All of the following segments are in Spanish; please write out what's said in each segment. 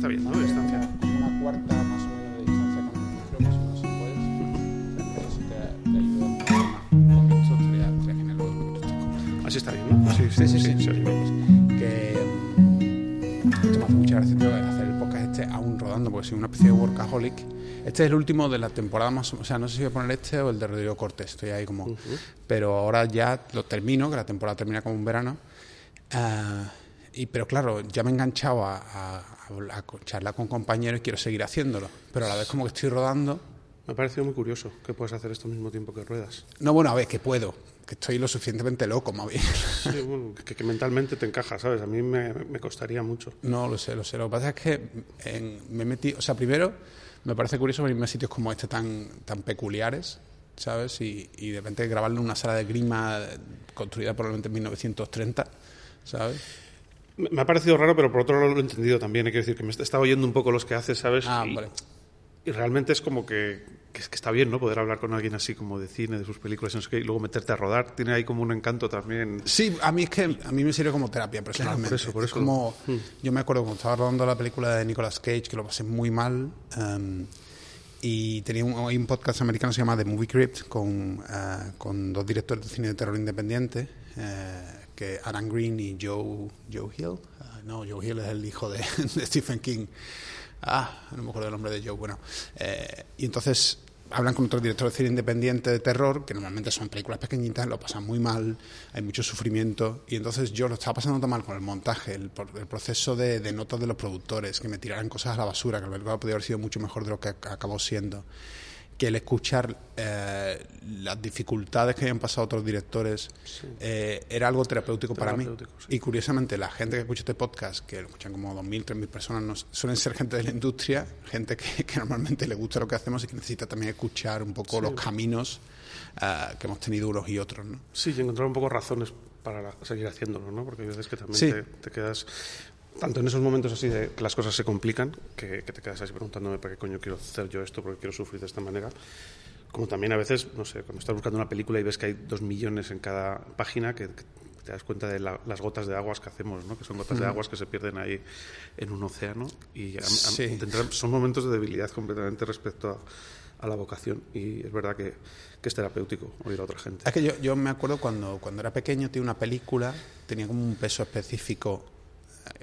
está bien, ¿no? De distancia. Como una cuarta más o menos de distancia con el micro, más o menos si puedes. Pero eso te, te ayuda un poquito, estaría, estaría genial luego que tú estés con- Así está bien, ¿no? Sí, sí, sí. sí, sí, sí. que esto me hace mucha gracia tío, hacer el podcast este aún rodando porque soy una especie de workaholic este es el último de la temporada más o sea no sé si voy a poner este o el de Rodrigo Cortés estoy ahí como pero ahora ya lo termino que la temporada termina como un verano Ah, y pero claro ya me he enganchado a, a, a charlar con compañeros y quiero seguir haciéndolo pero a la vez como que estoy rodando Me ha parecido muy curioso que puedas hacer esto al mismo tiempo que ruedas. no bueno a ver que puedo que estoy lo suficientemente loco más bien Sí, bueno, que, que mentalmente te encaja, ¿sabes? A mí me, me costaría mucho. No, lo sé, lo sé. Lo que pasa es que en- me metí, o sea, primero me parece curioso venirme a sitios como este tan, tan peculiares, ¿sabes? Y, y de repente grabarlo en una sala de grima construida probablemente en 1930, ¿sabes? Me ha parecido raro, pero por otro lado lo he entendido también. Hay que decir que me he estado oyendo un poco los que haces, ¿sabes? Ah, y, vale. y realmente es como que, que, es que está bien, ¿no? Poder hablar con alguien así como de cine, de sus películas, y no sé qué, y luego meterte a rodar. Tiene ahí como un encanto también. Sí, a mí es que a mí me sirve como terapia personalmente. por eso, por Es eso. como, Mm. yo me acuerdo cuando estaba rodando la película de Nicolas Cage, que lo pasé muy mal, em, y tenía un, hay un podcast americano que se llama The Movie Crypt, con, eh, con dos directores de cine de terror independiente, eh, que Alan Green y Joe, Joe Hill. Ah, no, Joe Hill es el hijo de, de Stephen King. Ah, no me acuerdo el nombre de Joe. Bueno, eh, y entonces hablan con otros directores de cine independiente de terror, que normalmente son películas pequeñitas, lo pasan muy mal, hay mucho sufrimiento, y entonces yo lo estaba pasando tan mal con el montaje, el, el proceso de, de notas de los productores, que me tiraran cosas a la basura, que la película podría haber sido mucho mejor de lo que ac- acabó siendo, que el escuchar eh, las dificultades que habían pasado otros directores eh, era algo terapéutico para mí. Sí. Y curiosamente, la gente que escucha este podcast, que lo escuchan como 2.000, 3.000 personas, no- suelen ser gente de la industria, gente que, que normalmente le gusta lo que hacemos y que necesita también escuchar un poco los caminos ah, que hemos tenido unos y otros. ¿no? Sí, y encontrar un poco razones para seguir haciéndolo, ¿no? Porque hay veces que también te quedas, tanto en esos momentos así de que las cosas se complican, que, que te quedas así preguntándome para qué coño quiero hacer yo esto, porque quiero sufrir de esta manera, como también a veces, no sé, cuando estás buscando una película y ves que hay dos millones en cada página, que, que te das cuenta de la- las gotas de aguas que hacemos, ¿no? Que son gotas de aguas que se pierden ahí en un océano y a- a- Sí. tendrán- son momentos de debilidad completamente respecto a, a la vocación y es verdad que, que es terapéutico oír a otra gente. Es que yo, yo me acuerdo cuando, cuando era pequeño, tenía una película, tenía como un peso específico.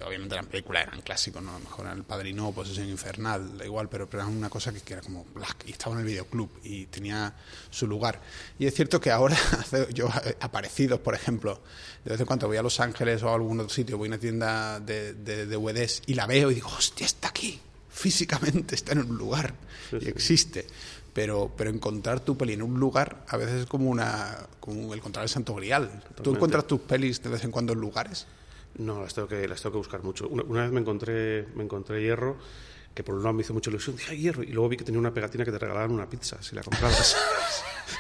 Obviamente las películas eran clásicos, ¿no? A lo mejor era El Padrino, Posesión Infernal, da igual, pero, pero era una cosa que, que era como. blah, Y estaba en el videoclub y tenía su lugar. Y es cierto que ahora, yo, eh, aparecidos, por ejemplo, de vez en cuando voy a Los Ángeles o a algún otro sitio, voy a una tienda de, de, de DVDs y la veo y digo, hostia, está aquí. Físicamente está en un lugar y existe. Pero, pero encontrar tu peli en un lugar a veces es como, una, como el encontrar el santo grial. ¿Tú encuentras tus pelis de vez en cuando en lugares? No, las tengo que, las tengo que buscar mucho. Una, una vez me encontré, me encontré hierro, que por un lado me hizo mucha ilusión, dije, "Ay, hierro, y luego vi que tenía una pegatina que te regalaban una pizza si la comprabas.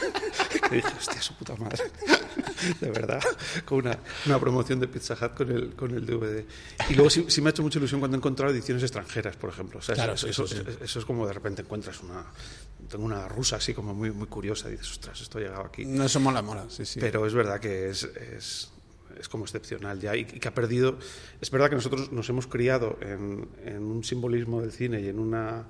y dije, hostia, su puta madre. De verdad, con una, una promoción de Pizza Hut con el, con el DVD. Y luego sí, sí me ha hecho mucha ilusión cuando he encontrado ediciones extranjeras, por ejemplo. O sea, Claro, eso, sí, eso- sí. eso- eso es como de repente encuentras una... Tengo una rusa así como muy, muy curiosa y dices, ostras, esto ha llegado aquí. No, eso mola, mola, sí, sí. Pero es verdad que es, es, es como excepcional ya y, que ha perdido. Es verdad que nosotros nos hemos criado en, en un simbolismo del cine y en una,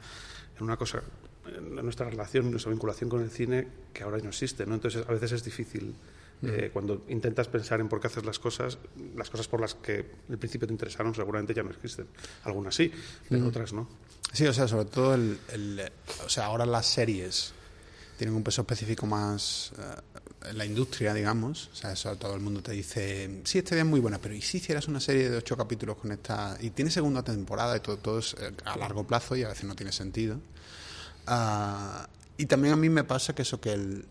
en una cosa, en nuestra relación, nuestra vinculación con el cine que ahora no existe. ¿no? Entonces a veces es difícil. eh, cuando intentas pensar en por qué haces las cosas, las cosas por las que al principio te interesaron seguramente ya no existen. Algunas sí, pero otras no. Sí, o sea, sobre todo el, el- o sea, ahora las series tienen un peso específico más eh, la industria, digamos. O sea, eso todo el mundo te dice, sí, esta idea es muy buena, pero ¿y si hicieras una serie de ocho capítulos con esta... y tiene segunda temporada y todo, todo es eh, a largo plazo y a veces no tiene sentido. Ah, y también a mí me pasa que eso que el,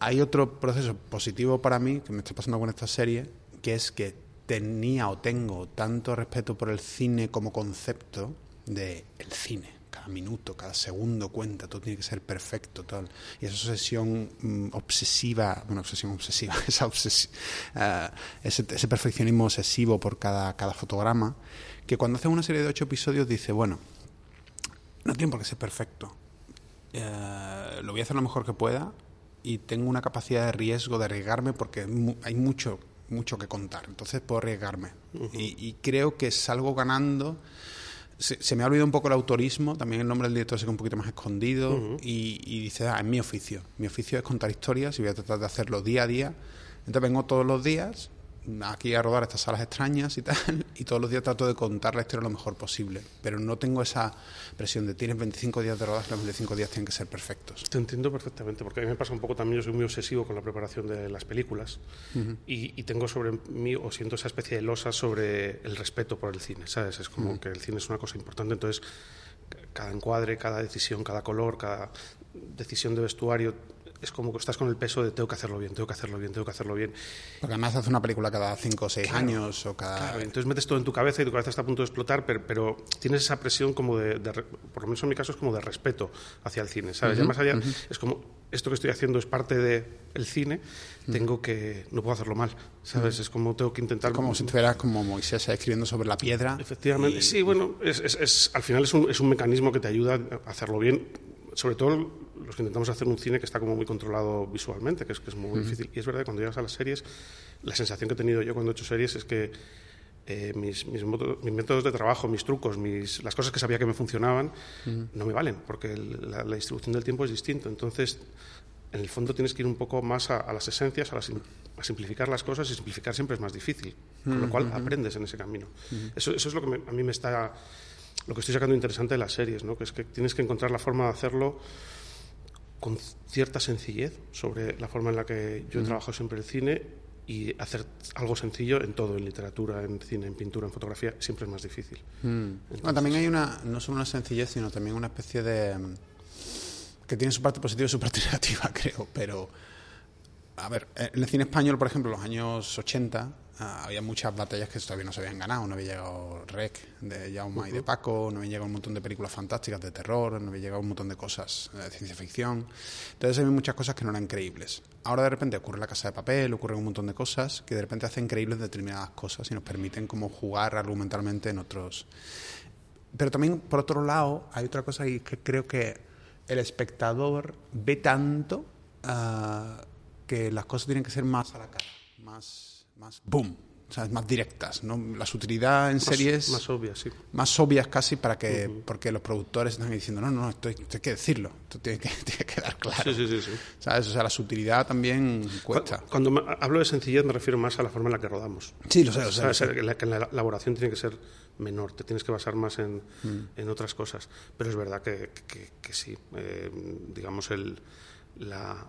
hay otro proceso positivo para mí que me está pasando con esta serie, que es que tenía o tengo tanto respeto por el cine como concepto de el cine. Cada minuto, cada segundo cuenta, todo tiene que ser perfecto. Tal. Y esa obsesión mm, obsesiva, bueno, obsesión obsesiva, esa obsesi- ah, ese, ese perfeccionismo obsesivo por cada, cada fotograma, que cuando haces una serie de ocho episodios dice, bueno, no tiene por qué ser perfecto. Eh, lo voy a hacer lo mejor que pueda y tengo una capacidad de riesgo de arriesgarme porque hay mucho mucho que contar entonces puedo arriesgarme y, y creo que salgo ganando se, me ha olvidado un poco el autorismo, también el nombre del director se queda un poquito más escondido y, y dice, ah, es mi oficio. Mi oficio es contar historias y voy a tratar de hacerlo día a día. Entonces vengo todos los días aquí a rodar estas salas extrañas y tal, y todos los días trato de contar la historia lo mejor posible, pero no tengo esa presión de tienes 25 días de rodaje, los 25 días tienen que ser perfectos. Te entiendo perfectamente, porque a mí me pasa un poco también, yo soy muy obsesivo con la preparación de las películas y, tengo sobre mí, o siento esa especie de losa sobre el respeto por el cine, ¿sabes? Es como que el cine es una cosa importante, entonces cada encuadre, cada decisión, cada color, cada decisión de vestuario es como que estás con el peso de tengo que hacerlo bien, tengo que hacerlo bien, tengo que hacerlo bien. Porque además hace una película cada cinco o seis años o cada... Claro, entonces metes todo en tu cabeza y tu cabeza está a punto de explotar, pero, tienes esa presión como de, por lo menos en mi caso es como de respeto hacia el cine, ¿sabes? más allá es como, esto que estoy haciendo es parte del el cine, tengo que, no puedo hacerlo mal, ¿sabes? Es como tengo que intentar... como si estuvieras como Moisés escribiendo sobre la piedra. Efectivamente, sí, bueno, es, es, al final es un, es un mecanismo que te ayuda a hacerlo bien, sobre todo los que intentamos hacer un cine que está como muy controlado visualmente, que es, que es muy difícil. Y es verdad que cuando llegas a las series, la sensación que he tenido yo cuando he hecho series es que eh, mis, mis, métodos de trabajo, mis trucos, mis, las cosas que sabía que me funcionaban, no me valen, porque la, distribución del tiempo es distinta. Entonces, en el fondo tienes que ir un poco más a, las esencias, a, a, simplificar las cosas, y simplificar siempre es más difícil, con lo cual aprendes en ese camino. Eso, eso, es lo que a mí me está lo que estoy sacando interesante de las series, ¿no? que es que tienes que encontrar la forma de hacerlo con cierta sencillez sobre la forma en la que yo he trabajado siempre el cine y hacer algo sencillo en todo, en literatura, en cine, en pintura, en fotografía, siempre es más difícil. Mm. bueno, también hay una, no solo una sencillez, sino también una especie de... que tiene su parte positiva y su parte negativa, creo, pero... A ver, en el cine español, por ejemplo, en los años 80, Ah, había muchas batallas que todavía no se habían ganado. No había llegado Rec de Jaume y de Paco, no había llegado un montón de películas fantásticas de terror, no había llegado un montón de cosas eh, de ciencia ficción. Entonces había muchas cosas que no eran creíbles. Ahora de repente ocurre la casa de papel, ocurre un montón de cosas que de repente hacen creíbles determinadas cosas y nos permiten como jugar argumentalmente en otros. Pero también, por otro lado, hay otra cosa y que creo que el espectador ve tanto ah, que las cosas tienen que ser más a la cara, más más boom, o más directas, ¿no? La sutilidad en series... Más obvias, sí. Más obvias casi para que... Porque los productores están diciendo, no, no, esto, hay que decirlo, esto tiene que, tiene que quedar claro. Sí, sí, sí, ¿Sabes? O sea, la sutilidad también cuesta. Cuando, hablo de sencillez me refiero más a la forma en la que rodamos. Sí, lo sé, lo sé. Que la, elaboración tiene que ser menor, te tienes que basar más en, mm. en otras cosas. Pero es verdad que, que, sí, eh, digamos, el, la,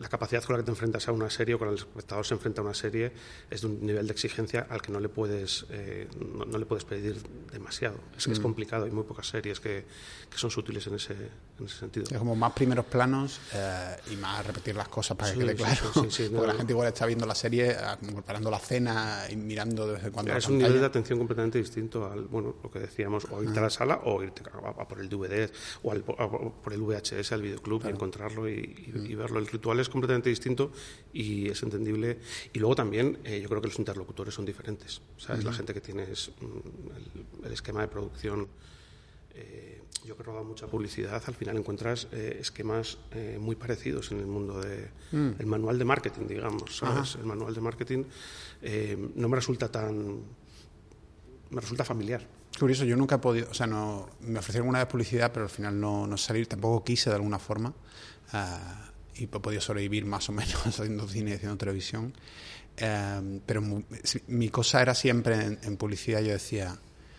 la capacidad con la que te enfrentas a una serie o con el espectador se enfrenta a una serie es de un nivel de exigencia al que no le puedes, eh, no, le puedes pedir demasiado. Es que es mm. complicado, hay muy pocas series que, que son sutiles en ese, en ese, sentido. Es como más primeros planos eh, y más repetir las cosas para que quede claro. Porque la gente igual está viendo la serie, ah, preparando la cena y mirando de vez en cuando. Es un nivel de atención completamente distinto al, bueno, lo que decíamos, o irte a la sala o irte a, por el DVD o al, por el VHS al videoclub y encontrarlo y, y, mm. verlo. El ritual es completamente distinto y es entendible. Y luego también eh, yo creo que los interlocutores son diferentes. O es la gente que tiene mm, el, esquema de producción. Eh, yo que he rodado mucha publicidad, al final encuentras eh, esquemas muy parecidos en el mundo de mm. el manual de marketing, digamos, ¿sabes? El manual de marketing no me resulta tan me resulta familiar. Curioso, yo nunca he podido, o sea, no me ofrecieron una vez publicidad, pero al final no, no salir, tampoco quise de alguna forma. Ah, y he podido sobrevivir más o menos haciendo cine y haciendo televisión. Em, pero mi cosa era siempre en, publicidad, yo decía,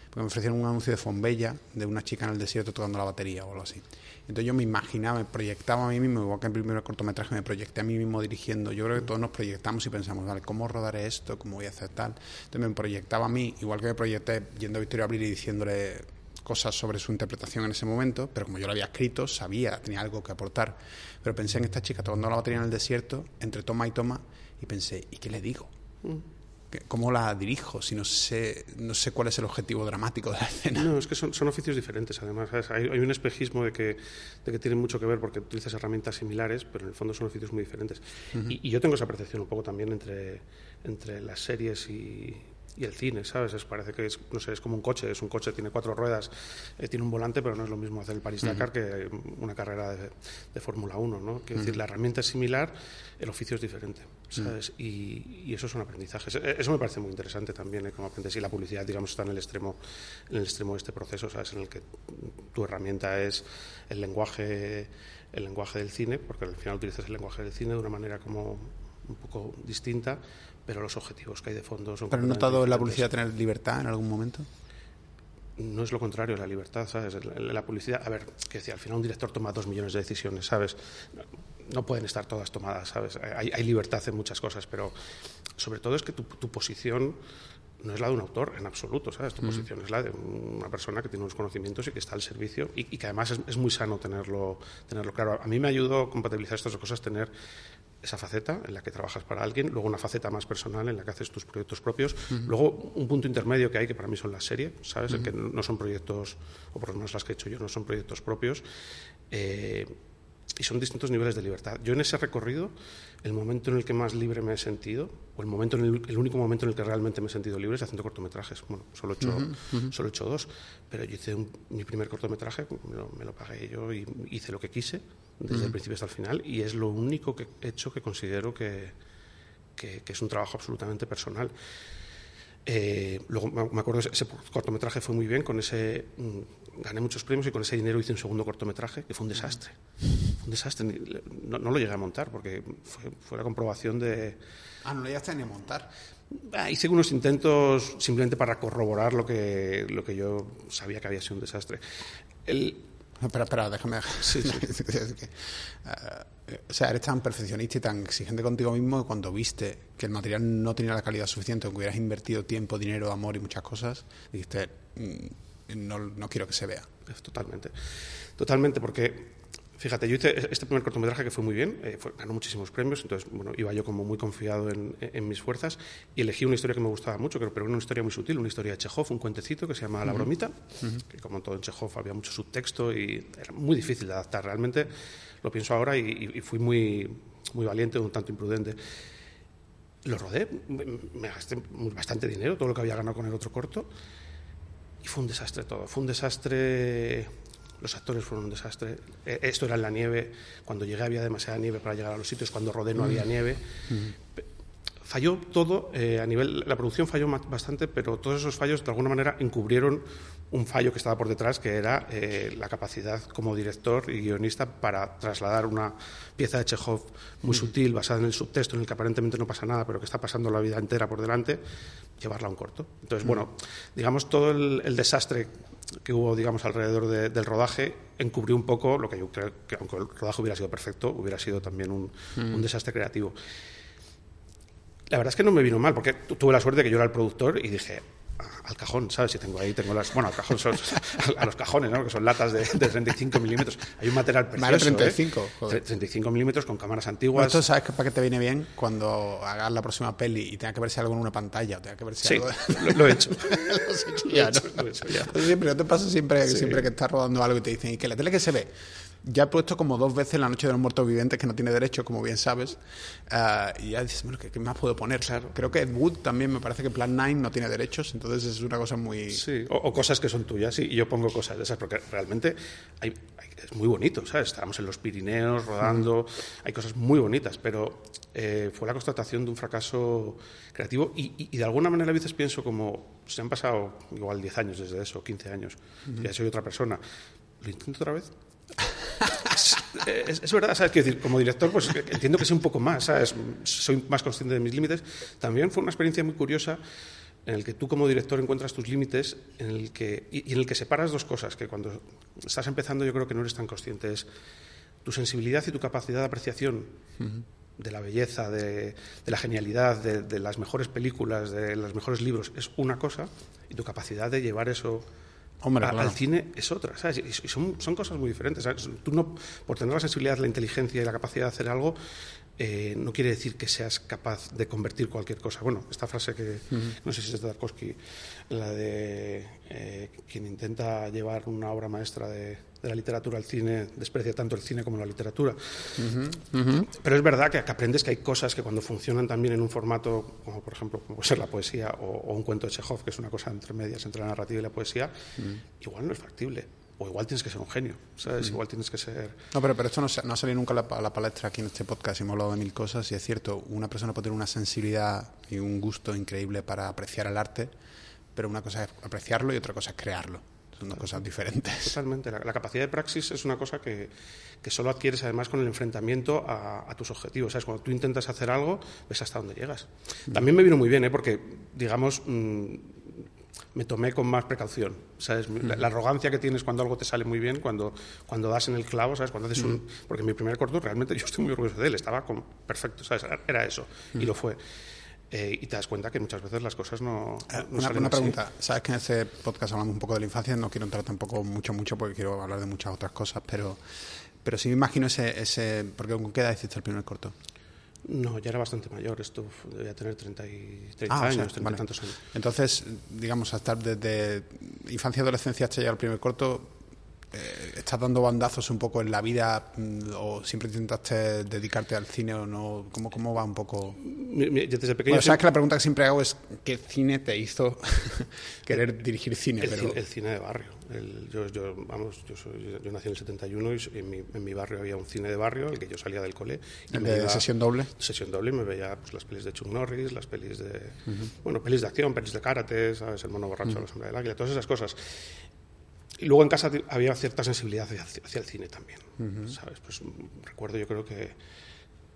porque me ofrecieron un anuncio de Fombella, de una chica en el desierto tocando la batería o algo así. Entonces yo me imaginaba, me proyectaba a mí mismo, igual que en el primer cortometraje me proyecté a mí mismo dirigiendo. Yo creo que todos nos proyectamos y pensamos, vale, ¿cómo rodaré esto? ¿Cómo voy a hacer tal? Entonces me proyectaba a mí, igual que me proyecté yendo a Victoria Abril y diciéndole cosas sobre su interpretación en ese momento, pero como yo lo había escrito, sabía, tenía algo que aportar. Pero pensé en esta chica tocando la batería en el desierto, entre toma y toma, y pensé, ¿y qué le digo? Mm. ¿Cómo la dirijo si no sé, no sé cuál es el objetivo dramático de la escena? No, es que son, son oficios diferentes, además. Hay, hay, un espejismo de que, de que tienen mucho que ver porque utilizas herramientas similares, pero en el fondo son oficios muy diferentes. y, y, yo tengo esa percepción un poco también entre, entre las series y, y el cine, ¿sabes? Es, parece que es, no sé, es como un coche, es un coche, tiene cuatro ruedas, eh, tiene un volante, pero no es lo mismo hacer el París-Dakar que una carrera de, de Fórmula 1, ¿no? Quiero decir, la herramienta es similar, el oficio es diferente, ¿sabes? y, y, eso es un aprendizaje. E, eso me parece muy interesante también, ¿eh? como aprendes. Y la publicidad, digamos, está en el extremo, en el extremo de este proceso, ¿sabes? En el que tu herramienta es el lenguaje, el lenguaje del cine, porque al final utilizas el lenguaje del cine de una manera como un poco distinta, pero los objetivos que hay de fondo son... ¿Pero has notado la publicidad tener libertad en algún momento? No es lo contrario, la libertad, ¿sabes? La publicidad, a ver, que decía, al final un director toma dos millones de decisiones, ¿sabes? No pueden estar todas tomadas, ¿sabes? Hay, hay libertad en muchas cosas, pero sobre todo es que tu, tu, posición no es la de un autor en absoluto, ¿sabes? Tu mm. posición es la de una persona que tiene unos conocimientos y que está al servicio y, y que además es, es, muy sano tenerlo, tenerlo claro. A mí me ayudó a compatibilizar estas dos cosas, tener esa faceta en la que trabajas para alguien, luego una faceta más personal en la que haces tus proyectos propios, uh -huh. luego un punto intermedio que hay que para mí son las series, ¿sabes? Uh -huh. que no son proyectos, o por lo menos las que he hecho yo, no son proyectos propios. Eh, y son distintos niveles de libertad. Yo en ese recorrido, el momento en el que más libre me he sentido, o el, momento en el, el único momento en el que realmente me he sentido libre es haciendo cortometrajes. Bueno, solo he hecho, uh -huh, uh -huh. Solo he hecho dos, pero yo hice un, mi primer cortometraje, me lo, me lo, pagué yo y hice lo que quise, desde uh -huh. el principio hasta el final, y es lo único que he hecho que considero que, que, que es un trabajo absolutamente personal. Eh, luego me acuerdo, ese cortometraje fue muy bien, con ese mmm, gané muchos premios y con ese dinero hice un segundo cortometraje que fue un desastre. Un desastre, no, no, lo llegué a montar porque fue, fue la comprobación de... Ah, no lo llegaste ni a montar. Ah, hice unos intentos simplemente para corroborar lo que, lo que yo sabía que había sido un desastre. El, Espera, espera, déjame. Sí, sí. uh, o sea, eres tan perfeccionista y tan exigente contigo mismo que cuando viste que el material no tenía la calidad suficiente, aunque hubieras invertido tiempo, dinero, amor y muchas cosas, dijiste, mm, no, no quiero que se vea. Totalmente. Totalmente, porque Fíjate, yo hice este primer cortometraje que fue muy bien, eh, fue, ganó muchísimos premios, entonces bueno, iba yo como muy confiado en, en, mis fuerzas y elegí una historia que me gustaba mucho, pero era una historia muy sutil, una historia de Chekhov, un cuentecito que se llama. La bromita, uh -huh. que como todo en Chekhov había mucho subtexto y era muy difícil de adaptar. Realmente lo pienso ahora y, y fui muy, muy valiente, un tanto imprudente. Lo rodé, me gasté bastante dinero, todo lo que había ganado con el otro corto, y fue un desastre todo. Fue un desastre los actores fueron un desastre. Eh, esto era en la nieve, cuando llegué había demasiada nieve para llegar a los sitios, cuando rodé no había nieve. Falló todo, eh, a nivel, la producción falló bastante, pero todos esos fallos de alguna manera encubrieron un fallo que estaba por detrás, que era eh, la capacidad como director y guionista para trasladar una pieza de Chekhov muy sutil, basada en el subtexto, en el que aparentemente no pasa nada, pero que está pasando la vida entera por delante, llevarla a un corto. Entonces, bueno, digamos, todo el, el desastre que hubo, digamos, alrededor de, del rodaje encubrió un poco lo que yo creo que, aunque el rodaje hubiera sido perfecto, hubiera sido también un, mm. un desastre creativo. La verdad es que no me vino mal, porque tuve la suerte de que yo era el productor y dije, al cajón, ¿sabes? Si tengo ahí, tengo las. Bueno, al cajón, son, a los cajones, ¿no? Que son latas de, de 35 milímetros. Hay un material precioso. Vale, 35. ¿eh? Joder. 35 milímetros con cámaras antiguas. Esto sabes que para que te viene bien cuando hagas la próxima peli y tenga que verse algo en una pantalla o tenga que verse sí, algo. Lo, lo, he hecho. lo has hecho ya, ¿no? Lo he hecho ya. Siempre, ¿no te pasa siempre, sí. siempre que estás rodando algo y te dicen, ¿y que la tele que se ve? Ya he puesto como dos veces La Noche de los Muertos Vivientes, que no tiene derecho, como bien sabes. Uh, y ya dices, bueno, ¿qué, ¿qué, más puedo poner? Claro. Creo que Ed Wood también me parece que Plan 9 no tiene derechos, entonces es una cosa muy. Sí, o, o cosas que son tuyas, y yo pongo cosas de esas, porque realmente hay, hay, es muy bonito, ¿sabes? Estábamos en los Pirineos rodando, mm. hay cosas muy bonitas, pero eh, fue la constatación de un fracaso creativo y, y, y, de alguna manera a veces pienso como se han pasado igual 10 años desde eso, 15 años, mm -hmm. ya soy otra persona. ¿Lo intento otra vez? Es, verdad, ¿sabes? Quiero decir, como director, pues entiendo que sé un poco más, ¿sabes? Soy más consciente de mis límites. También fue una experiencia muy curiosa en el que tú como director encuentras tus límites en el que, y, y en el que separas dos cosas que cuando estás empezando yo creo que no eres tan consciente. Es tu sensibilidad y tu capacidad de apreciación uh -huh. de la belleza, de, de la genialidad, de, de, las mejores películas, de los mejores libros, es una cosa, y tu capacidad de llevar eso Hombre, claro. al cine es otra, ¿sabes? Y son, son cosas muy diferentes. ¿sabes? Tú no, por tener la sensibilidad, la inteligencia y la capacidad de hacer algo, eh, no quiere decir que seas capaz de convertir cualquier cosa. Bueno, esta frase que no sé si es de Tarkovsky, la de eh, quien intenta llevar una obra maestra de, la literatura al cine desprecia tanto el cine como la literatura. Pero es verdad que, aprendes que hay cosas que cuando funcionan también en un formato, como por ejemplo puede ser la poesía o, un cuento de Chekhov, que es una cosa entre medias entre la narrativa y la poesía, igual no es factible o igual tienes que ser un genio, ¿sabes? Igual tienes que ser... No, pero, pero esto no, no ha salido nunca a la, palestra aquí en este podcast y hemos hablado de mil cosas y es cierto, una persona puede tener una sensibilidad y un gusto increíble para apreciar el arte, pero una cosa es apreciarlo y otra cosa es crearlo. Son dos cosas diferentes. Totalmente. La, capacidad de praxis es una cosa que, que, solo adquieres además con el enfrentamiento a, tus objetivos. ¿Sabes? Cuando tú intentas hacer algo, ves hasta dónde llegas. También me vino muy bien, ¿eh? porque, digamos, mm, me tomé con más precaución. ¿sabes? La, arrogancia que tienes cuando algo te sale muy bien, cuando, cuando das en el clavo, ¿sabes? Cuando haces un... Porque mi primer corto realmente yo estoy muy orgulloso de él, estaba con... perfecto, ¿sabes? Era eso, y lo fue. Eh, y te das cuenta que muchas veces las cosas no, eh, una, una pregunta, sabes que en este podcast hablamos un poco de la infancia, no quiero entrar tampoco mucho, mucho porque quiero hablar de muchas otras cosas, pero, pero sí me imagino ese, ese... porque ¿con qué edad hiciste el primer corto? No, ya era bastante mayor, esto debía tener 30, y, 30 ah, años, 30 tantos años. Entonces, digamos, hasta desde infancia y adolescencia hasta llegar al primer corto, eh, ¿estás dando bandazos un poco en la vida mm, o siempre intentaste dedicarte al cine o no? ¿Cómo, cómo va un poco? Desde pequeño. sabes que la pregunta que siempre hago es: ¿qué cine te hizo querer dirigir cine? El, cine, el cine de barrio. yo, yo, vamos, yo, soy, yo, nací en el 71 y en mi, en mi, barrio había un cine de barrio, el que yo salía del cole. Y de sesión doble? Sesión doble y me veía pues, las pelis de Chuck Norris, las pelis de. Bueno, pelis de acción, pelis de karate, ¿sabes? El mono borracho, la sombra del águila, todas esas cosas. Y luego en casa había cierta sensibilidad hacia, el cine también, ¿sabes? Pues recuerdo, yo creo que,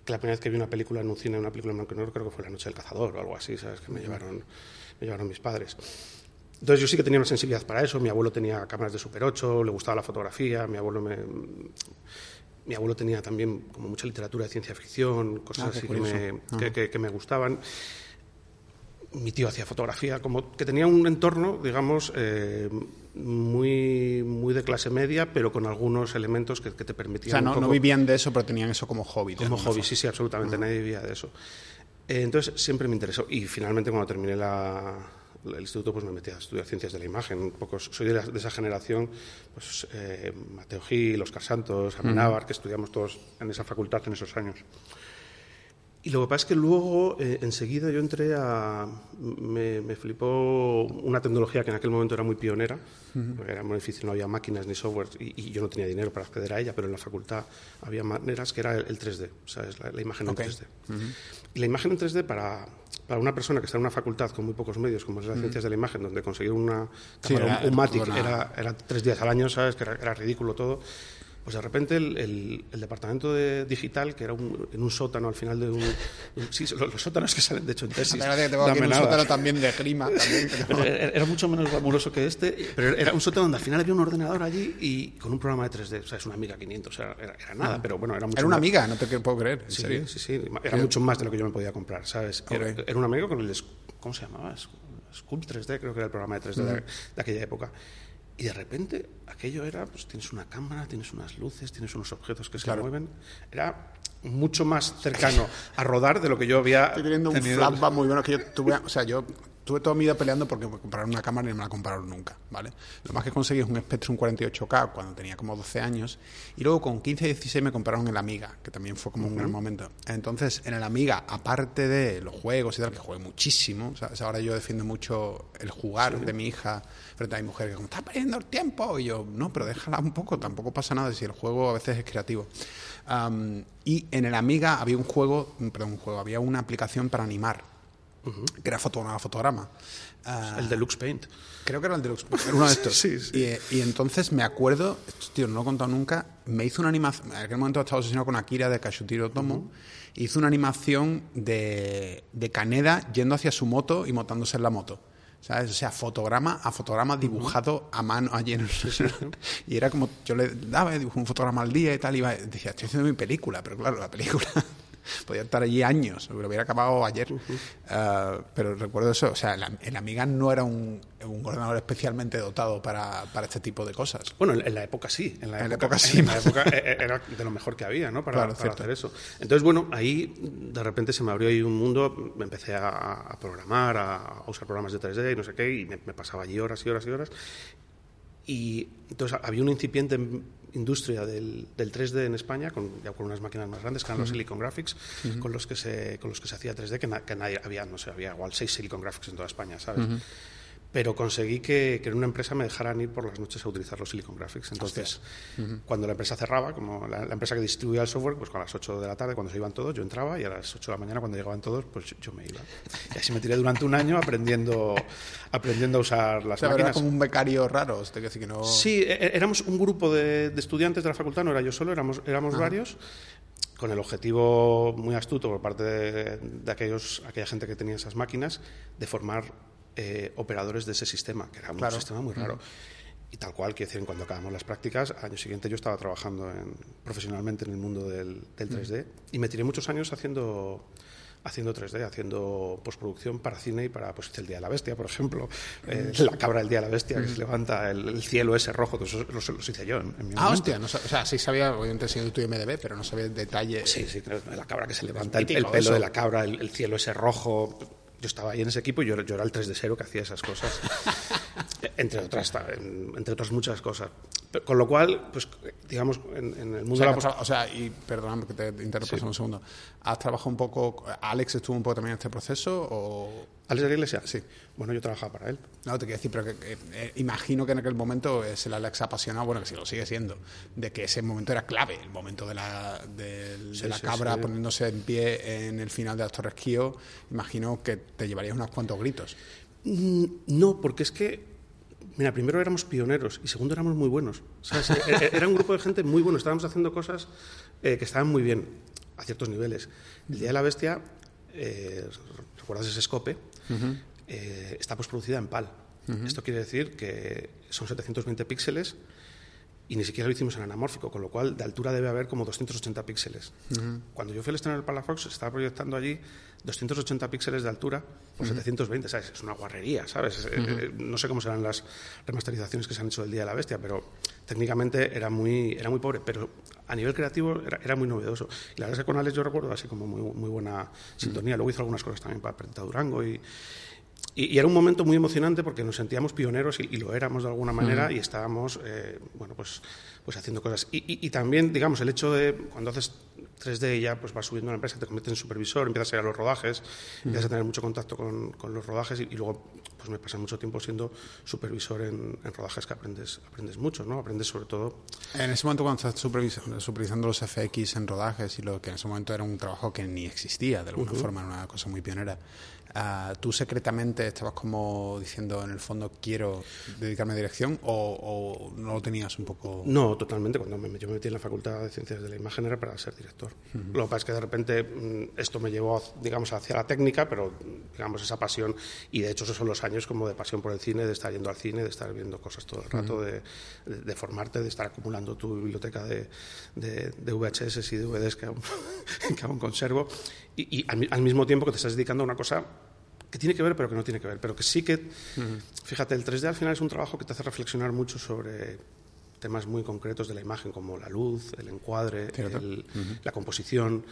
la primera vez que vi una película en un cine, una película en blanco y negro, creo que fue La noche del cazador o algo así, ¿sabes? Que me llevaron, me llevaron mis padres. Entonces yo sí que tenía una sensibilidad para eso. Mi abuelo tenía cámaras de Super 8, le gustaba la fotografía, mi abuelo me... Mi abuelo tenía también como mucha literatura de ciencia ficción, cosas ah, así que me, que, que me gustaban mi tío hacía fotografía, como que tenía un entorno, digamos, eh, muy, muy de clase media, pero con algunos elementos que, te permitían. O sea, no, vivían de eso, pero tenían eso como hobby. Como hobby, sí, sí, absolutamente, nadie vivía de eso. Eh, entonces siempre me interesó. Y finalmente, cuando terminé el instituto, pues me metí a estudiar ciencias de la imagen. Un poco, soy de, esa generación, pues eh, Mateo Gil, Oscar Santos, Amenábar, que estudiamos todos en esa facultad en esos años. Y lo que pasa es que luego, eh, enseguida, yo entré a. Me, flipó una tecnología que en aquel momento era muy pionera, porque era muy difícil, no había máquinas ni software y, yo no tenía dinero para acceder a ella, pero en la facultad había maneras que era el, 3D, ¿sabes? La, imagen en 3D. Y la imagen en 3D para, para una persona que está en una facultad con muy pocos medios, como es las ciencias de la imagen, donde conseguir una cámara, un, Matic, era, era, tres días al año, ¿sabes? Que era ridículo todo pues de repente el, departamento de digital, que era en un sótano al final de un... sí, los, sótanos que salen, de hecho, en tesis. que tengo aquí un sótano también de grima. era, mucho menos glamuroso que este, pero era un sótano donde al final había un ordenador allí y con un programa de 3D. O sea, es una Amiga 500, era, era, nada, ah. pero bueno, era mucho Era una Amiga, no te puedo creer. sí, sí, sí. Era mucho más de lo que yo me podía comprar, ¿sabes? Era, era, un amigo con el... ¿Cómo se llamaba? Sculpt 3D, creo que era el programa de 3D de, de aquella época. Y de repente aquello era, pues tienes una cámara, tienes unas luces, tienes unos objetos que se mueven. Era mucho más cercano a rodar de lo que yo había Estoy teniendo un flashback muy bueno que yo tuve, o sea, yo tuve toda mi vida peleando porque me compraron una cámara y no me la compraron nunca, ¿vale? Lo más que conseguí es un Spectrum 48K cuando tenía como 12 años y luego con 15 y 16 me compraron el Amiga, que también fue como un gran momento. Entonces, en el Amiga, aparte de los juegos y tal, que jugué muchísimo, ahora yo defiendo mucho el jugar de mi hija frente a mi mujer, que como, está perdiendo el tiempo, y yo, no, pero déjala un poco, tampoco pasa nada si el juego a veces es creativo. y en el Amiga había un juego, perdón, un juego, había una aplicación para animar que era fotograma, fotograma. Uh, el Deluxe Paint. Creo que era el Deluxe Paint, era uno de estos. sí, sí. Y, entonces me acuerdo, esto, tío, no lo he contado nunca, me hizo una animación, en aquel momento estaba obsesionado con Akira de Kashutiro Tomo, hizo una animación de, de Kaneda yendo hacia su moto y montándose en la moto. ¿sabes? O sea, fotograma a fotograma dibujado a mano allí en el... y era como, yo le daba, dibujé un fotograma al día y tal, y iba, decía, estoy haciendo mi película, pero claro, la película podía estar allí años, lo hubiera acabado ayer. Uh, pero recuerdo eso, o sea, el, el Amiga no era un, un ordenador especialmente dotado para, para, este tipo de cosas. Bueno, en, la época sí, en la, en época, la época, sí. En la época era de lo mejor que había, ¿no? Para, claro, para hacer eso. Entonces, bueno, ahí de repente se me abrió ahí un mundo, me empecé a, a programar, a, a, usar programas de 3D y no sé qué, y me, me pasaba allí horas y horas y horas. Y entonces había una incipiente industria del, del 3D en España, con, ya con unas máquinas más grandes, que eran los Silicon Graphics, uh -huh. con, los que se, con los que se hacía 3D, que, na, que nadie había, no sé, había igual seis Silicon Graphics en toda España, ¿sabes? Pero conseguí que, que, en una empresa me dejaran ir por las noches a utilizar los Silicon Graphics. Entonces, uh -huh. cuando la empresa cerraba, como la, la, empresa que distribuía el software, pues a las 8 de la tarde, cuando se iban todos, yo entraba y a las 8 de la mañana, cuando llegaban todos, pues yo me iba. Y así me tiré durante un año aprendiendo, aprendiendo a usar las o sea, máquinas. Era como un becario raro, este que, que no... Sí, éramos un grupo de, de, estudiantes de la facultad, no era yo solo, éramos, varios con el objetivo muy astuto por parte de, de aquellos, aquella gente que tenía esas máquinas de formar eh, operadores de ese sistema, que era un claro. sistema muy raro. Y tal cual, quiero decir, cuando acabamos las prácticas, al año siguiente yo estaba trabajando en, profesionalmente en el mundo del, del 3D mm. y me tiré muchos años haciendo haciendo 3D, haciendo postproducción para cine y para pues, el Día de la Bestia, por ejemplo, eh, la cabra del Día de la Bestia, que se levanta, el, el cielo ese rojo, todo eso los, los hice yo en, en mi Ah, hostia, no, o sea, sí sabía, obviamente siendo tu MDB, pero no sabía el detalle. Sí, sí, la cabra que se levanta, el, el, pelo eso. de la cabra, el, el cielo ese rojo, yo estaba ahí en ese equipo y yo, yo era el 3 de 0 que hacía esas cosas, entre, otras, entre otras muchas cosas. Con lo cual, pues digamos, en, en el mundo o sea, de la... O sea, y perdóname que te interrumpa sí. un segundo. ¿Has trabajado un poco, Alex estuvo un poco también en este proceso o...? ¿Alex de la Iglesia? Sí. Bueno, yo trabajaba para él. No, te quiero decir, pero que, que eh, imagino que en aquel momento es el Alex apasionado, bueno, que sí lo sigue siendo, de que ese momento era clave, el momento de la, de, sí, la sí, cabra sí. poniéndose en pie en el final de Astor Esquío, imagino que te llevarías unos cuantos gritos. Mm, no, porque es que Mira, primero éramos pioneros y segundo éramos muy buenos. ¿sabes? E, e, era un grupo de gente muy bueno, estábamos haciendo cosas eh, que estaban muy bien a ciertos niveles. El Día de la Bestia, eh, ¿recuerdas ese escope? Uh -huh. Eh, está postproducida en PAL. Uh -huh. Esto quiere decir que son 720 píxeles y ni siquiera lo hicimos en anamórfico, con lo cual de altura debe haber como 280 píxeles. Uh -huh. Cuando yo fui al estreno del Palafox, se estaba proyectando allí 280 píxeles de altura por uh -huh. 720, ¿sabes? Es una guarrería, ¿sabes? Uh -huh. no sé cómo serán las remasterizaciones que se han hecho del Día de la Bestia, pero técnicamente era muy, era muy pobre, pero a nivel creativo era, era muy novedoso. Y la verdad es que con Alex yo recuerdo así como muy, muy buena sintonía. Luego hizo algunas cosas también para Preta Durango y, y, y, era un momento muy emocionante porque nos sentíamos pioneros y, y lo éramos de alguna manera uh -huh. y estábamos, eh, bueno, pues, pues haciendo cosas. Y, y, también, digamos, el hecho de cuando haces 3D y ya pues vas subiendo a la empresa, te conviertes en supervisor, empiezas a ir a los rodajes, uh -huh. empiezas a tener mucho contacto con, con los rodajes y, luego pues me pasé mucho tiempo siendo supervisor en, en, rodajes que aprendes, aprendes mucho, ¿no? Aprendes sobre todo... En ese momento cuando estás supervisando, supervisando los FX en rodajes y lo que en ese momento era un trabajo que ni existía de alguna uh -huh. forma, era una cosa muy pionera, Uh, ¿Tú secretamente estabas como diciendo, en el fondo, quiero dedicarme a dirección o, o, no lo tenías un poco...? No, totalmente. Cuando me, yo me metí en la Facultad de Ciencias de la Imagen era para ser director. Uh -huh. Lo que pasa es que de repente mm, esto me llevó, digamos, hacia la técnica, pero, digamos, esa pasión, y de hecho esos son los años como de pasión por el cine, de estar yendo al cine, de estar viendo cosas todo el rato, uh -huh. de, de, de, formarte, de estar acumulando tu biblioteca de, de, de VHS y DVDs que aún, que aún conservo, y, y al, al mismo tiempo que te estás dedicando a una cosa que tiene que ver pero que no tiene que ver, pero que sí que, uh -huh. fíjate, el 3D al final es un trabajo que te hace reflexionar mucho sobre temas muy concretos de la imagen, como la luz, el encuadre, el, uh -huh. la composición,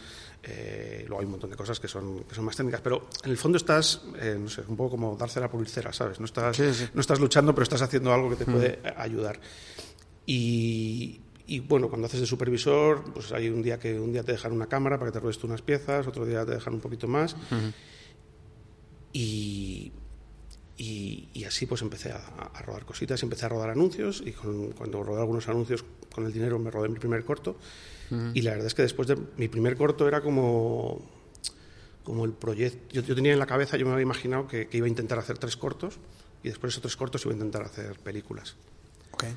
eh, luego hay un montón de cosas que son, que son más técnicas, pero en el fondo estás, eh, no sé, un poco como darse la pulcera, ¿sabes? No estás, sí, sí. no estás luchando, pero estás haciendo algo que te uh -huh. puede ayudar. Y, y bueno, cuando haces de supervisor, pues hay un día que un día te dejan una cámara para que te ruedes tú unas piezas, otro día te dejan un poquito más. Uh -huh y, y, y, así pues empecé a, a, rodar cositas, empecé a rodar anuncios y con, cuando rodé algunos anuncios con el dinero me rodé mi primer corto uh -huh. y la verdad es que después de mi primer corto era como como el proyecto, yo, yo, tenía en la cabeza, yo me había imaginado que, que, iba a intentar hacer tres cortos y después de esos tres cortos iba a intentar hacer películas. Okay.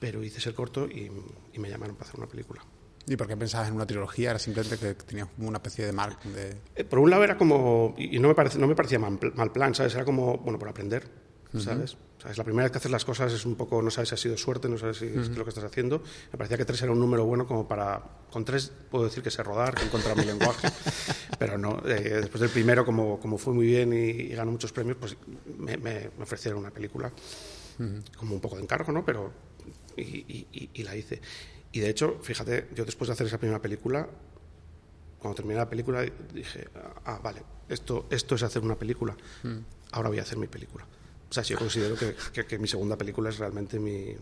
Pero hice ese corto y, y me llamaron para hacer una película. ¿Y por qué pensabas en una trilogía? ¿Era simplemente que tenías una especie de mark de...? Eh, por un lado era como... Y no me, parece, no me parecía mal, mal, plan, ¿sabes? Era como, bueno, por aprender. ¿sabes? Es la primera vez que haces las cosas es un poco, no sabes si ha sido suerte, no sabes si es lo que estás haciendo. Me parecía que tres era un número bueno como para... Con tres puedo decir que sé rodar, que he encontrado mi lenguaje, pero no. Eh, después del primero, como, como fue muy bien y, ganó muchos premios, pues me, me, ofrecieron una película como un poco de encargo, ¿no? Pero... Y, y, la hice. Y de hecho, fíjate, yo después de hacer esa primera película, cuando terminé la película dije, ah, vale, esto, esto es hacer una película, ahora voy a hacer mi película. O sea, yo considero que, mi segunda película es realmente mi,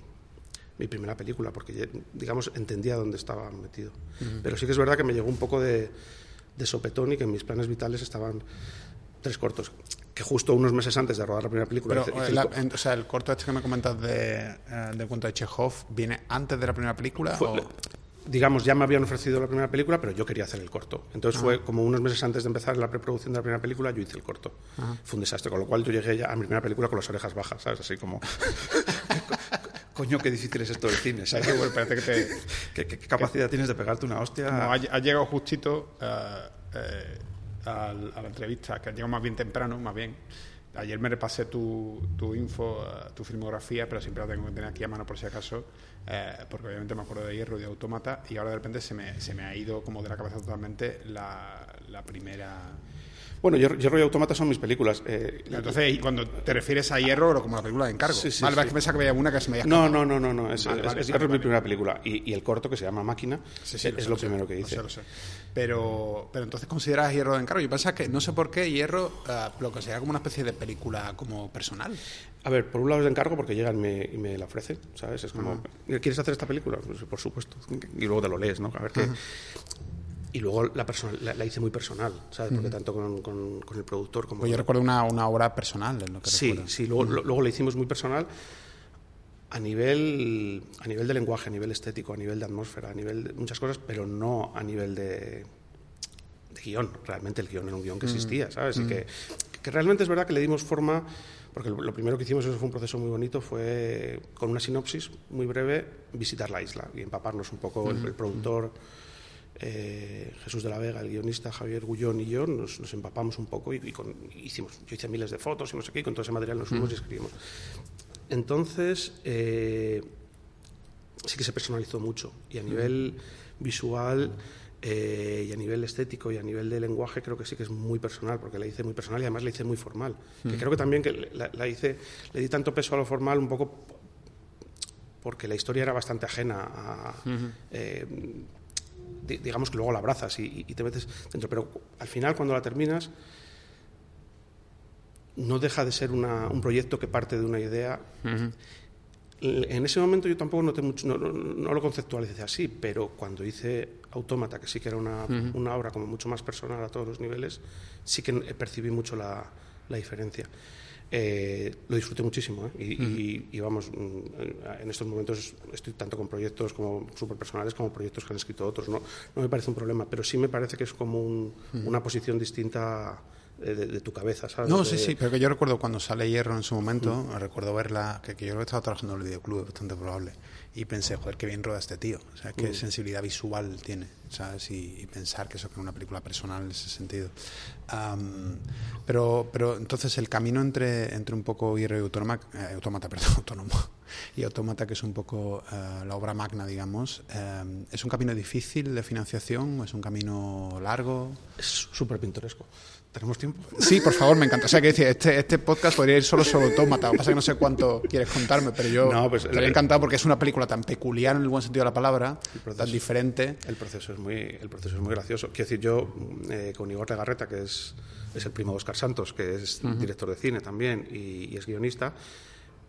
primera película, porque, digamos, entendía dónde estaba metido. Pero sí que es verdad que me llegó un poco de, sopetón y que mis planes vitales estaban tres cortos. Que justo unos meses antes de rodar la primera película. Pero, el, o sea, el corto este que me comentas de, eh, de cuento de Chekhov, ¿viene antes de la primera película? digamos, ya me habían ofrecido la primera película, pero yo quería hacer el corto. Entonces fue como unos meses antes de empezar la preproducción de la primera película, yo hice el corto. Fue un desastre, con lo cual yo llegué ya a mi primera película con las orejas bajas, ¿sabes? Así como... Coño, qué difícil es esto del cine, ¿sabes? ¿Qué, capacidad tienes de pegarte una hostia? ha, llegado justito eh, eh, a, la entrevista, que llegado más bien temprano, más bien. Ayer me repasé tu, tu info, eh, tu filmografía, pero siempre la tengo que tener aquí a mano por si acaso. Eh, porque obviamente me acuerdo de Hierro y de Automata, y ahora de repente se me, se me ha ido como de la cabeza totalmente la, la primera bueno, Hierro y Automata son mis películas. Eh, Entonces, cuando te refieres a Hierro, como la película de encargo. Sí, sí, vale, que pensaba que veía una que se me había No, no, no, no, no. Es, Hierro es mi primera película. Y, el corto, que se llama Máquina, es lo, primero que hice. Lo sé, Pero, pero entonces consideras Hierro de encargo. Yo pensaba que, no sé por qué, Hierro uh, lo considera como una especie de película como personal. A ver, por un lado es de encargo porque llegan y me, y me la ofrecen, ¿sabes? Es como, ¿quieres hacer esta película? Pues, por supuesto. Y luego te lo lees, ¿no? A ver qué y luego la, la, hice muy personal, ¿sabes? Porque tanto con, con, el productor como... Pues yo recuerdo una, una, obra personal en lo que Sí, sí, luego, luego la hicimos muy personal a nivel, a nivel de lenguaje, a nivel estético, a nivel de atmósfera, a nivel de muchas cosas, pero no a nivel de, de guion. Realmente el guion era un guion que existía, ¿sabes? Y que, que realmente es verdad que le dimos forma porque lo primero que hicimos, eso fue un proceso muy bonito, fue con una sinopsis muy breve visitar la isla y empaparnos un poco el, productor, eh, Jesús de la Vega, el guionista, Javier Gullón y yo nos, empapamos un poco y, hicimos, yo hice miles de fotos y no sé qué, y con todo ese material nos fuimos y escribimos. Entonces, eh, sí que se personalizó mucho y a nivel visual eh, y a nivel estético y a nivel de lenguaje creo que sí que es muy personal, porque la hice muy personal y además la hice muy formal. Que creo que también que la, hice, le di tanto peso a lo formal un poco porque la historia era bastante ajena a digamos que luego la abrazas y, te metes dentro. Pero al final, cuando la terminas, no deja de ser un proyecto que parte de una idea. En ese momento yo tampoco noté mucho, no, lo conceptualicé así, pero cuando hice Autómata, que sí que era una, una, obra como mucho más personal a todos los niveles, sí que percibí mucho la, la diferencia. Eh, lo disfruté muchísimo ¿eh? y, vamos, mm, en estos momentos estoy tanto con proyectos como súper personales como proyectos que han escrito otros. ¿no? no me parece un problema, pero sí me parece que es como una posición distinta de, tu cabeza, ¿sabes? No, sí, sí, pero que yo recuerdo cuando sale Hierro en su momento, recuerdo verla, que, yo lo estaba trabajando en el videoclub, es bastante probable, y pensé, joder, qué bien roda este tío, o sea, qué sensibilidad visual tiene, ¿sabes? Y, pensar que eso es una película personal en ese sentido. pero, pero entonces el camino entre, entre un poco Hierro y Autómata, eh, autómata, perdón, autónomo, y Autómata, que es un poco eh, la obra magna, digamos, eh, ¿es un camino difícil de financiación? ¿Es un camino largo? Es súper pintoresco. ¿Tenemos tiempo? Sí, por favor, me encanta. O sea, que decir, este, este podcast podría ir solo sobre Autómata. Lo que pasa es que no sé cuánto quieres contarme, pero yo no, pues, me encantado porque es una película tan peculiar en el buen sentido de la palabra, tan diferente. El proceso es muy, el proceso es muy gracioso. Quiero decir, yo eh, con Igor Legarreta, que es, es el primo de Oscar Santos, que es director de cine también y, y es guionista,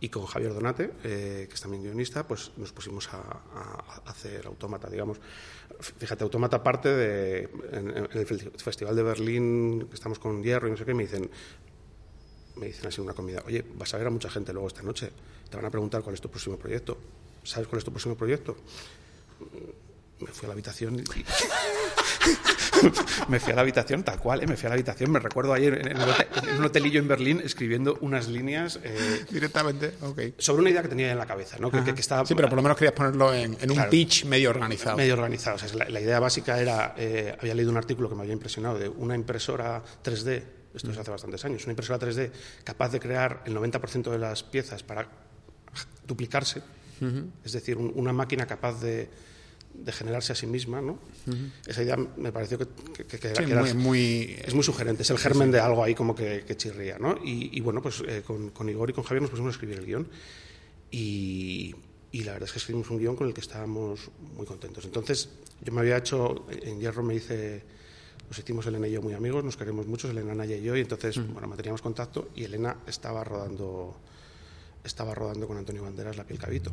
y con Javier Donate, eh, que es también guionista, pues nos pusimos a, hacer Autómata, digamos. Fíjate, Autómata parte de, en, el Festival de Berlín, que estamos con Hierro y no sé qué, me dicen, me dicen así una comida, oye, vas a ver a mucha gente luego esta noche, te van a preguntar cuál es tu próximo proyecto. ¿Sabes cuál es tu próximo proyecto? Me fui a la habitación y... me fui a la habitación, tal cual, ¿eh? me fui a la habitación. Me recuerdo ayer en, un hotelillo en Berlín escribiendo unas líneas. Eh, Directamente, ok. Sobre una idea que tenía en la cabeza, ¿no? Que, estaba, sí, pero por lo menos querías ponerlo en, un pitch medio organizado. Medio organizado. O sea, la, idea básica era. Eh, había leído un artículo que me había impresionado de una impresora 3D esto es hace bastantes años, una impresora 3D capaz de crear el 90% de las piezas para duplicarse, es decir, un- una máquina capaz de, de generarse a sí misma, ¿no? Esa idea me pareció que, que- Sí, muy, muy- es muy sugerente, es el germen de algo ahí como que, chirría, ¿no? Y, y bueno, pues eh, con, con Igor y con Javier nos pusimos a escribir el guion y, y la verdad es que escribimos un guion con el que estábamos muy contentos. Entonces, yo me había hecho, en Hierro me hice, nos hicimos Elena y yo muy amigos, nos queremos mucho, Elena Naya y yo, y entonces, bueno, manteníamos contacto y Elena estaba rodando, estaba rodando con Antonio Banderas La piel cabito.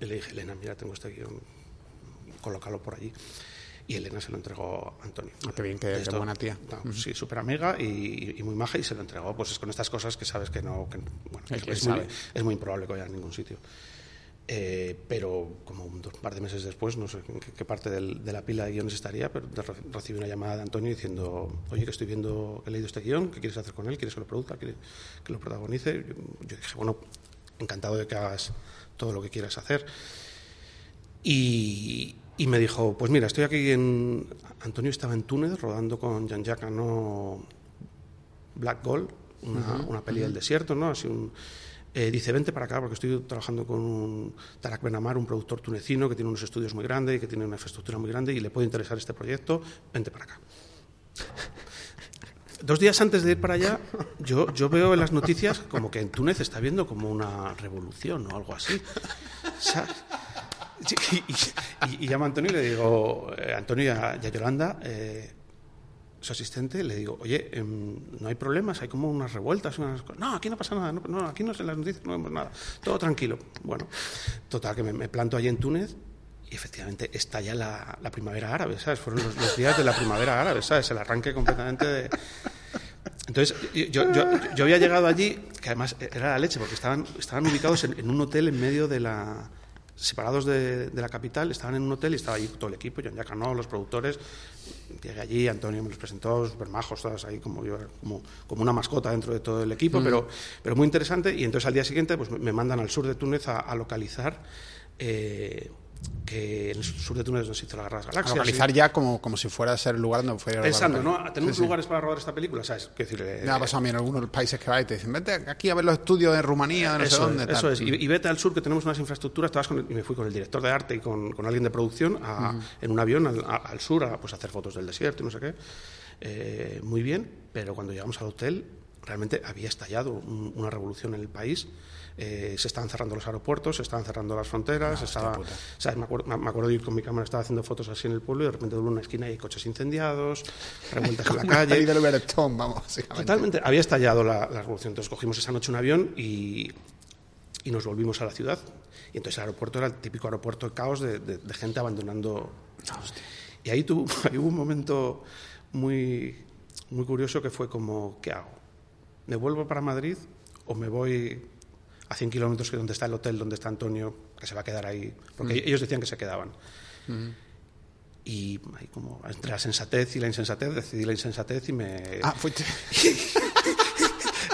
Y le dije, Elena, mira, tengo este guion, colócalo por allí. Y Elena se lo entregó a Antonio. Ah, qué bien, qué- qué buena tía. no, Sí, súper amiga y, y muy maja y se lo entregó. Pues es con estas cosas que sabes que no. que- bueno, que es muy, es muy improbable que vaya a ningún sitio. Eh, pero como un par de meses después, no sé en qué, qué parte del- de la pila de guiones estaría, pero recibí una llamada de Antonio diciendo: Oye, que estoy viendo, que he leído este guion, ¿qué quieres hacer con él? ¿Quieres que lo produzca? ¿Quieres que lo protagonice? Yo, yo dije: Bueno, encantado de que hagas todo lo que quieras hacer. Y, y me dijo, pues mira, estoy aquí en... Antonio estaba en Túnez rodando con Jean-Jacques Hano Black Gold, una, una peli del desierto, ¿no? Así un, eh, dice, vente para acá porque estoy trabajando con un Tarak Benamar, un productor tunecino que tiene unos estudios muy grandes y que tiene una infraestructura muy grande y le puede interesar este proyecto, vente para acá. Dos días antes de ir para allá, yo, yo veo en las noticias como que en Túnez está habiendo como una revolución o algo así. ¿sabes? Y, y- llamo a Antonio y le digo, eh, Antonio y a, y a Yolanda, eh, su asistente, le digo, oye, em, no hay problemas, hay como unas revueltas, unas cosas. No, aquí no pasa nada, no, aquí no en las noticias no vemos nada, todo tranquilo. Bueno, total, que me, planto allí en Túnez y efectivamente estalla la, la primavera árabe, ¿sabes? Fueron los, los días de la primavera árabe, ¿sabes? El arranque completamente de... Entonces, yo, yo, yo había llegado allí, que además era la leche, porque estaban, estaban ubicados en, en un hotel en medio de la separados de, de la capital, estaban en un hotel y estaba allí todo el equipo, John Jacano, los productores. Llegué allí, Antonio me los presentó, súper majos, todas ahí como yo, como, como una mascota dentro de todo el equipo, pero, pero muy interesante. Y entonces al día siguiente pues, me mandan al sur de Túnez a, a localizar. eh, que en el sur de Túnez nos hizo la Guerra de las a Galaxias. localizar y- ya como, como si fuera a ser el lugar donde fuera a Pensando. ¿no? Tenemos Sí, sí. lugares para rodar esta película, ¿sabes? Decir, eh, Me ha pasado a mí en algunos países que vais y te dicen, vete aquí a ver los estudios de Rumanía, no sé eso, dónde. es, eso tal". es. Y, y vete al sur que tenemos unas infraestructuras. Estabas con el- y me fui con el director de arte y con, con alguien de producción a- en un avión al, a- al sur a pues, hacer fotos del desierto y no sé qué. Eh, muy bien, pero cuando llegamos al hotel realmente había estallado un- una revolución en el país. Eh, se estaban cerrando los aeropuertos, se estaban cerrando las fronteras. estaba, ¿sabes? Me, acuerdo, me acuerdo de ir con mi cámara, estaba haciendo fotos así en el pueblo y de repente en una esquina hay coches incendiados, revueltas en la calle. del vamos. Totalmente. Había estallado la, la revolución. Entonces cogimos esa noche un avión y, y nos volvimos a la ciudad. Y entonces el aeropuerto era el típico aeropuerto de caos de, de- de gente abandonando. Y ahí, tuvo, ahí hubo un momento muy, muy curioso que fue como, ¿qué hago? ¿Me vuelvo para Madrid o me voy a 100 kilómetros que donde está el hotel, donde está Antonio, que se va a quedar ahí? Porque ellos decían que se quedaban. Y ahí como entre la sensatez y la insensatez, decidí la insensatez y me... Ah, fuiste...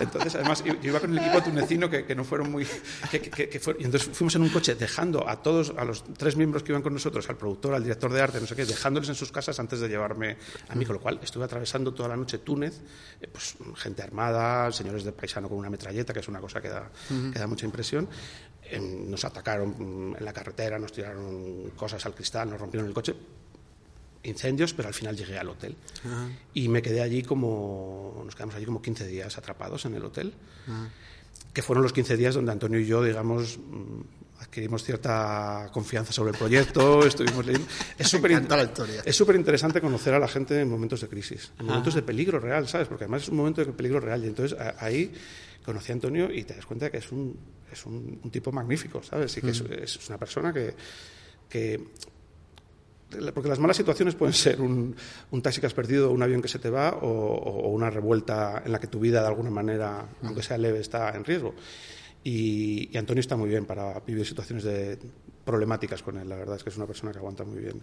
Entonces, además, yo iba con el equipo tunecino que, que no fueron muy... que- que- que fue- y entonces fuimos en un coche dejando a todos, a los tres miembros que iban con nosotros, al productor, al director de arte, no sé qué, dejándoles en sus casas antes de llevarme a mí, con lo cual estuve atravesando toda la noche Túnez, eh, pues gente armada, señores de paisano con una metralleta, que es una cosa que da, que da mucha impresión. Em, nos atacaron mm, en la carretera, nos tiraron cosas al cristal, nos rompieron el coche, incendios, pero al final llegué al hotel. Y me quedé allí como, nos quedamos allí como 15 días atrapados en el hotel, que fueron los 15 días donde Antonio y yo, digamos, mm, adquirimos cierta confianza sobre el proyecto, estuvimos leyendo. Es súper interesante conocer a la gente en momentos de crisis, en momentos de peligro real, ¿sabes? Porque además es un momento de peligro real. Y entonces ahí conocí a Antonio y te das cuenta que es un, es un, un tipo magnífico, ¿sabes? Y que es, es una persona que, que porque las malas situaciones pueden ser un, un taxi que has perdido, un avión que se te va o, o- una revuelta en la que tu vida de alguna manera, aunque sea leve, está en riesgo. Y, y Antonio está muy bien para vivir situaciones de, problemáticas con él. La verdad es que es una persona que aguanta muy bien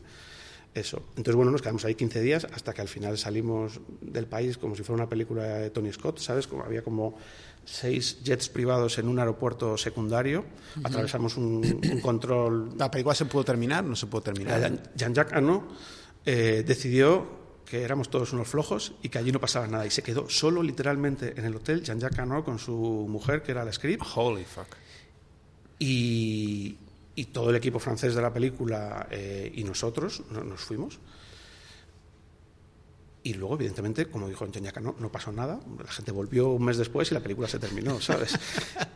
eso. Entonces, bueno, nos quedamos ahí 15 días hasta que al final salimos del país como si fuera una película de Tony Scott, ¿sabes? Como había como seis jets privados en un aeropuerto secundario. Atravesamos un, un control ¿La película se pudo terminar? ¿No se pudo terminar? Jean-Jacques Hano eh, decidió que éramos todos unos flojos y que allí no pasaba nada. Y se quedó solo, literalmente, en el hotel Jean-Jacques Cano con su mujer, que era la script. Holy fuck. Y, y todo el equipo francés de la película eh, y nosotros no, nos fuimos. Y luego, evidentemente, como dijo Jean-Jacques Cano, no pasó nada. La gente volvió un mes después y la película se terminó, ¿sabes?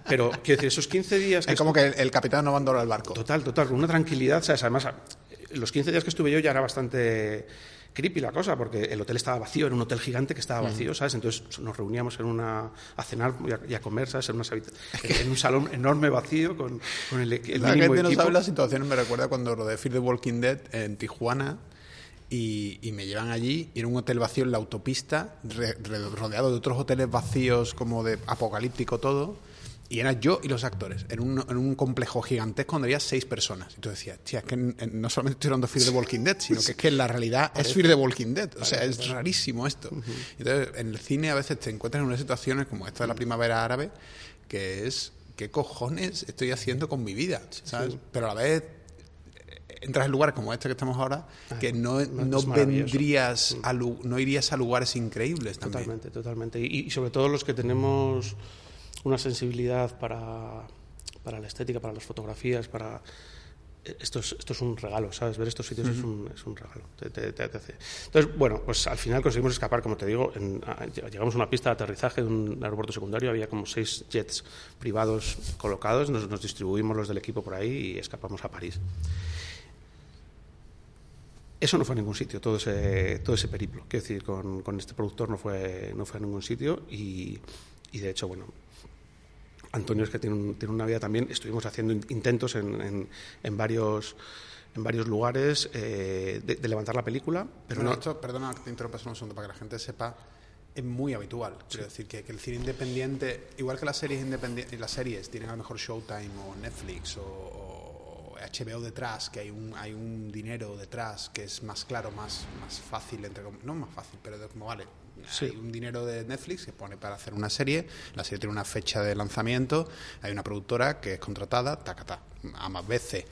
Pero, quiero decir, esos 15 días... Que Es como que el, el capitán no abandonó el barco. Total, total, con una tranquilidad, ¿sabes? Además, los 15 días que estuve yo ya era bastante creepy la cosa, porque el hotel estaba vacío, era un hotel gigante que estaba vacío, ¿sabes? Entonces nos reuníamos en una, a cenar y a, y a comer, ¿sabes? En, unas en un salón enorme vacío con, con el, el La mínimo gente no equipo. sabe las situaciones, me recuerda cuando rodé Fear the Walking Dead en Tijuana y, y me llevan allí y era un hotel vacío en la autopista, re- re- rodeado de otros hoteles vacíos como de apocalíptico todo. Y era yo y los actores, en un, en un complejo gigantesco donde había seis personas. Y tú decías, tía, es que en- en- no solamente estoy hablando de Fear the Walking Dead, sino que es que en la realidad es Fear the Walking Dead. O sea, es rarísimo esto. Entonces, en el cine a veces te encuentras en unas situaciones como esta de la primavera árabe, que es, ¿qué cojones estoy haciendo con mi vida? ¿sabes? Pero a la vez eh, entras en lugares como este que estamos ahora, que no, Ah, no, no maravilloso. vendrías, a lu- no irías a lugares increíbles también. Totalmente, totalmente. Y, y sobre todo los que tenemos una sensibilidad para, para la estética, para las fotografías, para... Esto es, esto es un regalo, ¿sabes? Ver estos sitios es, un, es un regalo. Te- te- te- Entonces, bueno, pues al final conseguimos escapar, como te digo, en- a- llegamos a una pista de aterrizaje de un aeropuerto secundario, había como seis jets privados colocados, nos, nos distribuimos los del equipo por ahí y escapamos a París. Eso no fue a ningún sitio, todo ese, todo ese periplo. Quiero decir, con, con este productor no fue, no fue a ningún sitio y, y de hecho, bueno, Antonio es que tiene, un- tiene una vida también. Estuvimos haciendo in- intentos en, en- en varios, en varios lugares eh, de, de levantar la película, pero Bueno, no. esto, perdona que te interrumpa solo un segundo, para que la gente sepa, es muy habitual. Quiero decir que, que el cine independiente, igual que las series independientes, las series tienen a lo mejor Showtime o Netflix o, o HBO detrás, que hay un, hay un dinero detrás que es más claro, más, más fácil, entre no más fácil, pero de- como vale. Sí. Hay un dinero de Netflix que pone para hacer una serie, la serie tiene una fecha de lanzamiento, hay una productora que es contratada, tacata, a más veces.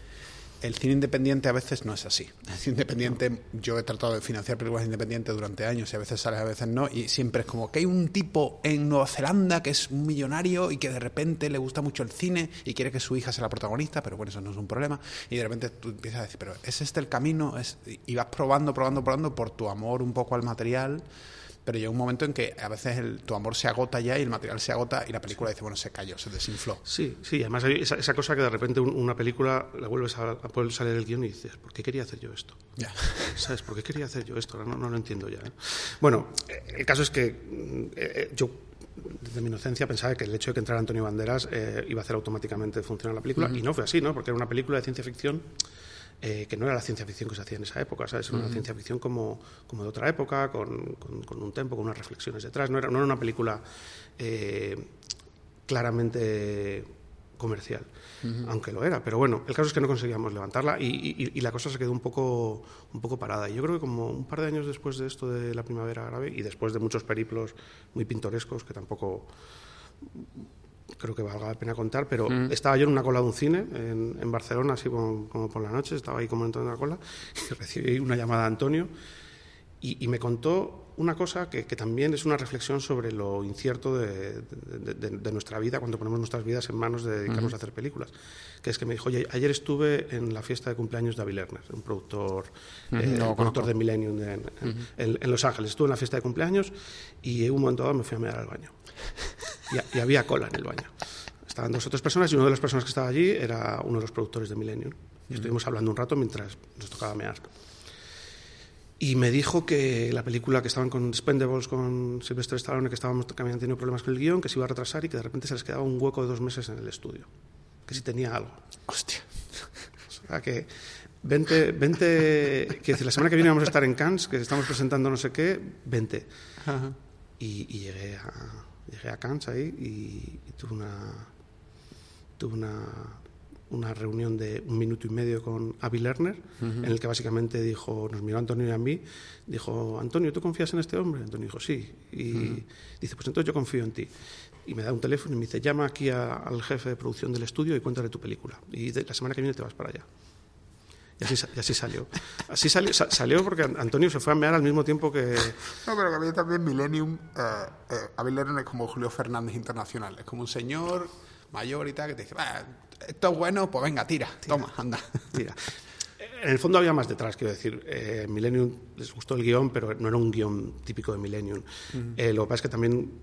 El cine independiente a veces no es así. El cine independiente, yo he tratado de financiar películas independientes durante años y a veces sale, a veces no, y siempre es como que hay un tipo en Nueva Zelanda que es un millonario y que de repente le gusta mucho el cine y quiere que su hija sea la protagonista, pero bueno, eso no es un problema, y de repente tú empiezas a decir, pero ¿es este el camino? Es, y vas probando, probando, probando por tu amor un poco al material, pero llega un momento en que a veces el- tu amor se agota ya y el material se agota y la película dice, bueno, se cayó, se desinfló. Sí, sí, además hay esa, esa cosa que de repente un- una película la vuelves a, a poder salir el guion y dices, ¿por qué quería hacer yo esto? Ya. ¿Sabes? ¿Por qué quería hacer yo esto? Ahora no, no lo entiendo ya. ¿eh? Bueno, el caso es que mm, eh, eh, yo, desde mi inocencia, pensaba que el hecho de que entrara Antonio Banderas eh, iba a hacer automáticamente funcionar la película, y no fue así, ¿no? Porque era una película de ciencia ficción eh, que no era la ciencia ficción que se hacía en esa época, ¿sabes? Era una ciencia ficción como, como de otra época, con, con- con un tempo, con unas reflexiones detrás. No era, no era una película eh, claramente comercial, aunque lo era. Pero bueno, el caso es que no conseguíamos levantarla y, y- y la cosa se quedó un poco, un poco parada. Y yo creo que como un par de años después de esto de la primavera árabe y después de muchos periplos muy pintorescos que tampoco creo que valga la pena contar, pero estaba yo en una cola de un cine en, en Barcelona, así como, como por la noche, estaba ahí como en la cola y recibí una llamada de Antonio y, y me contó una cosa que, que también es una reflexión sobre lo incierto de, de- de- de nuestra vida cuando ponemos nuestras vidas en manos de dedicarnos a hacer películas. Que es que me dijo, oye, ayer estuve en la fiesta de cumpleaños de Avi Lerner, un productor, eh, lo productor de Millennium en, en- en- en Los Ángeles. Estuve en la fiesta de cumpleaños y en un momento dado me fui a mirar al baño. Y, y había cola en el baño. Estaban dos o tres personas y una de las personas que estaba allí era uno de los productores de Millennium. Y estuvimos hablando un rato mientras nos tocaba mear. Y me dijo que la película que estaban con Spendables, con Sylvester Stallone, que estábamos que habían tenido problemas con el guion, que se iba a retrasar y que de repente se les quedaba un hueco de dos meses en el estudio. Que si tenía algo. Hostia. O sea que vente, vente, que la semana que viene vamos a estar en Cannes, que estamos presentando no sé qué, vente. Y, y llegué, a, llegué a Cannes ahí y, y tuve una tuve una, una reunión de un minuto y medio con Avi Lerner, en el que básicamente dijo, nos miró Antonio y a mí, dijo, Antonio, ¿tú confías en este hombre? Antonio dijo, sí. Y dice, pues entonces yo confío en ti. Y me da un teléfono y me dice, llama aquí a- al jefe de producción del estudio y cuéntale tu película. Y de- la semana que viene te vas para allá. Y así, y así salió. Así salió, sa- salió porque Antonio se fue a mear al mismo tiempo que... No, pero que a mí también Millennium, eh, eh, Abel Lerner es como Julio Fernández Internacional, es como un señor mayor y tal que te dice, "Ah, esto es bueno, pues venga, tira, toma, anda. Tira. En el fondo había más detrás, quiero decir. Eh, Millennium les gustó el guion, pero no era un guion típico de Millennium. Eh, lo que pasa es que también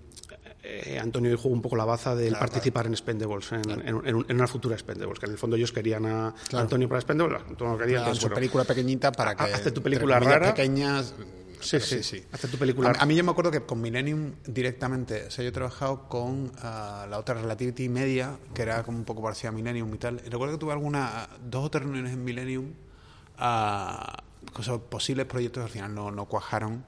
eh, Antonio jugó un poco la baza de participar en Expendables, en, en- en un- en una futura Expendables, que en el fondo ellos querían a Antonio para Expendables, Antonio quería, Hagan entonces, su bueno, película pequeñita para que... Hazte tu película rara. pequeñas... Sí, pero sí, hazte tu película. A, a mí yo me acuerdo que con Millennium directamente, o sea, yo he trabajado con ah, la otra Relativity Media, que era como un poco parecida a Millennium y tal. Y recuerdo que tuve alguna, dos o tres reuniones en Millennium, ah, cosas, posibles proyectos que al final no, no cuajaron.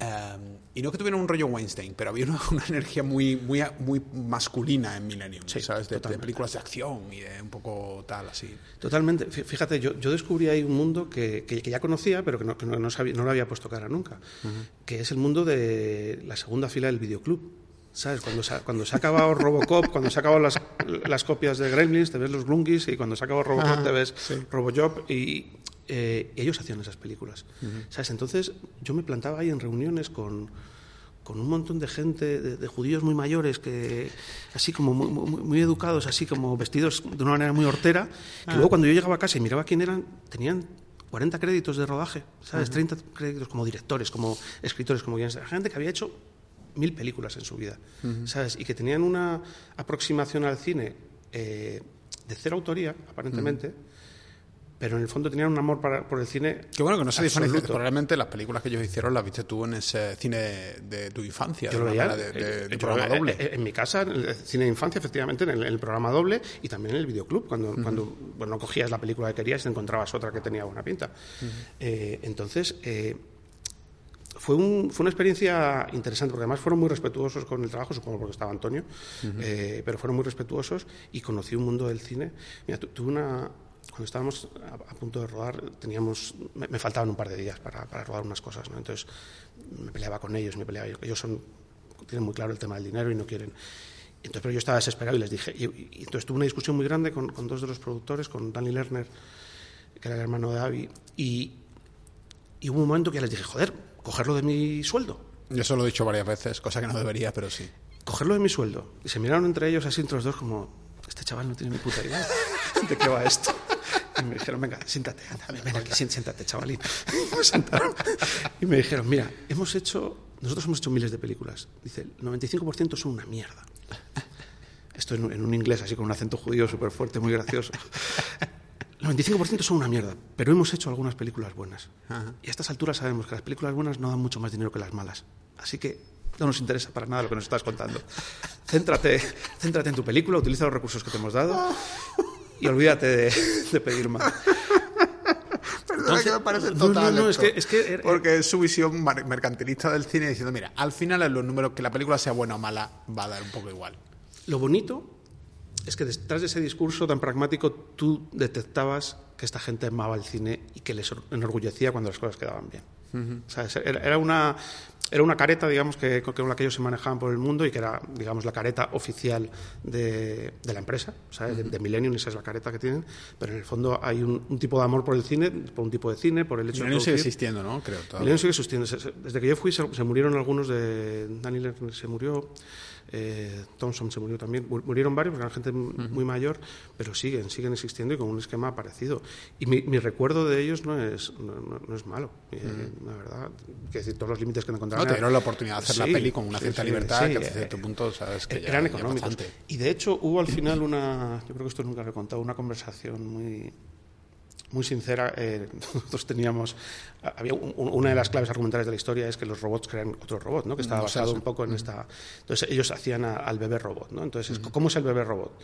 Um, y no que tuviera un rollo Weinstein, pero había una, una energía muy, muy, muy masculina en Millennium, Sí, ¿sabes? De, de películas de acción y de un poco tal, así. Totalmente. Fí- Fíjate, yo, yo descubrí ahí un mundo que, que- que ya conocía, pero que no, que no, no sabía, no lo había puesto cara nunca, que es el mundo de la segunda fila del videoclub. ¿Sabes? Cuando se, ha- cuando se ha acabado Robocop, cuando se han acabado las, las copias de Gremlins, te ves los Grungies, y cuando se ha acabado Robocop, te ves sí. Robojob, y eh, ellos hacían esas películas. ¿Sabes? Entonces yo me plantaba ahí en reuniones con, con un montón de gente, de, de judíos muy mayores, que así como muy, muy- muy educados, así como vestidos de una manera muy hortera, que luego cuando yo llegaba a casa y miraba quién eran, tenían 40 créditos de rodaje, ¿sabes? 30 créditos como directores, como escritores, como guionistas. gente que había hecho mil películas en su vida, ¿sabes? Y que tenían una aproximación al cine eh, de cero autoría, aparentemente, pero en el fondo tenían un amor para- por el cine. Que bueno, que no se diferencia. Probablemente las películas que ellos hicieron las viste tú en ese cine de, tu infancia. Yo lo veía de, de- eh, de programa lo doble. eh, En mi casa, en el cine de infancia, efectivamente, en el, en el programa doble y también en el videoclub, cuando, cuando bueno, no cogías la película que querías y encontrabas otra que tenía buena pinta. Eh, entonces, eh, fue, un- fue una experiencia interesante, porque además fueron muy respetuosos con el trabajo, supongo porque estaba Antonio, eh, pero fueron muy respetuosos y conocí un mundo del cine. Mira, tu- tuve una. Cuando estábamos a, a punto de rodar, teníamos, me, me faltaban un par de días para, para rodar unas cosas, ¿no? Entonces me peleaba con ellos, me peleaba. Ellos son, tienen muy claro el tema del dinero y no quieren. Entonces, pero yo estaba desesperado y les dije. Y, y- entonces tuve una discusión muy grande con, con dos de los productores, con Danny Lerner, que era el hermano de Avi, y, y hubo un momento que les dije, joder, cogerlo de mi sueldo. Yo eso lo he dicho varias veces, cosa que no debería, pero sí. Cogerlo de mi sueldo. Y se miraron entre ellos así entre los dos como, este chaval no tiene ni puta idea de qué va esto. Y me dijeron, venga, siéntate, anda, ven aquí, siéntate, chavalín. Y me sentaron. Y me dijeron, mira, hemos hecho, nosotros hemos hecho miles de películas. Dice, el 95% son una mierda. Esto en, un- en un inglés así con un acento judío súper fuerte, muy gracioso. El 95% son una mierda, pero hemos hecho algunas películas buenas. Y a estas alturas sabemos que las películas buenas no dan mucho más dinero que las malas. Así que no nos interesa para nada lo que nos estás contando. Céntrate, céntrate en tu película, utiliza los recursos que te hemos dado y olvídate de, de pedir más. Perdona que me parece no, total. no, no, es esto. que- es que era- Porque es su visión mercantilista del cine diciendo, mira, al final en los números, que la película sea buena o mala, va a dar un poco igual. Lo bonito es que detrás de ese discurso tan pragmático tú detectabas que esta gente amaba el cine y que les enorgullecía cuando las cosas quedaban bien. ¿Sabes? Era, era una, era una careta, digamos, que, con la que ellos se manejaban por el mundo y que era, digamos, la careta oficial de, de la empresa, ¿sabes? De, de Millennium, esa es la careta que tienen, pero en el fondo hay un, un tipo de amor por el cine, por un tipo de cine, por el hecho Millennium de sigue existiendo, ¿no? Creo. todavía. Millennium sigue existiendo. Desde que yo fui se, se murieron algunos de... Lerner se murió, eh, Thompson se murió también. Mu- Murieron varios porque eran gente muy mayor, pero siguen, siguen existiendo y con un esquema parecido. Y mi, mi recuerdo de ellos no es, no, no- no es malo, eh, la verdad. Quiero decir, todos los límites que No, encontraron... te dieron la oportunidad de hacer la peli con una cierta sí, libertad sí, que hasta eh, cierto punto sabes que ya- eran ya económicos. bastante. Y de hecho hubo al final una, yo creo que esto nunca lo he contado, una conversación muy, muy sincera. eh, nosotros teníamos, había un- un- una de las claves argumentales de la historia es que los robots crean otro robot, ¿no? que estaba No sé, basado un poco en esta. Entonces ellos hacían a- al bebé robot, ¿no? Entonces, ¿cómo es el bebé robot?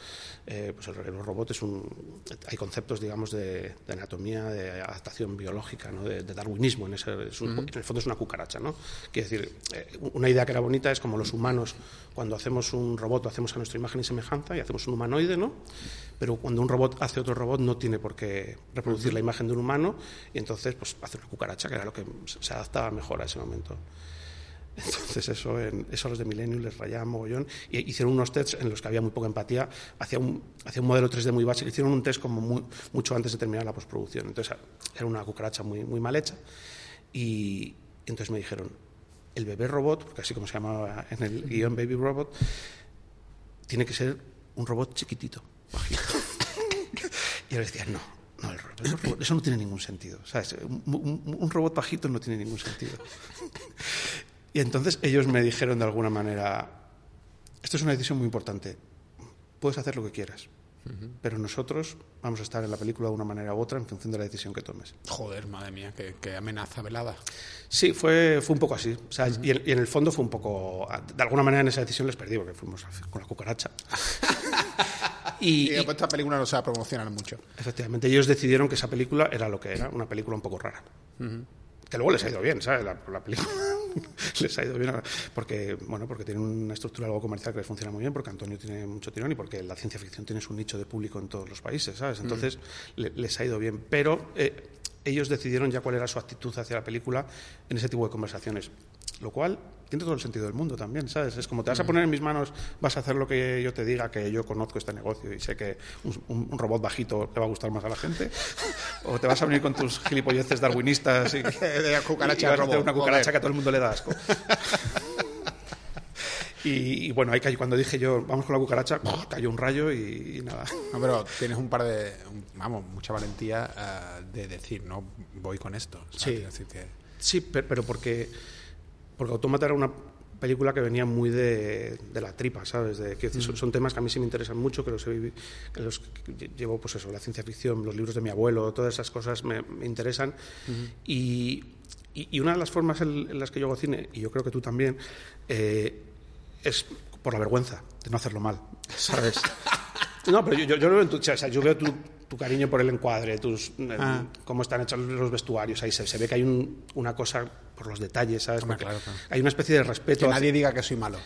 Eh, pues el bebé robot es un, hay conceptos, digamos, de, de anatomía, de adaptación biológica, ¿no? de, de darwinismo. En, ese, es un- en el fondo es una cucaracha, ¿no? Quiere decir, eh, una idea que era bonita es como los humanos cuando hacemos un robot lo hacemos a nuestra imagen y semejanza y hacemos un humanoide, ¿no? Pero cuando un robot hace otro robot no tiene por qué reproducir la imagen de un humano y entonces pues hace una cucaracha, que era lo que se adaptaba mejor a ese momento. Entonces eso, en, eso a los de Millennium les rayaba mogollón. Y hicieron unos tests en los que había muy poca empatía. Hacía un, hacía un modelo 3D muy básico. Hicieron un test como muy, mucho antes de terminar la postproducción. Entonces era una cucaracha muy, muy mal hecha. Y entonces me dijeron, el bebé robot, porque así como se llamaba en el guion Baby Robot, tiene que ser un robot chiquitito. y yo les decía, no, no, el robot, eso no tiene ningún sentido. ¿sabes? Un, un, robot bajito no tiene ningún sentido. y entonces ellos me dijeron de alguna manera, esto es una decisión muy importante, puedes hacer lo que quieras, pero nosotros vamos a estar en la película de una manera u otra en función de la decisión que tomes. Joder, madre mía, qué, amenaza velada. Sí, fue, fue un poco así. O sea, y, en, el fondo fue un poco. De alguna manera en esa decisión les perdí, porque fuimos con la cucaracha. y, y, esta película no se va a promocionar mucho. Efectivamente, ellos decidieron que esa película era lo que era, una película un poco rara que luego les ha ido bien, ¿sabes? La, la película les ha ido bien porque, bueno, porque tienen una estructura algo comercial que les funciona muy bien, porque Antonio tiene mucho tirón y porque la ciencia ficción tiene su nicho de público en todos los países, ¿sabes? Entonces mm. les ha ido bien, pero eh, ellos decidieron ya cuál era su actitud hacia la película en ese tipo de conversaciones, lo cual tiene todo el sentido del mundo también, ¿sabes? Es como te vas a poner en mis manos, vas a hacer lo que yo te diga, que yo conozco este negocio y sé que un, robot bajito le va a gustar más a la gente, o te vas a venir con tus gilipolleces darwinistas y, de cucaracha y vas a una cucaracha que a todo el mundo le da asco. Y, bueno, ahí cayó, cuando dije yo, vamos con la cucaracha, cayó un rayo y, nada. No, pero tienes un par de, vamos, mucha valentía eh, de decir, no, voy con esto. Sí, sí, pero porque porque Autómata era una película que venía muy de, la tripa, ¿sabes? De, que son, temas que a mí sí me interesan mucho, que los, que los llevo, pues eso, la ciencia ficción, los libros de mi abuelo, todas esas cosas me, interesan. y, y, una de las formas en, las que yo hago cine, y yo creo que tú también, eh, es por la vergüenza de no hacerlo mal, ¿sabes? no, pero yo, yo, en tu, o sea, yo veo tu, tu cariño por el encuadre, tus, eh, ah. cómo están hechos los vestuarios, ahí se, ve que hay una cosa por los detalles, ¿sabes? Hay una especie de respeto. Que nadie diga que soy malo.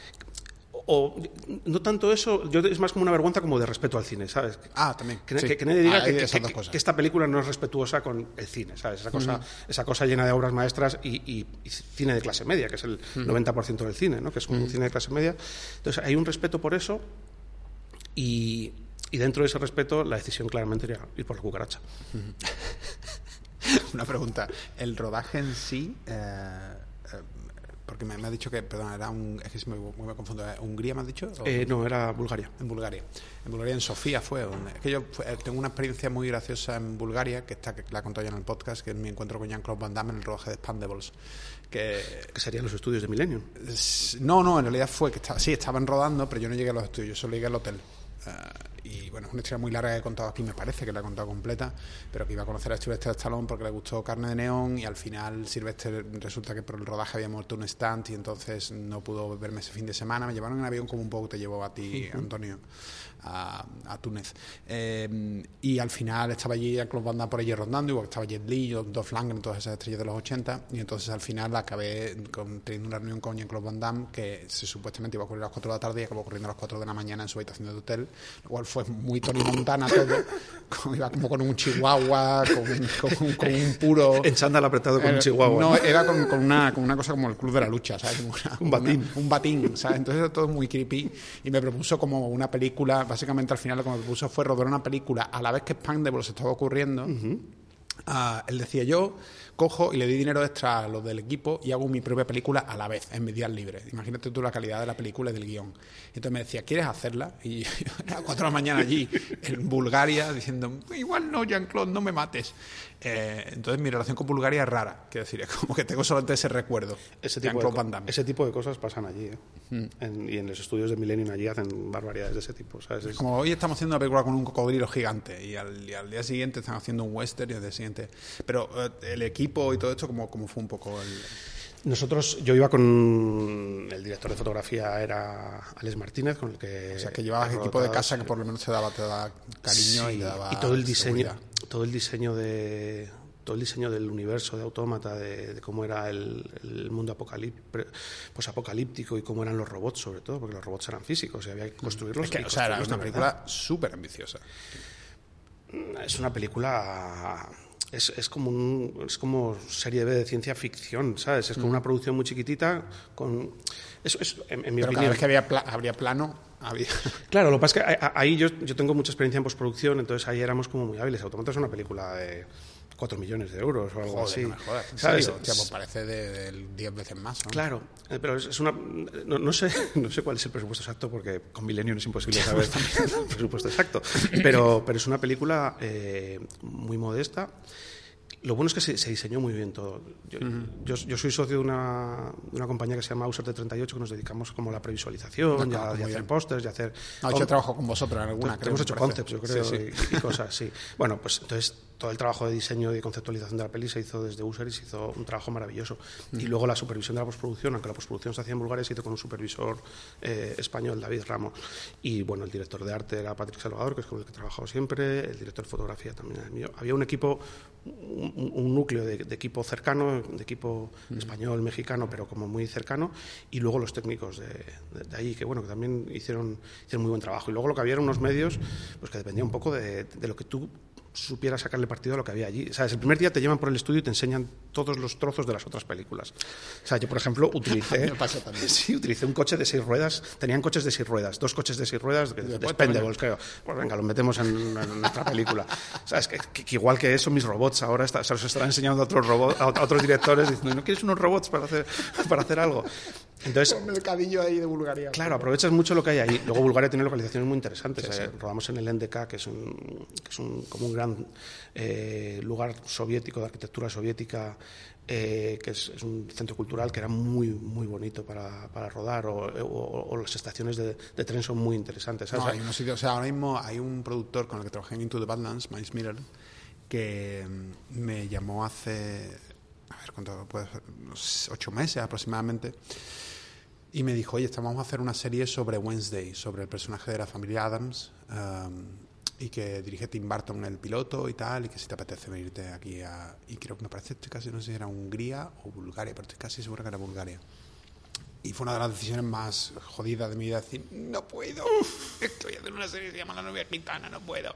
O, no tanto eso, yo, es más como una vergüenza como de respeto al cine, ¿sabes? Ah, también. Que, nadie diga que, esta película no es respetuosa con el cine, ¿sabes? Esa cosa, esa cosa llena de obras maestras y, cine de clase media, que es el 90% del cine, ¿no? Que es un cine de clase media. Entonces, hay un respeto por eso y, y dentro de ese respeto, la decisión claramente era ir por la cucaracha. Una pregunta. ¿El rodaje en sí, eh, eh, porque me, ha dicho que, perdón, era un, es que me, me confundo, ¿eh? ¿Hungría me has dicho? no, era Bulgaria. En Bulgaria. En Bulgaria, en Sofía fue. es que yo tengo una experiencia muy graciosa en Bulgaria, que está que la he contado ya en el podcast, que es mi encuentro con Jean-Claude Van Damme en el rodaje de Spandables. Que, que serían los estudios de Millennium. No, no, en realidad fue que estaba, sí, estaban rodando, pero yo no llegué a los estudios, yo solo llegué al hotel y bueno, es una historia muy larga que he contado aquí, me parece que la he contado completa, pero que iba a conocer a Sylvester Stallone porque le gustó Carne de Neón y al final Sylvester resulta que por el rodaje había muerto un stand y entonces no pudo verme ese fin de semana. Me llevaron en avión como un poco te llevó a ti, Antonio a, Túnez. Eh, y al final estaba allí a Club Banda por allí rondando, igual estaba Jet Li, Dolph Lundgren, todas esas estrellas de los 80, y entonces al final acabé teniendo una reunión con Jean-Claude Van Damme que se, supuestamente iba a ocurrir a las 4 de la tarde y acabó ocurriendo a las 4 de la mañana en su habitación de hotel, lo cual fue muy Tony Montana todo, como, iba como con un chihuahua, con, un puro... En chándal apretado con un chihuahua. No, era con, una, con una cosa como el club de la lucha, ¿sabes? un batín. un batín, ¿sabes? Entonces era todo muy creepy y me propuso como una película básicamente al final lo que me puso fue rodar una película a la vez que Spandables estaba ocurriendo. Ah, él decía yo cojo y le di dinero extra a los del equipo y hago mi propia película a la vez, en mis días libres. Imagínate tú la calidad de la película y del guion. Entonces me decía, ¿quieres hacerla? Y yo a las 4 de la mañana allí, en Bulgaria, diciendo, igual no, Jean-Claude, no me mates. Eh, entonces mi relación con Bulgaria es rara, quiero decir, es como que tengo solamente ese recuerdo. Ese tipo, de, ese tipo de cosas pasan allí. ¿eh? Mm. y en los estudios de Millennium allí hacen barbaridades de ese tipo. ¿sabes? Como hoy estamos haciendo una película con un cocodrilo gigante y al, día siguiente están haciendo un western y al día siguiente... Pero eh, el equipo y todo esto, como, como fue un poco el... Nosotros, yo iba con el director de fotografía, era Alex Martínez, con el que. O sea, que llevabas equipo de casa que por lo menos te daba, te cariño y te daba. Y todo el diseño, todo el diseño de todo el diseño del universo de Autómata, de, cómo era el, mundo pues apocalíptico y cómo eran los robots, sobre todo, porque los robots eran físicos y había que construirlos. Es o sea, era una película súper ambiciosa. Es una película es, es, como un, es como serie B de ciencia ficción, ¿sabes? Es como una producción muy chiquitita con... Eso es, en, en mi Pero opinión... cada vez que había, pla- habría plano, había... Claro, lo que pasa es que ahí yo, yo tengo mucha experiencia en postproducción, entonces ahí éramos como muy hábiles. Automata es una película de 4 millones de euros o algo Joder, así. no me jodas. ¿En ¿sabes? serio? Pues parece de, de 10 veces más, ¿no? Claro, eh, pero es, es una. No, no sé, no sé cuál es el presupuesto exacto porque con Millennium es imposible saber el presupuesto exacto. Pero, pero es una película eh, muy modesta. Lo bueno es que se, se diseñó muy bien todo. Yo, yo, yo soy socio de una, de una compañía que se llama User de 38 que nos dedicamos como a la previsualización, y a, y a hacer pósters, y a hacer. No, yo trabajo con vosotros en alguna, creo. hemos hecho concepts, yo creo, Sí, sí. Y, y cosas, sí. Bueno, pues entonces todo el trabajo de diseño y conceptualización de la peli se hizo desde User y se hizo un trabajo maravilloso. Y luego la supervisión de la postproducción, aunque la postproducción se hacía en Bulgaria, se hizo con un supervisor eh, español, David Ramos. Y bueno, el director de arte era Patrick Salvador, que es con el que he trabajado siempre, el director de fotografía también era el mío. Había un equipo, un, un núcleo de, de equipo cercano, de equipo español, mexicano, pero como muy cercano, y luego los técnicos de, de- de ahí, que bueno, que también hicieron, hicieron muy buen trabajo. Y luego lo que había eran unos medios pues que dependía un poco de, de lo que tú supieras sacarle partido a lo que había allí. ¿Sabes? El primer día te llevan por el estudio y te enseñan todos los trozos de las otras películas. O sea, yo, por ejemplo, utilicé... Sí, utilicé un coche de seis ruedas. Tenían coches de seis ruedas, dos coches de seis ruedas de, Después Expendables, creo. Pues venga, los metemos en, en nuestra película. ¿Sabes? Que, que- igual que eso, mis robots ahora está- se los estarán enseñando a otros, robots, a, otros directores diciendo, ¿no quieres unos robots para hacer, para hacer algo? Entonces, Un mercadillo ahí de Bulgaria. Claro, aprovechas mucho lo que hay ahí. Luego Bulgaria tiene localizaciones muy interesantes. Eh, Rodamos en el NDK, que es un, que es un- como un gran eh, lugar soviético, de arquitectura soviética, eh, que es, es un centro cultural que era muy muy bonito para, para rodar, o, o- o las estaciones de, de tren son muy interesantes. ¿sabes? No, hay unos sitios, o sea, ahora mismo hay un productor con el que trabajé en Into the Badlands, Miles Miller, que mm, me llamó hace, a ver, ¿cuánto puede ser? Unos ocho meses aproximadamente, y me dijo, oye, estamos vamos a hacer una serie sobre Wednesday, sobre el personaje de la familia Adams, um, y que dirige Tim Burton el piloto y tal, y que si te apetece venirte aquí a... Y creo que me parece, estoy casi, no sé si era Hungría o Bulgaria, pero estoy casi seguro que era Bulgaria. Y fue una de las decisiones más jodidas de mi vida. Decir, no puedo. Estoy haciendo una serie que se llama La novia gitana, no puedo.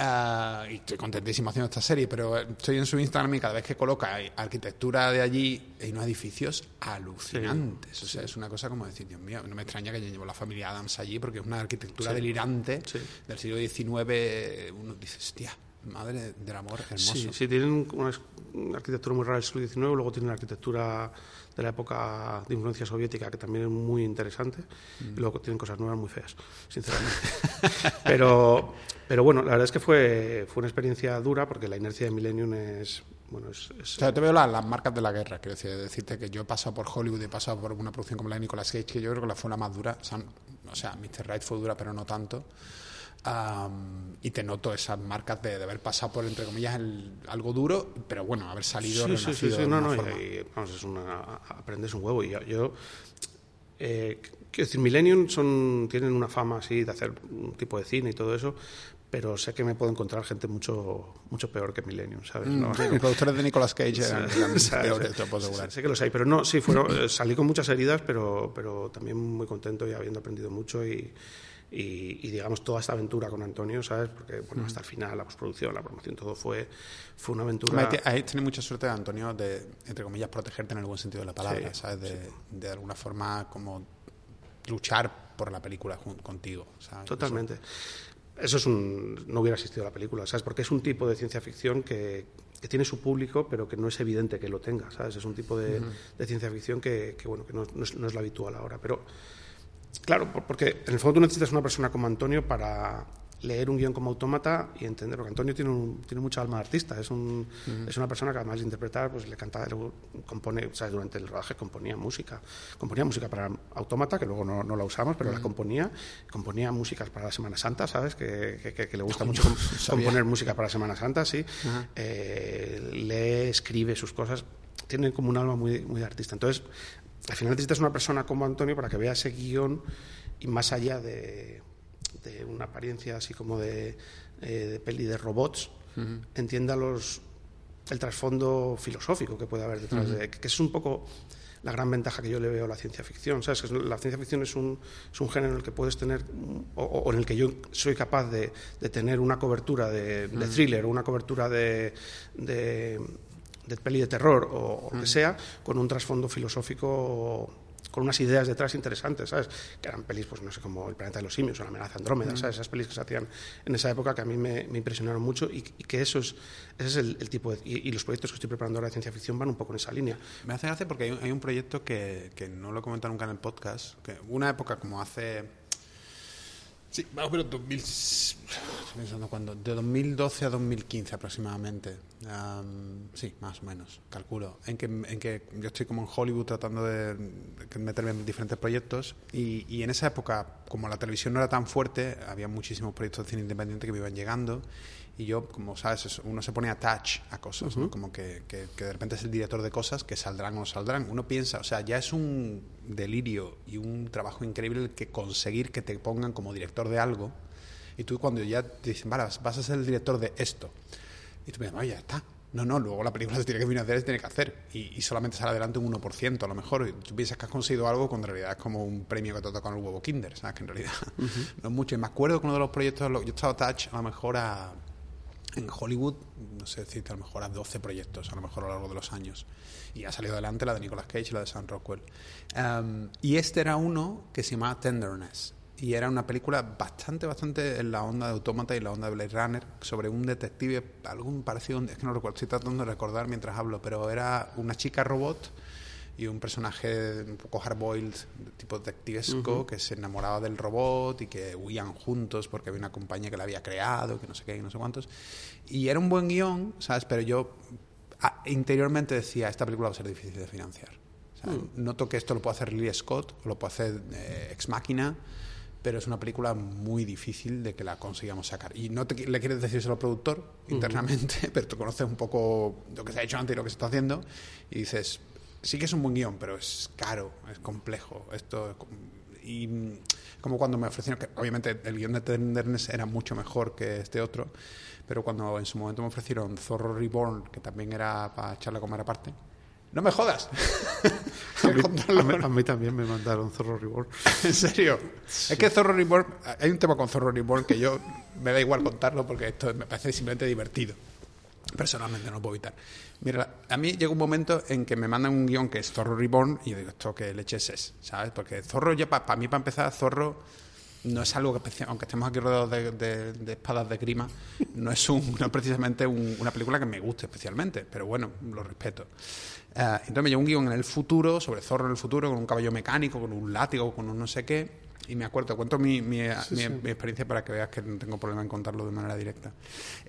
Ah, y estoy contentísimo haciendo esta serie, pero estoy en su Instagram y cada vez que coloca arquitectura de allí hay unos edificios alucinantes. o sea, es una cosa como decir, Dios mío, no me extraña que llevo la familia Adams allí porque es una arquitectura Sí. delirante del siglo XIX. Uno dice, hostia, madre del amor, hermoso. Sí, sí, tienen una, una arquitectura muy rara del siglo XIX, luego tienen la arquitectura de la época de influencia soviética, que también es muy interesante, y luego tienen cosas nuevas muy feas, sinceramente. pero, pero bueno, la verdad es que fue, fue una experiencia dura, porque la inercia de Millennium es... Bueno, es, es- O sea, te veo la- las marcas de la guerra, quiero decir, decirte que yo he pasado por Hollywood, he pasado por una producción como la de Nicolas Cage, que yo creo que la fue la más dura. O sea, o sea, Mr. Right fue dura, pero no tanto. Am, y te noto esas marcas de, de haber pasado por, entre comillas, el- algo duro, pero bueno, haber salido Sí, sí, sí, no, no, y- forma. y, vamos, es una, aprendes un huevo. Y yo, yo, eh, quiero decir, Millennium son, tienen una fama así de hacer un tipo de cine y todo eso, pero sé que me puedo encontrar gente mucho, mucho peor que Millennium, ¿sabes? Mm, No- sí, los productores de Nicolas Cage eran, peores, te lo puedo asegurar. Sé que los hay, pero no, sí, fueron, eh, salí con muchas heridas, pero, pero también muy contento y habiendo aprendido mucho y, y, y, digamos toda esta aventura con Antonio, ¿sabes? Porque bueno, hasta el final, la postproducción, la promoción, todo fue, fue una aventura. Ahí, ahí tienes mucha suerte, Antonio, de, entre comillas, protegerte en el buen sentido de la palabra, Sí, ¿sabes? De, de alguna forma, como luchar por la película contigo, ¿sabes? Totalmente. Eso es un. No hubiera existido la película, ¿sabes? Porque es un tipo de ciencia ficción que, que tiene su público, pero que no es evidente que lo tenga, ¿sabes? Es un tipo de, de ciencia ficción que, que, bueno, que no, no es, no es lo habitual ahora. Pero, claro, por- porque en el fondo tú necesitas una persona como Antonio para leer un guion como autómata y entender, porque Antonio tiene, un- tiene mucha alma de artista, es, un, es una persona que además de interpretar, pues le canta, compone, ¿sabes? durante el rodaje componía música, componía música para autómata, que luego no, no la usamos, pero la componía, componía músicas para la Semana Santa, ¿sabes? Que, que- que- que le gusta mucho com- componer música para la Semana Santa, sí. Eh, lee, escribe sus cosas, tiene como un alma muy, muy de artista. Entonces, al final necesitas una persona como Antonio para que vea ese guion y más allá de, de una apariencia así como de, eh, de peli de robots, entienda los, el trasfondo filosófico que puede haber detrás de que es un poco la gran ventaja que yo le veo a la ciencia ficción. ¿sabes? Que la ciencia ficción es un, es un género en el que puedes tener, o, en el que yo soy capaz de, de tener una cobertura de, de thriller, una cobertura de, de, de, peli de terror o, lo que sea, con un trasfondo filosófico con unas ideas detrás interesantes, ¿sabes? Que eran pelis, pues no sé, como El planeta de los simios o La amenaza Andrómeda, ¿sabes? Esas pelis que se hacían en esa época que a mí me, impresionaron mucho y, que eso es, ese es el, tipo de... Y, los proyectos que estoy preparando ahora de ciencia ficción van un poco en esa línea. Me hace gracia porque hay un, proyecto que, que, no lo he comentado nunca en el podcast, que una época como hace Sí, más o menos 2000, pensando cuándo, de 2012 a 2015 aproximadamente. sí, más o menos, calculo. En que, en que yo estoy como en Hollywood tratando de, meterme en diferentes proyectos y, y, en esa época, como la televisión no era tan fuerte, había muchísimos proyectos de cine independiente que me iban llegando y yo, como sabes, uno se pone a touch a cosas, como que, que, de repente es el director de cosas que saldrán o no saldrán. Uno piensa, o sea, ya es un delirio y un trabajo increíble el que conseguir que te pongan como director de algo. Y tú cuando ya te dicen, vale, vas a ser el director de esto. Y tú piensas, no, ya está. No, no, luego la película se tiene que financiar, se tiene que hacer. Y, solamente sale adelante un 1%, a lo mejor. Y tú piensas que has conseguido algo cuando en realidad es como un premio que te toca con el huevo Kinder, ¿sabes? Que en realidad no es mucho. Y me acuerdo que uno de los proyectos, yo estaba touch a lo mejor a en Hollywood, no sé si a lo mejor a 12 proyectos, a lo mejor a lo largo de los años. Y ha salido adelante la de Nicolas Cage y la de Sam Rockwell. Um, y este era uno que se llamaba Tenderness. Y era una película bastante, bastante en la onda de Autómata y la onda de Blade Runner, sobre un detective, algún parecido, es que no recuerdo, estoy tratando de recordar mientras hablo, pero era una chica robot y un personaje un poco hardboiled, tipo detectivesco, que se enamoraba del robot y que huían juntos porque había una compañía que la había creado, que no sé qué, y no sé cuántos. Y era un buen guion, ¿sabes? Pero yo ah, interiormente decía, esta película va a ser difícil de financiar. Mm. Noto que esto lo puede hacer Lily Scott, o lo puede hacer eh, Ex Máquina, pero es una película muy difícil de que la consigamos sacar. Y no te, le quieres decir solo al productor internamente, pero tú conoces un poco lo que se ha hecho antes y lo que se está haciendo, y dices, sí que es un buen guion, pero es caro, es complejo. Esto y como cuando me ofrecieron, que obviamente el guion de Tenderness era mucho mejor que este otro, pero cuando en su momento me ofrecieron Zorro Reborn, que también era para echarle a comer aparte, no me jodas. a, mí, también me mandaron Zorro Reborn. ¿En serio? Es que Zorro Reborn, hay un tema con Zorro Reborn que yo me da igual contarlo porque esto me parece simplemente divertido. Personalmente no puedo evitar. Mira, a mí llega un momento en que me mandan un guion que es Zorro Reborn y yo digo, esto que leches es, ¿sabes? Porque Zorro ya, para mí, para empezar, Zorro no es algo que, aunque estemos aquí rodeados de, espadas de grima, no es, un, no precisamente una película que me guste especialmente, pero bueno, lo respeto. Eh, entonces me llega un guion en el futuro, sobre Zorro en el futuro, con un caballo mecánico, con un látigo, con un no sé qué, y me acuerdo, cuento mi, mi, experiencia para que veas que no tengo problema en contarlo de manera directa.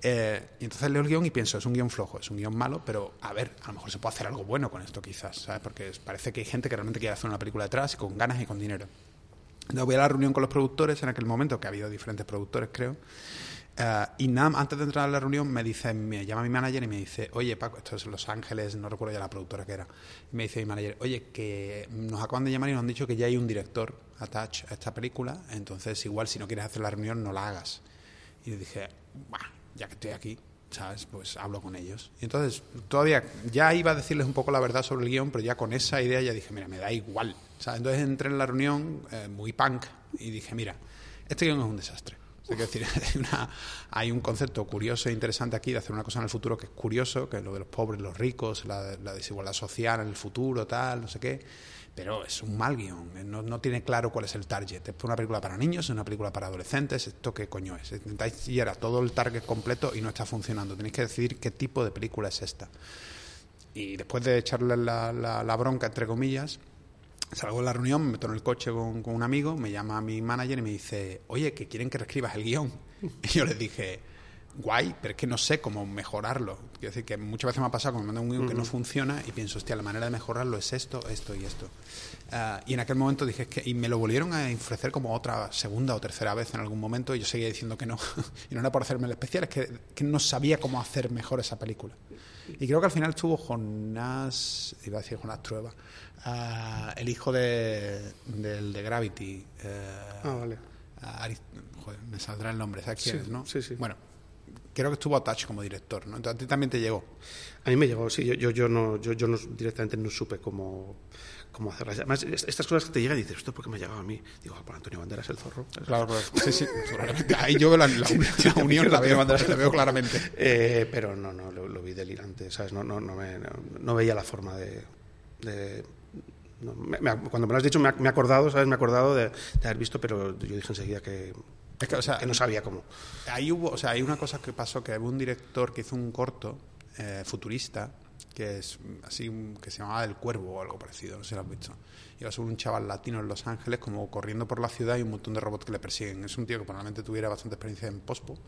Eh, y entonces leo el guion y pienso, es un guion flojo, es un guion malo, pero a ver, a lo mejor se puede hacer algo bueno con esto quizás, ¿sabes? Porque parece que hay gente que realmente quiere hacer una película detrás y con ganas y con dinero. Voy a la reunión con los productores en aquel momento, que ha habido diferentes productores, creo. Eh, y antes de entrar a la reunión me dice, me llama mi manager y me dice, oye Paco, esto es Los Ángeles, no recuerdo ya la productora que era. me dice mi manager, oye, que nos acaban de llamar y nos han dicho que ya hay un director attach a esta película, entonces igual si no quieres hacer la reunión no la hagas. Y dije, ya que estoy aquí, ¿sabes? Pues hablo con ellos. Y entonces todavía ya iba a decirles un poco la verdad sobre el guion, pero ya con esa idea ya dije, mira, me da igual. Entonces entré en la reunión eh, muy punk y dije, mira, este guion es un desastre decir, hay, un concepto curioso e interesante aquí de hacer una cosa en el futuro que es curioso, que es lo de los pobres, los ricos, la, desigualdad social en el futuro, tal, no sé qué. Pero es un mal guion, eh, no, tiene claro cuál es el target. Es una película para niños, es una película para adolescentes, ¿esto qué coño es? Intentáis ir a todo el target completo y no está funcionando. Tenéis que decidir qué tipo de película es esta. Y después de echarle la bronca, entre comillas, Salgo de la reunión, me meto en el coche con, un amigo, me llama mi manager y me dice, oye, que quieren que reescribas el guion. Y yo le dije, guay, pero es que no sé cómo mejorarlo. Quiero decir que muchas veces me ha pasado que me mandan un guion que no funciona y pienso, hostia, la manera de mejorarlo es esto, esto y esto. Ah, y en aquel momento dije, que, y me lo volvieron a ofrecer como otra segunda o tercera vez en algún momento y yo seguía diciendo que no. y no era por hacerme el especial, es que, que no sabía cómo hacer mejor esa película. Y creo que al final estuvo Jonás, iba a decir Jonás Trueba, el hijo de, del de Gravity. Eh, ah, vale. joder, me saldrá el nombre, ¿sabes quién es, no? Sí, sí. Bueno, creo que estuvo attached como director, ¿no? Entonces a ti también te llegó. A mí me llegó, sí, yo, yo, yo no, yo, yo no, directamente no supe cómo, cómo hacerlas. Además, est- estas cosas que te llegan y dices, ¿esto por qué me ha llegado a mí? Digo, ah, por Antonio Banderas, el zorro. Claro, claro. Sí, sí. Ahí yo veo la, la, la unión, la veo, la veo claramente. Eh, pero no, no, lo, lo vi delirante, ¿sabes? No, no, no, me, no, no veía la forma de... de- no, me- me- cuando me lo has dicho me, ha- me he acordado, ¿sabes? Me he acordado de, de haber visto, pero yo dije enseguida que, Es que, o sea, que no sabía cómo. Ahí hubo, o sea, hay una cosa que pasó que hubo un director que hizo un corto eh, futurista que es así que se llamaba El Cuervo o algo parecido, no sé si lo has visto. Iba sobre un chaval latino en Los Ángeles como corriendo por la ciudad y un montón de robots que le persiguen. Es un tío que probablemente tuviera bastante experiencia en pospo.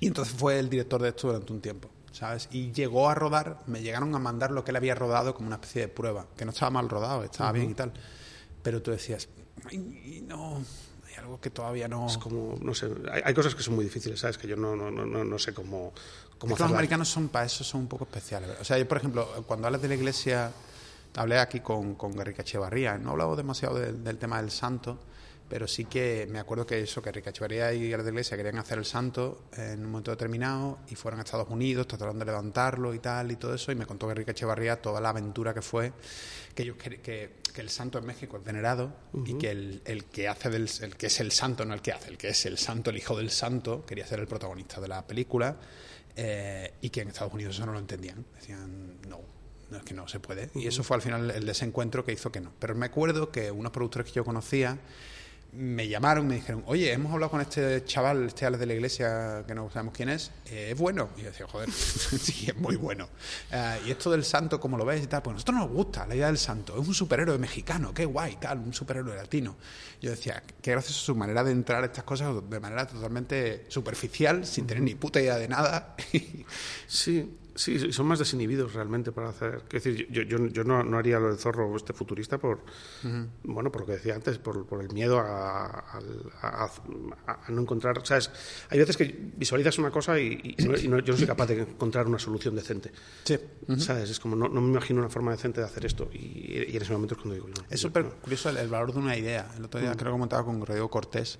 Y entonces fue el director de esto durante un tiempo, ¿sabes? Y llegó a rodar, me llegaron a mandar lo que él había rodado como una especie de prueba, que no estaba mal rodado, estaba bien y tal. Pero tú decías, "Ay, no, hay algo que todavía no... Es como, no sé, hay, hay cosas que son muy difíciles, ¿sabes? Que yo no, no, no, no, no sé cómo, cómo Es que los americanos son para eso, son un poco especiales. O sea, yo, por ejemplo, cuando hablas de la iglesia, hablé aquí con, con Guerrica Echevarría, no he hablado demasiado del- del tema del santo, pero sí que me acuerdo que eso, que Enrique Echevarría y la iglesia querían hacer el santo en un momento determinado y fueron a Estados Unidos, trataron de levantarlo y tal y todo eso, y me contó Enrique Echevarría toda la aventura que fue, que ellos que el santo en México es venerado y que el, el que hace del, el que es el santo, no el que hace, el que es el santo, el hijo del santo, quería ser el protagonista de la película, eh, y que en Estados Unidos eso no lo entendían. Decían, no, no es que no se puede. Y eso fue al final el desencuentro que hizo que no. Pero me acuerdo que unos productores que yo conocía me llamaron y me dijeron, oye, hemos hablado con este chaval, este Alex de la iglesia, que no sabemos quién es, eh, es bueno. Y yo decía, joder, sí, es muy bueno. Eh, y esto del santo, ¿cómo lo ves? Y tal, pues a nosotros nos gusta la idea del santo. Es un superhéroe mexicano, qué guay, tal, un superhéroe latino. Yo decía, que gracias a su manera de entrar a estas cosas de manera totalmente superficial, sin tener ni puta idea de nada. Sí, sí, son más desinhibidos realmente para hacer. Es decir, yo, yo, yo no, no haría lo del zorro este futurista por, bueno, por lo que decía antes, por, por el miedo a, a- a- a no encontrar. ¿sabes? Hay veces que visualizas una cosa y, y no- y no- yo no soy capaz de encontrar una solución decente. Sí. ¿Sabes? Es como, no, me imagino una forma decente de hacer esto. Y, y en ese momento es cuando digo, no. Es súper curioso el, el valor de una idea. El otro día creo que comentaba con Rodrigo Cortés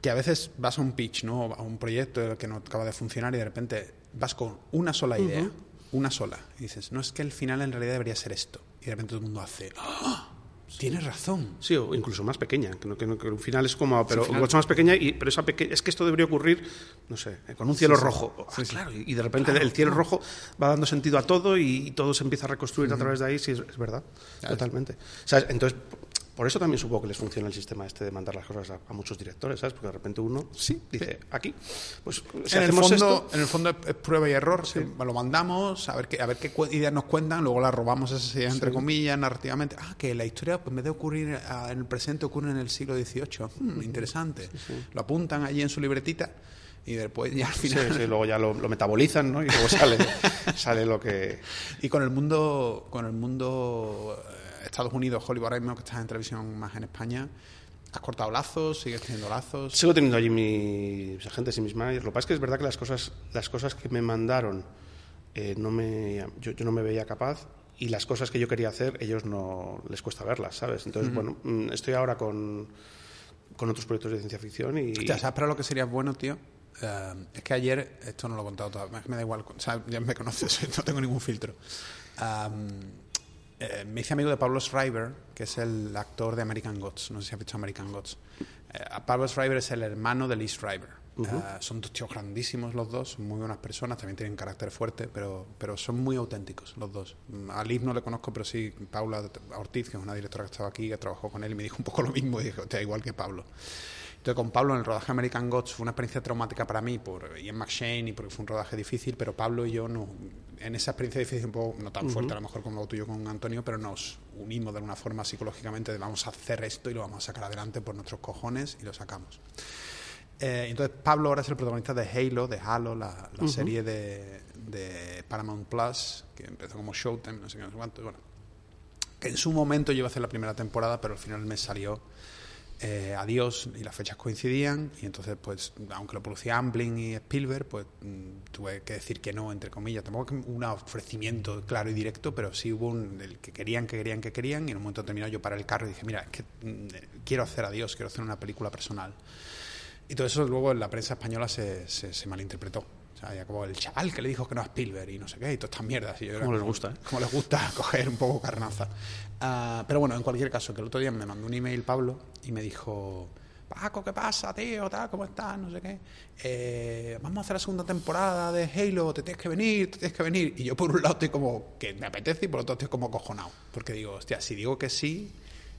que a veces vas a un pitch, ¿no? a un proyecto que no acaba de funcionar y de repente vas con una sola idea, una sola, y dices, no es que el final en realidad debería ser esto. Y de repente todo el mundo hace, ¡Ah! Tienes razón. Sí, o incluso más pequeña, que, no, que, no- que un final es como, pero final- mucho más pequeña, y, pero esa peque- es que esto debería ocurrir, no sé, eh, con un cielo rojo. Ah, claro, y de repente el cielo rojo va dando sentido a todo y, y todo se empieza a reconstruir a través de ahí, sí, es, es verdad, totalmente. ¿Sabes? Entonces, por eso también supongo que les funciona el sistema este de mandar las cosas a, a muchos directores, ¿sabes? Porque de repente uno Sí, dice, aquí, pues si en, el fondo, esto... en el fondo es, prueba y error. eh, Lo mandamos, a ver qué, a ver qué ideas nos cuentan, luego las robamos esas ideas, entre comillas, narrativamente. Ah, que la historia, pues, en vez de ocurrir ah, en el presente, ocurre en el siglo XVIII. Hmm, interesante. Lo apuntan allí en su libretita y después ya al Sí, final... sí, luego ya lo, lo metabolizan, ¿no? Y luego sale, sale lo que... Y con el mundo, con el mundo Estados Unidos, Hollywood, ahora mismo que estás en televisión más en España, ¿has cortado lazos? ¿Sigues teniendo lazos? Sigo teniendo allí mis agentes y mis managers. Lo que pasa es que es verdad que las cosas, las cosas que me mandaron eh, no me, yo, yo no me veía capaz y las cosas que yo quería hacer ellos no les cuesta verlas, ¿sabes? Entonces, bueno, mm, estoy ahora con, con otros proyectos de ciencia ficción y... Hostia, ¿sabes para lo que sería bueno, tío? Eh, es que ayer, esto no lo he contado todavía, me da igual, o sea, ya me conoces, no tengo ningún filtro. Am, eh, me hice amigo de Pablo Schreiber, que es el actor de American Gods. No sé si has visto American Gods. Eh, Pablo Schreiber es el hermano de Lee Schreiber. Eh, son dos tíos grandísimos los dos, muy buenas personas, también tienen carácter fuerte, pero, pero son muy auténticos los dos. Mm, A Liz no le conozco, pero sí, Paula Ortiz, que es una directora que estaba aquí, que trabajó con él, y me dijo un poco lo mismo, y dije, "Hostia, igual que Pablo. Entonces, con Pablo en el rodaje American Gods fue una experiencia traumática para mí por Ian McShane y porque fue un rodaje difícil, pero Pablo y yo no, en esa experiencia difícil, un poco, no tan fuerte a lo mejor como lo tuyo con Antonio, pero nos unimos de alguna forma psicológicamente de vamos a hacer esto y lo vamos a sacar adelante por nuestros cojones y lo sacamos. Eh, entonces, Pablo ahora es el protagonista de Halo, de Halo, la, la serie de, de Paramount Plus, que empezó como Showtime, no sé qué, no sé cuánto, y bueno, que en su momento yo iba a hacer la primera temporada, pero al final me salió eh, Adiós y las fechas coincidían y entonces pues aunque lo producía Amblin y Spielberg pues mm, tuve que decir que no entre comillas tampoco un ofrecimiento claro y directo pero sí hubo un el que querían que querían que querían y en un momento determinado yo paré el carro y dije mira es que mm, quiero hacer Adiós quiero hacer una película personal Y todo eso luego en la prensa española se, se malinterpretó. Sea, como el chaval que le dijo que no a Spielberg y no sé qué, y todas estas mierdas. Y yo Como les gusta, ¿eh? Como les gusta coger un poco carnaza. Ah, pero bueno, en cualquier caso, que el otro día me mandó un email Pablo y me dijo, Paco, ¿qué pasa, tío? Tal, ¿Cómo estás? No sé qué. Eh, vamos a hacer la segunda temporada de Halo, te tienes que venir, te tienes que venir. Y yo por un lado estoy como que me apetece y por otro estoy como cojonado. Porque digo, hostia, si digo que sí,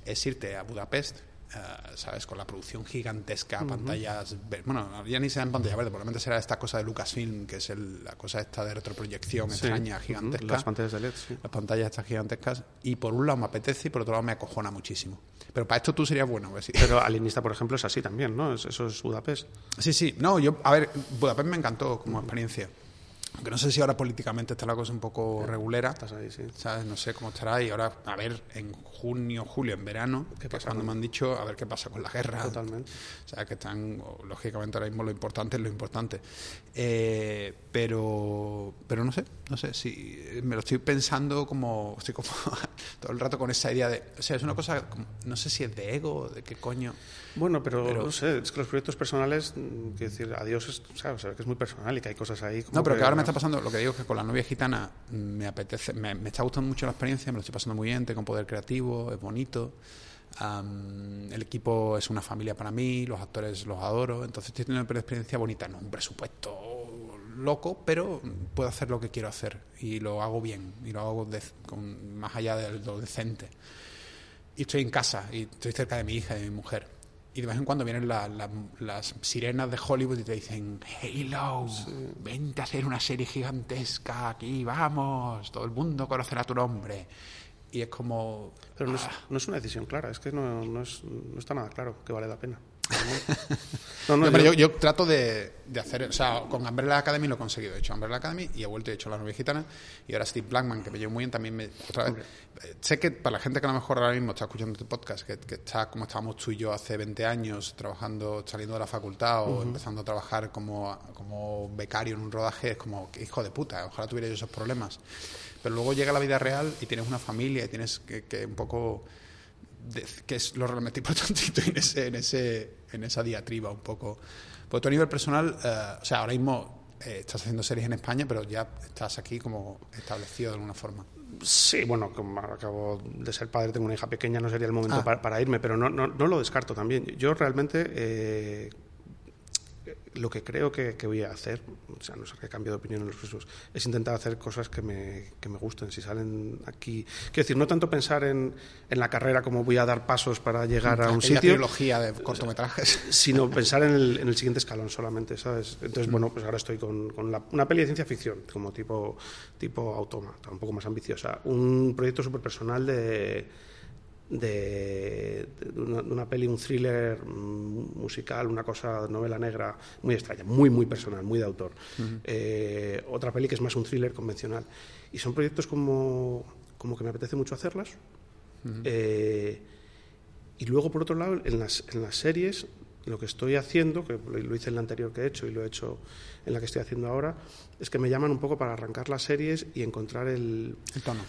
es irte a Budapest. Eh, ¿Sabes? Con la producción gigantesca, pantallas. ver- Bueno, ya ni será en pantalla verde, probablemente será esta cosa de Lucasfilm, que es el- la cosa esta de retroproyección Sí. extraña, gigantesca Las pantallas de LED, sí. las pantallas estas gigantescas y por un lado me apetece y por otro lado me acojona muchísimo. Pero para esto tú serías bueno. pues sí. Pero Alienista, por ejemplo, es así también, ¿no? Es- Eso es Budapest. Sí, sí. No, yo, a ver, Budapest me encantó como experiencia. Aunque no sé si ahora políticamente está la cosa un poco regulera. Estás ahí, sí. ¿Sabes? No sé cómo estará. Y ahora, a ver, en junio, julio, en verano, ¿Qué que pasa cuando me han dicho, a ver qué pasa con la guerra. Totalmente. O sea, que están, lógicamente ahora mismo lo importante es lo importante. Eh, pero, pero no sé, no sé, si me lo estoy pensando como, estoy como todo el rato con esa idea de, o sea, es una cosa, como- no sé si es de ego, de qué coño. Bueno, pero, Pero- no sé, es que los proyectos personales, mm, quiero decir, adiós, es, o sea, o sea, que es muy personal y que hay cosas ahí. como No, pero que ahora me está pasando, lo que digo es que con la novia gitana me apetece, me, está gustando mucho la experiencia, me lo estoy pasando muy bien, tengo poder creativo, es bonito. el equipo es una familia para mí, los actores los adoro, entonces estoy teniendo una experiencia bonita, no un presupuesto loco, pero puedo hacer lo que quiero hacer y lo hago bien y lo hago con, más allá de lo decente. Y estoy en casa y estoy cerca de mi hija y de mi mujer. Y de vez en cuando vienen la- la- las sirenas de Hollywood y te dicen, Halo, vente a hacer una serie gigantesca aquí, vamos, todo el mundo conocerá tu nombre. Y es como... Pero no es, ah, no es una decisión clara, es que no, no, es, no está nada claro que vale la pena. No, no, No, pero yo- trato de, de hacer, o sea, con Umbrella Academy lo he conseguido. He hecho Umbrella Academy y he vuelto y he hecho La Novia Gitana. Y ahora Steve Blackman, que me llevo muy bien, también me. Otra vez. Eh, Sé que para la gente que a lo mejor ahora mismo está escuchando este podcast, que, que está como estábamos tú y yo hace 20 años, trabajando, saliendo de la facultad o empezando a trabajar como, como becario en un rodaje, es como, hijo de puta, ojalá tuviera yo esos problemas. Pero luego llega la vida real y tienes una familia y tienes que, que un poco que es lo realmente importante en ese, en ese en esa diatriba un poco porque tú a nivel personal eh, o sea ahora mismo eh, estás haciendo series en España pero ya estás aquí como establecido de alguna forma Sí, bueno, como acabo de ser padre, tengo una hija pequeña, no sería el momento Ah. para, para irme, pero no, no, no lo descarto también. Yo realmente eh, lo que creo que, que voy a hacer, o sea, no sé que he cambiado de opinión en los procesos, es intentar hacer cosas que me, que me gusten. Si salen aquí. Quiero decir, no tanto pensar en, en la carrera como voy a dar pasos para llegar a un sitio, trilogía de cortometrajes sino pensar en el, en el siguiente escalón solamente, ¿sabes? Entonces, bueno, pues ahora estoy con, con la- una peli de ciencia ficción, como tipo, tipo Autómata, un poco más ambiciosa. Un proyecto súper personal de, de, de una, de una peli, un thriller mm, musical, una cosa, novela negra, muy extraña, muy, muy personal, muy de autor. Eh, otra peli que es más un thriller convencional. Y son proyectos como, como que me apetece mucho hacerlas. Eh, y luego, por otro lado, en las, en las series, lo que estoy haciendo, que lo, lo hice en la anterior que he hecho y lo he hecho en la que estoy haciendo ahora, es que me llaman un poco para arrancar las series y encontrar el... el tono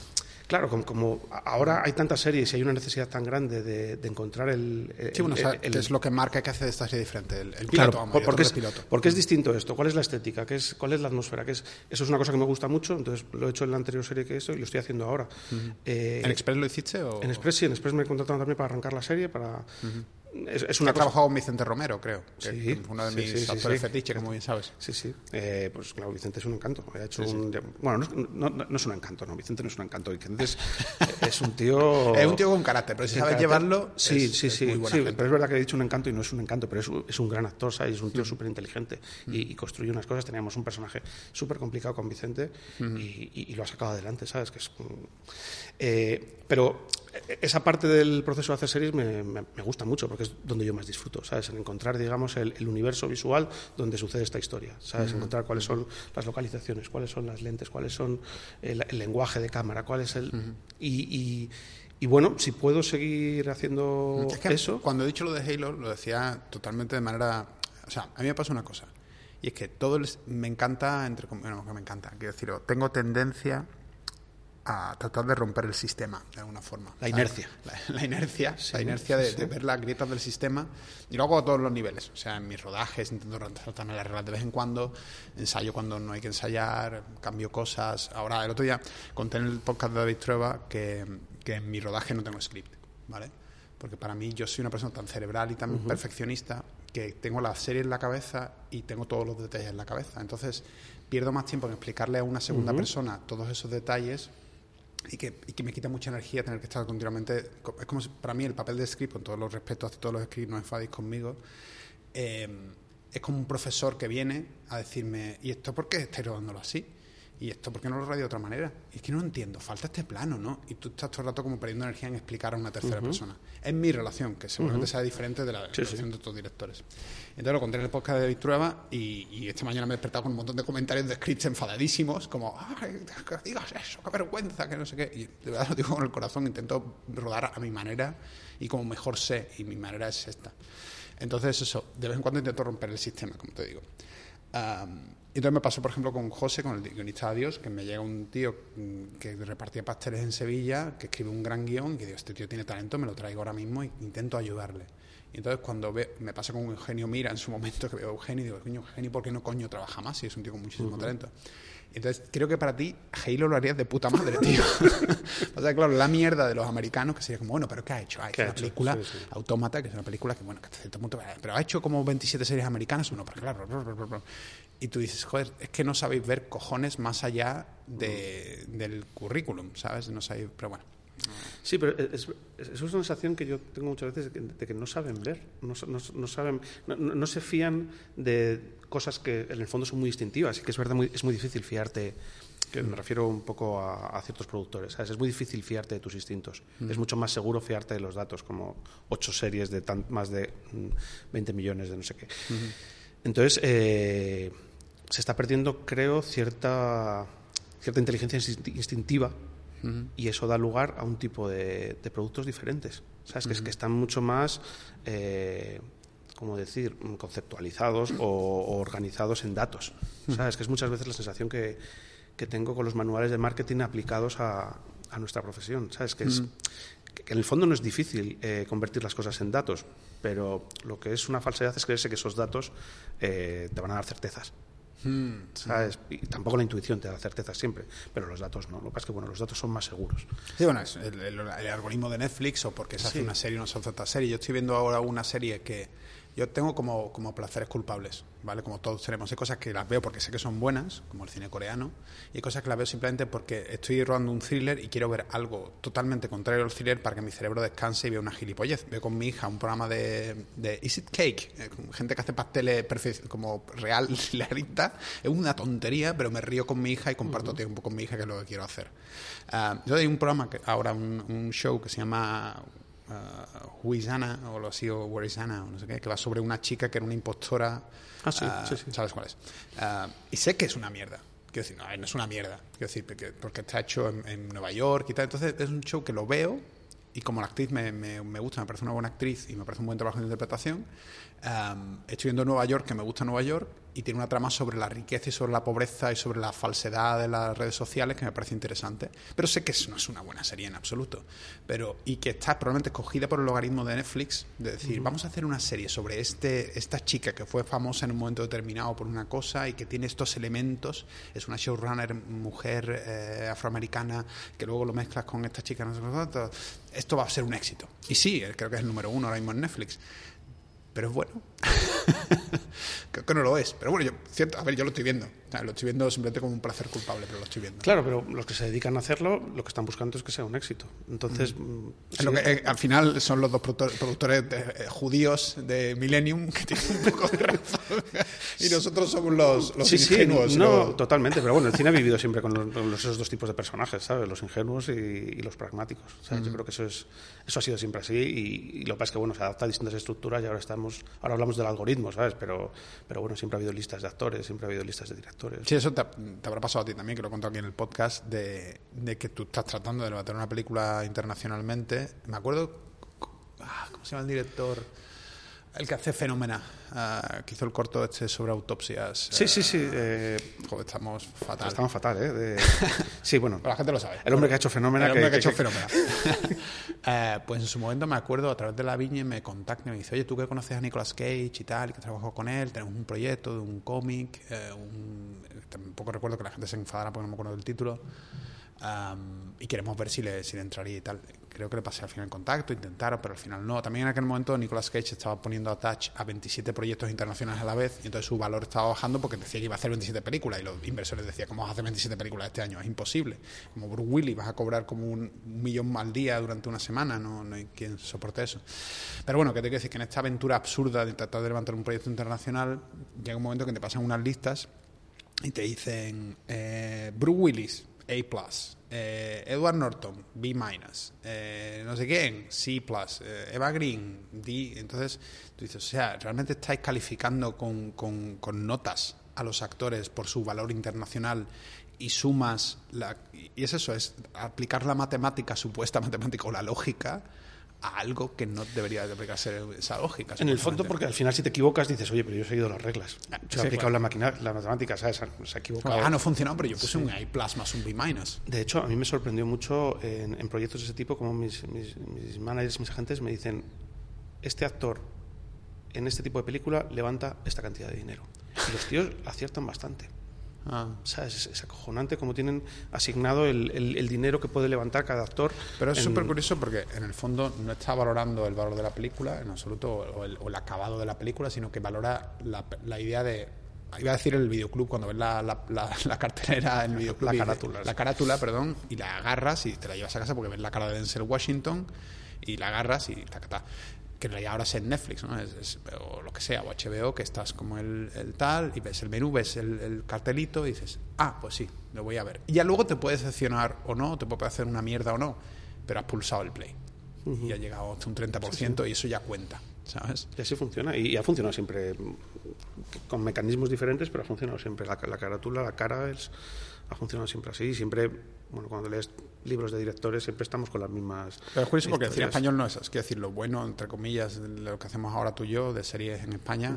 Claro, como, como ahora hay tantas series y hay una necesidad tan grande de, de encontrar el... el- sí bueno o sea, el- que es lo que marca que hace de esta serie diferente el, piloto Claro, vamos, por- y porque, es, piloto porque es distinto esto. ¿Cuál es la estética? ¿Qué es, ¿Cuál es la atmósfera? ¿Qué es, eso es una cosa que me gusta mucho, entonces lo he hecho en la anterior serie que he hecho y lo estoy haciendo ahora. Eh, ¿En Express lo hiciste o en Express sí, en Express me contrataron también para arrancar la serie, para... es, es una He cosa... trabajado con Vicente Romero creo que Sí, es uno de sí, mis sí, actores fetiche como bien sabes Sí, sí. Eh, pues claro, Vicente es un encanto. Ha hecho un, Bueno, no, no- no- no es un encanto, no. Vicente no es un encanto. Vicente es, es un tío... es un tío con carácter pero si sabes carácter. llevarlo Sí, sí, sí. pero es verdad que he dicho un encanto y no es un encanto, pero es un, es un gran actor, ¿sabes? Es un tío súper inteligente Mm. y, y construye unas cosas. Teníamos un personaje súper complicado con Vicente Mm. y, y- y lo ha sacado adelante, ¿sabes? Que es, mm, eh, pero esa parte del proceso de hacer series me, me- me gusta mucho porque es donde yo más disfruto, ¿sabes? En encontrar, digamos, el, el universo visual donde sucede esta historia, ¿sabes? Encontrar cuáles son las localizaciones, cuáles son las lentes, cuáles son el, el lenguaje de cámara, cuál es el... y, y- y bueno, si puedo seguir haciendo Es que eso... Cuando he dicho lo de Halo, lo decía totalmente de manera. O sea, a mí me pasa una cosa. Y es que todo el- me encanta, entre bueno, que me encanta, quiero decir, tengo tendencia a tratar de romper el sistema, de alguna forma. La inercia. La, la inercia, la inercia de, de ver las grietas del sistema. Y lo hago a todos los niveles. O sea, en mis rodajes intento saltarme las reglas de vez en cuando, ensayo cuando no hay que ensayar, cambio cosas. Ahora, el otro día conté en el podcast de David Trueba que, que en mi rodaje no tengo script, ¿vale? Porque para mí yo soy una persona tan cerebral y tan perfeccionista que tengo la serie en la cabeza y tengo todos los detalles en la cabeza. Entonces pierdo más tiempo en explicarle a una segunda persona todos esos detalles y que, y que me quita mucha energía tener que estar continuamente. Es como si, para mí el papel de script, con todos los respetos a todos los scripts, no enfadéis conmigo, eh, es como un profesor que viene a decirme, ¿y esto por qué estáis rodándolo así? ¿Y esto por qué no lo rodeo de otra manera? Y es que no entiendo, falta este plano, ¿no? Y tú estás todo el rato como perdiendo energía en explicar a una tercera persona. Es mi relación, que seguramente sea diferente de la Sí, sí. relación de otros directores. Entonces lo conté en el podcast de David Trueba y, y esta mañana me he despertado con un montón de comentarios de scripts enfadadísimos, como, ¡ay, que digas eso, qué vergüenza, que no sé qué! Y de verdad lo digo con el corazón, intento rodar a mi manera y como mejor sé, y mi manera es esta. Entonces eso, de vez en cuando intento romper el sistema, como te digo. Am, y entonces me pasó, por ejemplo, con José, con el guionista de Dios, que me llega un tío mm, que repartía pasteles en Sevilla, que escribe un gran guion, y que digo, este tío tiene talento, me lo traigo ahora mismo e intento ayudarle. Y entonces cuando ve, me pasa con Eugenio Mira en su momento, que veo a Eugenio y digo, coño, Eugenio, ¿por qué no coño trabaja más? Si es un tío con muchísimo talento. Entonces creo que para ti Halo lo harías de puta madre, tío. o sea, claro, la mierda de los americanos, que sería como, bueno, ¿pero qué ha hecho? Ha hecho ¿Qué ha una hecho? película Sí, sí. Autómata, que es una película que, bueno, que hasta cierto punto, pero ha hecho como 27 series americanas, uno, pero claro, y tú dices, joder, es que no sabéis ver cojones más allá de- del currículum, ¿sabes? No sabéis, pero bueno. Sí, pero es, es- es una sensación que yo tengo muchas veces de que, de que no saben ver, no, no- no saben, no, no- se fían de cosas que en el fondo son muy distintivas y que es verdad muy, es muy difícil fiarte. Que me refiero un poco a, a ciertos productores. ¿sabes? Es muy difícil fiarte de tus instintos. Es mucho más seguro fiarte de los datos, como ocho series de tan- más de mm, 20 millones de no sé qué. Entonces, eh, se está perdiendo, creo, cierta, cierta inteligencia insti- instintiva y eso da lugar a un tipo de, de productos diferentes. ¿Sabes? que, es que están mucho más, eh, ¿cómo decir?, Mm, conceptualizados o, o organizados en datos. ¿Sabes? Que es muchas veces la sensación que, que tengo con los manuales de marketing aplicados a, a nuestra profesión. ¿Sabes? Que, es, que en el fondo no es difícil eh, convertir las cosas en datos, pero lo que es una falsedad es creerse que esos datos eh, te van a dar certezas. ¿Sabes? Y tampoco la intuición te da certezas siempre, pero los datos no. Lo que pasa es que bueno, los datos son más seguros. Sí, bueno, es el, el- el algoritmo de Netflix o porque se hace una serie o no se hace otra serie. Yo estoy viendo ahora una serie que yo tengo como, como placeres culpables, ¿vale? Como todos tenemos. Hay cosas que las veo porque sé que son buenas, como el cine coreano, y hay cosas que las veo simplemente porque estoy rodando un thriller y quiero ver algo totalmente contrario al thriller para que mi cerebro descanse y vea una gilipollez. Veo con mi hija un programa de, de Is It Cake, eh, gente que hace pasteles como real hilarita. Es una tontería, pero me río con mi hija y comparto tiempo con mi hija, que es lo que quiero hacer. Ah, yo hay un programa, que, ahora un, un show que se llama uh, Who is Anna, o lo así, o Where is Anna, o no sé qué, que va sobre una chica que era una impostora. Ah, sí, ah, sí, sí. ¿Sabes cuál es? Ah, y sé que es una mierda. Quiero decir, no, no es una mierda. Quiero decir, porque, porque está hecho en, en Nueva York y tal. Entonces es un show que lo veo y como la actriz me, me, me gusta, me parece una buena actriz y me parece un buen trabajo de interpretación, am, estoy viendo Nueva York, que me gusta Nueva York, y tiene una trama sobre la riqueza y sobre la pobreza y sobre la falsedad de las redes sociales que me parece interesante. Pero sé que eso no es una buena serie en absoluto. Pero, y que está probablemente escogida por el logaritmo de Netflix, de decir, vamos a hacer una serie sobre este, esta chica que fue famosa en un momento determinado por una cosa y que tiene estos elementos. Es una showrunner, mujer eh, afroamericana, que luego lo mezclas con esta chica, no sé cuánto. Esto va a ser un éxito. Y sí, eh, creo que es el número uno ahora mismo en Netflix. Pero es bueno. creo que no lo es. Pero bueno, yo, cierto, a ver, yo lo estoy viendo. Lo estoy viendo simplemente como un placer culpable, pero lo estoy viendo. Claro, pero los que se dedican a hacerlo, lo que están buscando es que sea un éxito. Entonces, mm, sí, lo que, eh, al final son los dos productor- productores de- eh, judíos de Millennium que tienen un poco de razón. y nosotros somos los, los sí, sí, ingenuos. no, los- totalmente. Pero bueno, el cine ha vivido siempre con, los- con esos dos tipos de personajes, ¿sabes? Los ingenuos y, y los pragmáticos. ¿sabes? Yo creo que eso es eso ha sido siempre así y, y lo que pasa es que bueno se adapta a distintas estructuras y ahora estamos ahora hablamos del algoritmo, ¿sabes? Pero pero bueno siempre ha habido listas de actores, siempre ha habido listas de directores. Sí, eso te, habrá pasado a ti también, que lo he contado aquí en el podcast, de, de que tú estás tratando de levantar una película internacionalmente. Me acuerdo, ah, ¿cómo se llama el director? El que hace Fenómena, ah, que hizo el corto este sobre autopsias. Sí, sí, sí. ah, eh, joder, estamos fatal. estamos fatal, ¿eh? De- Sí, bueno. Pero la gente lo sabe. El hombre que ha hecho Fenómena. El hombre que, ha hecho Fenómena. Eh, pues en su momento me acuerdo, a través de la viña me contacta y me dice, oye, tú que conoces a Nicolas Cage y tal, y que trabajó con él, tenemos un proyecto de un cómic, eh, un... tampoco recuerdo que la gente se enfadara porque no me acuerdo del título, am, y queremos ver si le, si le entraría y tal. Creo que le pasé al final el contacto, intentaron, pero al final no. También en aquel momento Nicolas Cage estaba poniendo a touch a 27 proyectos internacionales a la vez, y entonces su valor estaba bajando porque decía que iba a hacer 27 películas, y los inversores decían, ¿cómo vas a hacer 27 películas este año? Es imposible. Como Bruce Willis, vas a cobrar como un, un millón al día durante una semana, no, no hay quien soporte eso. Pero bueno, que te quiero decir que en esta aventura absurda de tratar de levantar un proyecto internacional, llega un momento que te pasan unas listas y te dicen eh, Bruce Willis, A+, eh, Edward Norton, B-, eh, no sé quién, C+, eh, Eva Green, D. Entonces tú dices, o sea, ¿realmente estáis calificando con, con- con notas a los actores por su valor internacional y sumas, la, y es eso, es aplicar la matemática, supuesta matemática o la lógica a algo que no debería de aplicarse esa lógica. En el fondo, porque al final si te equivocas dices, oye, pero yo he seguido las reglas. Yo he sí, aplicado claro. la, máquina, la matemática, ¿sabes? Se ha equivocado. Ah, no funcionó, pero yo puse un A más un B minus. De hecho, a mí me sorprendió mucho en, en proyectos de ese tipo, como mis, mis, mis managers, mis agentes me dicen, este actor en este tipo de película levanta esta cantidad de dinero. Y los tíos aciertan bastante. Ah. ¿Sabes? Es, es acojonante cómo tienen asignado el, el- el dinero que puede levantar cada actor. Pero es en- súper curioso porque en el fondo no está valorando el valor de la película en absoluto o el, o el acabado de la película, sino que valora la, la idea de. Iba a decir el videoclub, cuando ves la, la, la- la cartelera en el videoclub. La carátula, La carátula, perdón, y la agarras y te la llevas a casa porque ves la cara de Denzel Washington y la agarras y tacatá. Que en realidad ahora es en Netflix, ¿no? Es- es- o lo que sea, o HBO, que estás como el, el tal y ves el menú, ves el, el cartelito y dices, ah, pues sí, lo voy a ver. Y ya luego te puedes decepcionar o no, te puede hacer una mierda o no, pero has pulsado el play. Y ha llegado hasta un 30% y eso ya cuenta, ¿sabes? Y así funciona. Y, y ha funcionado siempre con mecanismos diferentes, pero ha funcionado siempre. La, la carátula, la cara, es, ha funcionado siempre así. Siempre, bueno, cuando lees libros de directores, siempre estamos con las mismas. Pero es curioso porque el cine español no es así. Quiero decir, lo bueno, entre comillas, lo que hacemos ahora tú y yo, de series en España,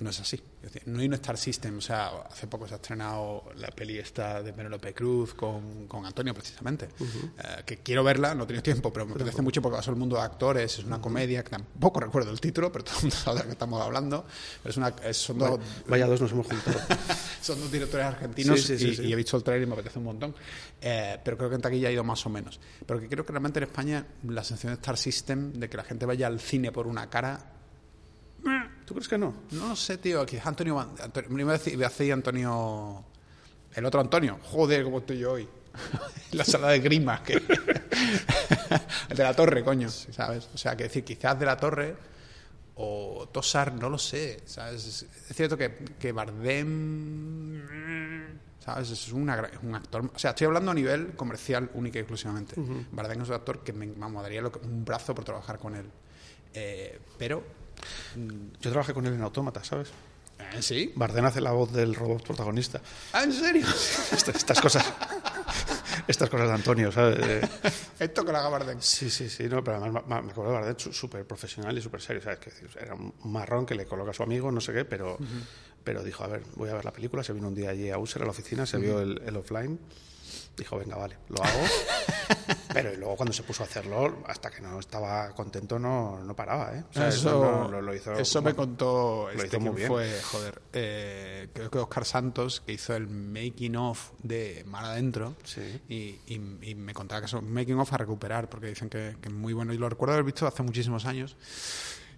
no es así. Es decir, no hay un Star System. O sea, hace poco se ha estrenado la peli esta de Penélope Cruz con, con Antonio, precisamente. Eh, que quiero verla, no he tenido tiempo, pero me apetece mucho porque va el mundo de actores, es una comedia, que tampoco recuerdo el título, pero todo el mundo sabe de qué estamos hablando. Pero es una, es- son dos, Vaya dos nos hemos juntado. son dos directores argentinos Sí, sí, sí, y, sí. y he visto el trailer y me apetece un montón. Eh, pero creo que en taquilla ha ido más o menos. Pero que creo que realmente en España la sensación de Star System, de que la gente vaya al cine por una cara, ¿Tú crees que no? no lo sé, tío. Quizás Antonio, Antonio me iba a decir, iba a decir Antonio, el otro Antonio. Joder, cómo estoy yo hoy. la sala de grima, que el de la torre, coño, ¿sabes? O sea, que decir, quizás de la torre o Tosar, no lo sé, ¿sabes? Es, cierto que, que Bardem, ¿sabes? Es una un actor, o sea, estoy hablando a nivel comercial única y exclusivamente. Bardem es un actor que me vamos, daría un brazo por trabajar con él. Eh, pero, Yo trabajé con él en Autómata, ¿sabes? ¿eh, ¿sí? Bardem hace la voz del robot protagonista. ¿Ah, en serio? Estas, estas cosas. Estas cosas de Antonio, ¿sabes? Eh, Esto que lo haga Bardem. Sí, sí, sí, no, pero además ma- me acuerdo de Bardem súper profesional y súper serio, ¿sabes? Que era un marrón que le coloca a su amigo, no sé qué, pero, pero dijo, a ver, voy a ver la película, se vino un día allí a User, a la oficina, se vio el, el offline, dijo, venga, vale, lo hago, pero y luego cuando se puso a hacerlo, hasta que no estaba contento, no, no paraba, ¿eh? O sea, eso no- lo, lo hizo... eso me contó lo este, hizo muy ¿quién bien. fue, joder, eh, creo que Oscar Santos, que hizo el making of de Mar Adentro, Sí. y, y- y me contaba que es un making of a recuperar, porque dicen que, que es muy bueno, y lo recuerdo haber visto hace muchísimos años.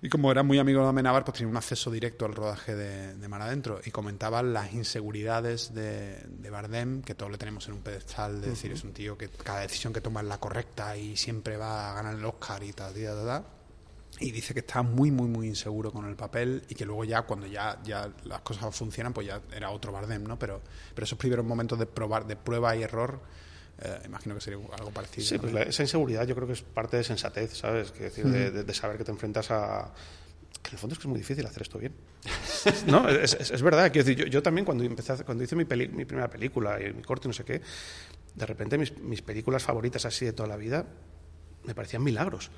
Y como era muy amigo de Amenábar, pues tenía un acceso directo al rodaje de, de Mar Adentro y comentaba las inseguridades de, de Bardem, que todos le tenemos en un pedestal, de decir, es un tío que cada decisión que toma es la correcta y siempre va a ganar el Oscar y tal, tal, tal, tal. Y dice que está muy, muy, muy inseguro con el papel y que luego ya, cuando ya, ya las cosas funcionan, pues ya era otro Bardem, ¿no? Pero, pero esos primeros momentos de probar, de prueba y error, eh, imagino que sería algo parecido. Sí, ¿no? pues la- esa inseguridad yo creo que es parte de sensatez, ¿sabes? Que decir, de, de- de saber que te enfrentas a... Que en el fondo es que es muy difícil hacer esto bien. no, es, es- es verdad. Quiero decir, yo, yo también cuando empecé, cuando hice mi, peli- mi primera película y mi corte no sé qué, de repente mis, mis películas favoritas así de toda la vida me parecían milagros.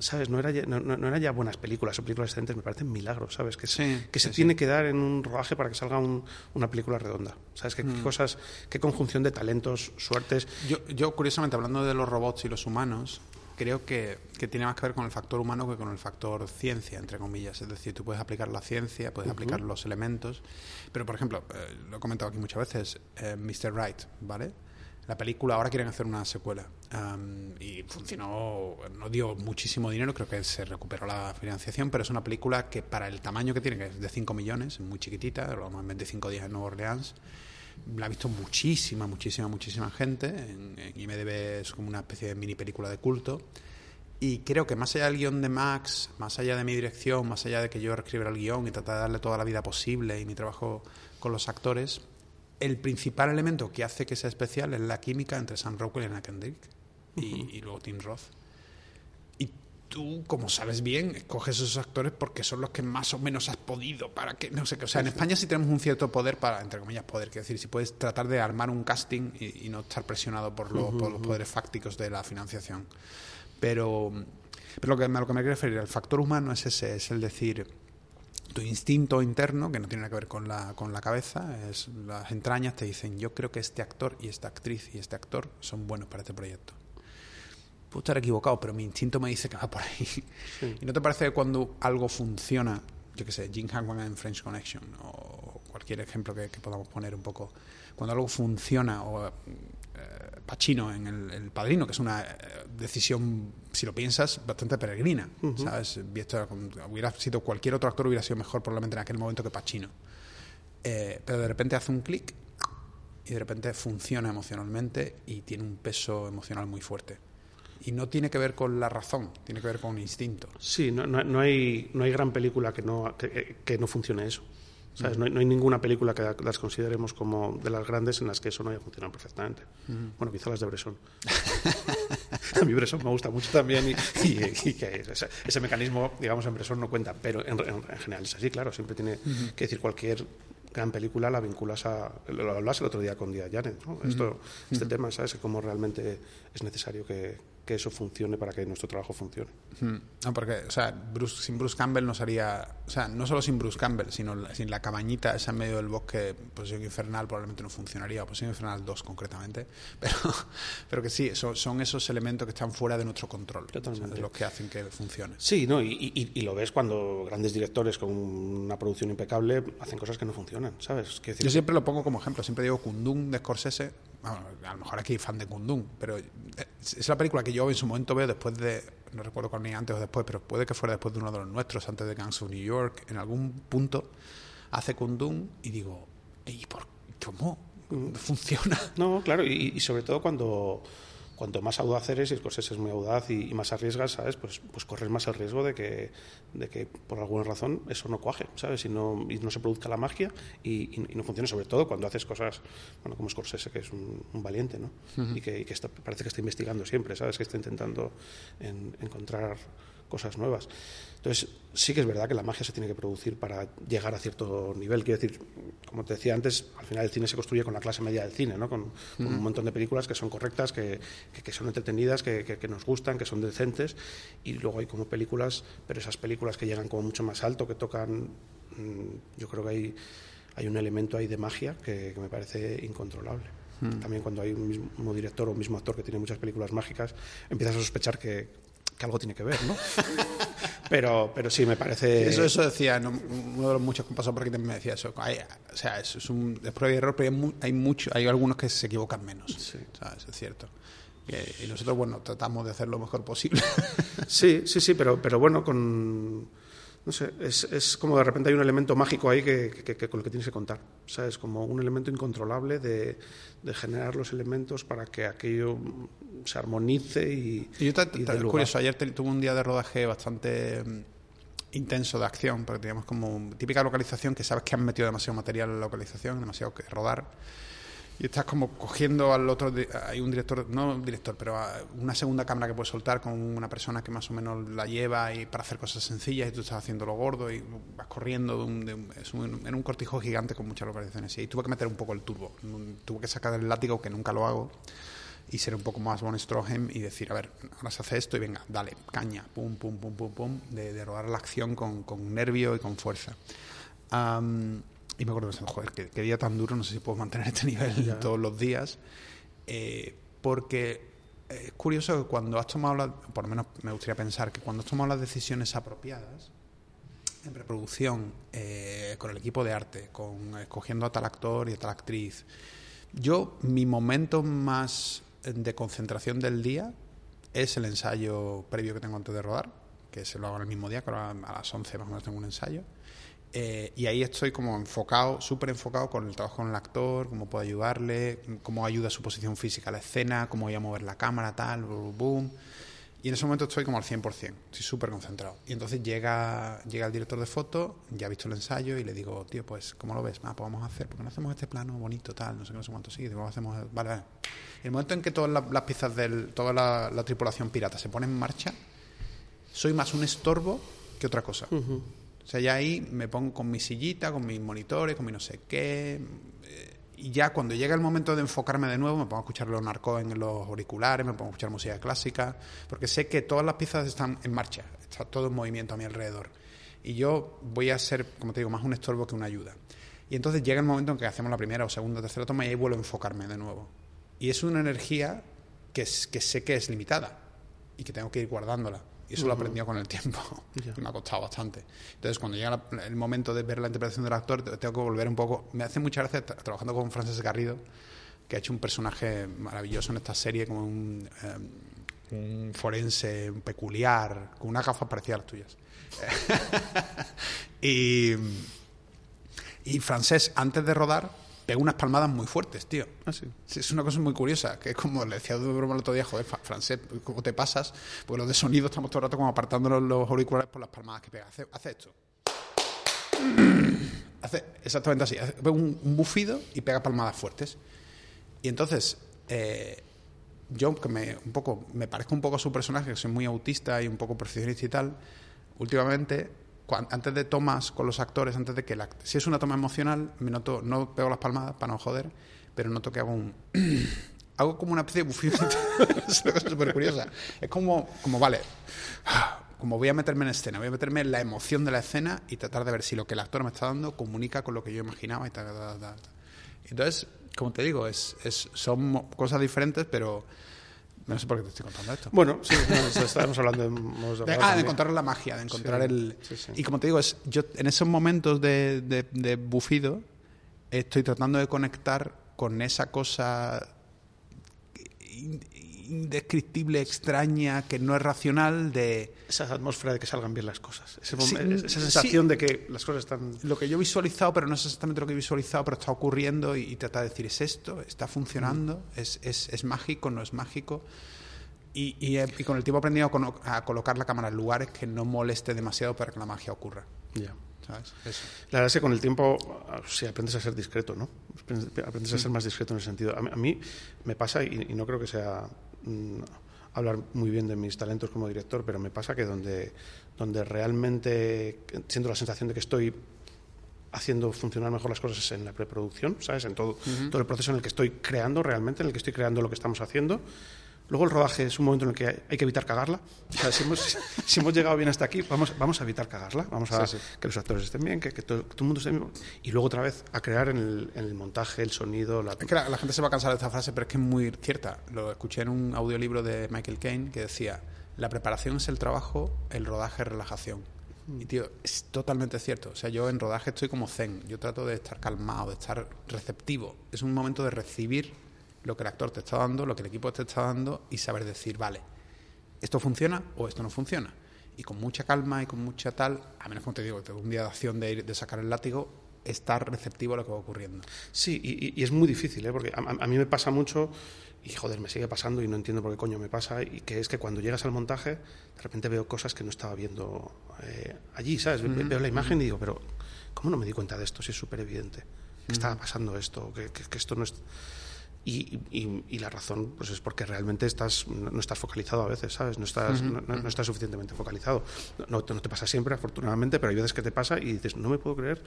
¿Sabes? No, era ya, no, no, eran ya buenas películas o películas excelentes, me parecen milagros, ¿sabes? Que, Sí, que se sí, tiene que dar en un rodaje para que salga un- una película redonda, ¿sabes? ¿Qué, qué cosas, qué conjunción de talentos, suertes. Yo, yo, curiosamente, hablando de los robots y los humanos, creo que, que tiene más que ver con el factor humano que con el factor ciencia, entre comillas. Es decir, tú puedes aplicar la ciencia, puedes aplicar los elementos, pero, por ejemplo, eh, lo he comentado aquí muchas veces, eh, Mr. Right, ¿vale? La película, ahora quieren hacer una secuela am, y funcionó, no dio muchísimo dinero, creo que se recuperó la financiación, pero es una película que para el tamaño que tiene, que es de 5 millones, muy chiquitita, lo más 25 días en Nueva Orleans, la ha visto muchísima, muchísima, muchísima gente. En, en IMDb es como una especie de mini película de culto. Y creo que más allá del guion de Max, más allá de mi dirección, más allá de que yo escribiera el guion y tratar de darle toda la vida posible y mi trabajo con los actores, el principal elemento que hace que sea especial es la química entre Sam Rockwell y Anna Kendrick y, y luego Tim Roth. Y tú, como sabes bien, escoges esos actores porque son los que más o menos has podido para que, no sé qué. O sea, en España sí tenemos un cierto poder para, entre comillas, poder, quiero decir, si puedes tratar de armar un casting y, y no estar presionado por los poderes fácticos de la financiación. Pero, pero lo que, a lo que me quiero referir, el factor humano es ese, es el decir, tu instinto interno, que no tiene nada que ver con la, con la cabeza, es las entrañas te dicen, yo creo que este actor y esta actriz y este actor son buenos para este proyecto. Puedo estar equivocado, pero mi instinto me dice que va por ahí. ¿Y no te parece que cuando algo funciona, yo qué sé, Jim Hackman en French Connection, o cualquier ejemplo que, que podamos poner un poco, cuando algo funciona, o Pacino en el, El Padrino, que es una eh, decisión, si lo piensas, bastante peregrina, ¿sabes? Visto hubiera sido cualquier otro actor hubiera sido mejor probablemente en aquel momento que Pacino. Eh, pero de repente hace un clic y de repente funciona emocionalmente y tiene un peso emocional muy fuerte. Y no tiene que ver con la razón, tiene que ver con un instinto. Sí, no, no- no hay, no hay gran película que no, que, que no funcione eso. ¿Sabes? No, hay, no hay ninguna película que las consideremos como de las grandes en las que eso no haya funcionado perfectamente. Bueno, quizá las de Bresson. A mí Bresson me gusta mucho también y, y- y que ese, ese mecanismo, digamos, en Bresson no cuenta, pero en, en- en general es así, claro. Siempre tiene que decir cualquier gran película la vinculas a... Lo hablas el otro día con Díaz Janet, ¿no? Esto, Este tema, ¿sabes? Cómo realmente es necesario que, que eso funcione para que nuestro trabajo funcione. Mm. No, porque, o sea, Bruce- sin Bruce Campbell no sería. O sea, no solo sin Bruce Campbell, sino la- sin la cabañita esa en medio del bosque, Posición Infernal probablemente no funcionaría, o Posición Infernal 2 concretamente. Pero, pero que sí, son, son esos elementos que están fuera de nuestro control. Totalmente. ¿sabes? Los que hacen que funcione. Sí, no, y, y- y lo ves cuando grandes directores con una producción impecable hacen cosas que no funcionan, ¿sabes? Decir, Yo siempre lo pongo como ejemplo, siempre digo Kundun de Scorsese, a lo mejor aquí fan de Kundun, pero eh, es la película que yo en su momento veo después de, no recuerdo cuál ni antes o después, pero puede que fuera después de uno de los nuestros, antes de Gangs of New York, en algún punto hace Kundun y digo, ¿y por cómo funciona? No, claro, y sobre todo cuando cuanto más audaz eres, y Scorsese es muy audaz y, y más arriesgas, ¿sabes? Pues, pues corres más el riesgo de que, de que por alguna razón eso no cuaje, ¿sabes? Y no, y no se produzca la magia y, no funcione, sobre todo cuando haces cosas, bueno, como Scorsese, que es un, un valiente, ¿no? Y que, y que está- parece que está investigando siempre, ¿sabes? Que está intentando en- encontrar cosas nuevas. Entonces, sí que es verdad que la magia se tiene que producir para llegar a cierto nivel. Quiero decir, como te decía antes, al final el cine se construye con la clase media del cine, ¿no? con, con un montón de películas que son correctas, que, que- que son entretenidas, que, que- nos gustan, que son decentes, y luego hay como películas, pero esas películas que llegan como mucho más alto, que tocan, mm, yo creo que hay, hay un elemento ahí de magia que, que me parece incontrolable. También cuando hay un mismo director o un mismo actor que tiene muchas películas mágicas, empiezas a sospechar que, que algo tiene que ver, ¿no? pero, pero sí, me parece... Eso, eso decía, ¿no? uno de los muchos que pasó por aquí también me decía eso. Hay- o sea, es, es un es prueba y error, pero hay, mu- hay, mucho, hay algunos que se equivocan menos. Sí. ¿sabes? Es cierto. Y, y nosotros, bueno, tratamos de hacer lo mejor posible. Sí, sí, sí, pero, pero bueno, con. No sé, es, es como de repente hay un elemento mágico ahí que, que- que- con el que tienes que contar. ¿Sabes? Como un elemento incontrolable de, de generar los elementos para que aquello se armonice y. Y yo, te- y te- curioso, ayer te- tuve un día de rodaje bastante mm, intenso de acción, porque teníamos como típica localización que sabes que han metido demasiado material en la localización, demasiado que rodar. Y estás como cogiendo al otro. Hay un director, no director, pero una segunda cámara que puedes soltar con una persona que más o menos la lleva y para hacer cosas sencillas y tú estás haciendo lo gordo y vas corriendo en un cortijo gigante con muchas localizaciones. Y tuve que meter un poco el turbo. Tuve que sacar el látigo, que nunca lo hago y ser un poco más Von Stroheim y decir, a ver, ahora se hace esto y venga, dale, caña, pum, pum, pum, pum, pum, de, de rodar la acción con, con nervio y con fuerza. Y me acuerdo pensando, joder, qué, qué día tan duro, no sé si puedo mantener este nivel todos los días, eh, porque eh, es curioso que cuando has tomado, la- por lo menos me gustaría pensar que cuando has tomado las decisiones apropiadas, en preproducción, eh, con el equipo de arte, con escogiendo a tal actor y a tal actriz. Yo, mi momento más eh, de concentración del día es el ensayo previo que tengo antes de rodar, que se lo hago el mismo día, que a las 11 más o menos tengo un ensayo. Eh, y ahí estoy como enfocado, súper enfocado con el trabajo con el actor, cómo puedo ayudarle, cómo ayuda su posición física a la escena, cómo voy a mover la cámara, tal, boom, boom. Y en ese momento estoy como al 100%, estoy súper concentrado. Y entonces llega, llega el director de foto, ya ha visto el ensayo y le digo, tío, pues, ¿cómo lo ves? Ah, pues vamos a hacer, porque no hacemos este plano bonito, tal, no sé qué, no sé cuánto, sí, digo, hacemos, vale, vale. En el momento en que todas las, las piezas de toda la, la tripulación pirata se pone en marcha, soy más un estorbo que otra cosa. O sea, ya ahí me pongo con mi sillita, con mis monitores, con mi no sé qué. eh, Y ya cuando llega el momento de enfocarme de nuevo, me pongo a escuchar los narcos en los auriculares, me pongo a escuchar música clásica, porque sé que todas las piezas están en marcha, está todo en movimiento a mi alrededor. Y yo voy a ser, como te digo, más un estorbo que una ayuda. Y entonces llega el momento en que hacemos la primera o segunda o tercera toma y ahí vuelvo a enfocarme de nuevo. Y es una energía que, es- que sé que es limitada y que tengo que ir guardándola. Y eso lo he aprendido con el tiempo. Me ha costado bastante. Entonces, cuando llega la- el momento de ver la interpretación del actor, te- tengo que volver un poco. Me hace mucha gracia tra- trabajando con Frances Garrido, que ha hecho un personaje maravilloso en esta serie, como un, eh, un forense peculiar, con unas gafas parecidas a las tuyas. y, y Francés, antes de rodar, pegó unas palmadas muy fuertes, tío. Ah, sí. Es una cosa muy curiosa, que es como le decía de broma el otro día, joder, Francés, ¿cómo te pasas? Porque los de sonido estamos todo el rato como apartándonos los auriculares por las palmadas que pega. Hace, hace esto. Hace exactamente así. Hace un, un bufido y pega palmadas fuertes. Y entonces, eh, yo que me, un poco, me parezco un poco a su personaje, que soy muy autista y un poco perfeccionista y tal, últimamente, antes de tomas con los actores, antes de que la, si es una toma emocional, me noto, no pego las palmadas para no joder, pero noto que hago un... hago como una especie de bufido. es una cosa súper curiosa. Es como, como, vale, como voy a meterme en escena, voy a meterme en la emoción de la escena y tratar de ver si lo que el actor me está dando comunica con lo que yo imaginaba y tal, tal. Entonces, como te digo, es, es, son cosas diferentes, pero no sé por qué te estoy contando esto. Bueno, sí, no, estábamos hablando de de ah, de encontrar la magia, de encontrar Sí, el... sí, sí. Y como te digo, es, yo en esos momentos de, de, de bufido estoy tratando de conectar con esa cosa indescriptible, extraña, que no es racional de Esa atmósfera de que salgan bien las cosas. Ese Sí, esa sensación de que las cosas están... lo que yo he visualizado, pero no es exactamente lo que he visualizado, pero está ocurriendo y, y tratar de decir, ¿es esto? ¿Está funcionando? ¿Es, es, es mágico? ¿No es mágico? Y, y, y con el tiempo he aprendido a, colocar la cámara en lugares que no moleste demasiado para que la magia ocurra. Ya. ¿Sabes? Eso. La verdad es que con el tiempo ah, sí aprendes a ser discreto, ¿no? Aprendes a ser más discreto en ese sentido. A mí, a mí me pasa, y, y no creo que sea mm, hablar muy bien de mis talentos como director, pero me pasa que donde, donde realmente siento la sensación de que estoy haciendo funcionar mejor las cosas es en la preproducción, ¿sabes? En todo, todo el proceso en el que estoy creando realmente, en el que estoy creando lo que estamos haciendo. Luego el rodaje es un momento en el que hay, que evitar cagarla. O sea, si, hemos, si hemos llegado bien hasta aquí, vamos, vamos a evitar cagarla. Vamos a Sí, sí. que los actores estén bien, que, que todo, que todo el mundo esté bien. Y luego otra vez a crear en el, en el montaje, el sonido, la... Es que la, la gente se va a cansar de esta frase, pero es que es muy cierta. Lo escuché en un audiolibro de Michael Caine que decía, la preparación es el trabajo, el rodaje es relajación. Y tío, es totalmente cierto. O sea, yo en rodaje estoy como zen. Yo trato de estar calmado, de estar receptivo. Es un momento de recibir lo que el actor te está dando, lo que el equipo te está dando y saber decir, vale, esto funciona o esto no funciona. Y con mucha calma y con mucha tal, a menos como te digo, un día de acción de, ir, de sacar el látigo, estar receptivo a lo que va ocurriendo. Sí, y, es muy difícil, ¿eh? porque a, mí me pasa mucho, y joder, me sigue pasando y no entiendo por qué coño me pasa, y que es que cuando llegas al montaje, de repente veo cosas que no estaba viendo eh, allí, ¿sabes? Ve- Veo la imagen y digo, pero ¿cómo no me di cuenta de esto si es súper evidente? Que estaba pasando esto, que, que- que esto no es... Y, y- y la razón pues es porque realmente estás no no estás focalizado a veces, ¿sabes? No estás, no, no- no estás suficientemente focalizado. No, no te pasa siempre, afortunadamente, pero hay veces que te pasa y dices, no me puedo creer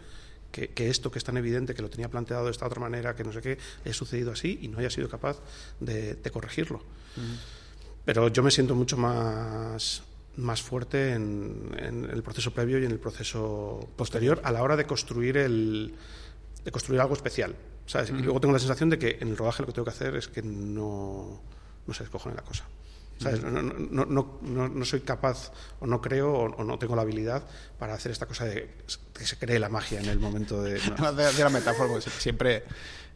que, que, esto que es tan evidente, que lo tenía planteado de esta otra manera, que no sé qué, haya sucedido así y no haya sido capaz de, de corregirlo. Pero yo me siento mucho más, más fuerte en, en, el proceso previo y en el proceso posterior a la hora de construir, el, de construir algo especial. ¿Sabes? Y luego tengo la sensación de que en el rodaje lo que tengo que hacer es que no, no se descojone la cosa. ¿sabes? No, no, no, no, soy capaz o no creo o, o, no tengo la habilidad para hacer esta cosa de que se cree la magia en el momento de... de, de, la metáfora, porque siempre,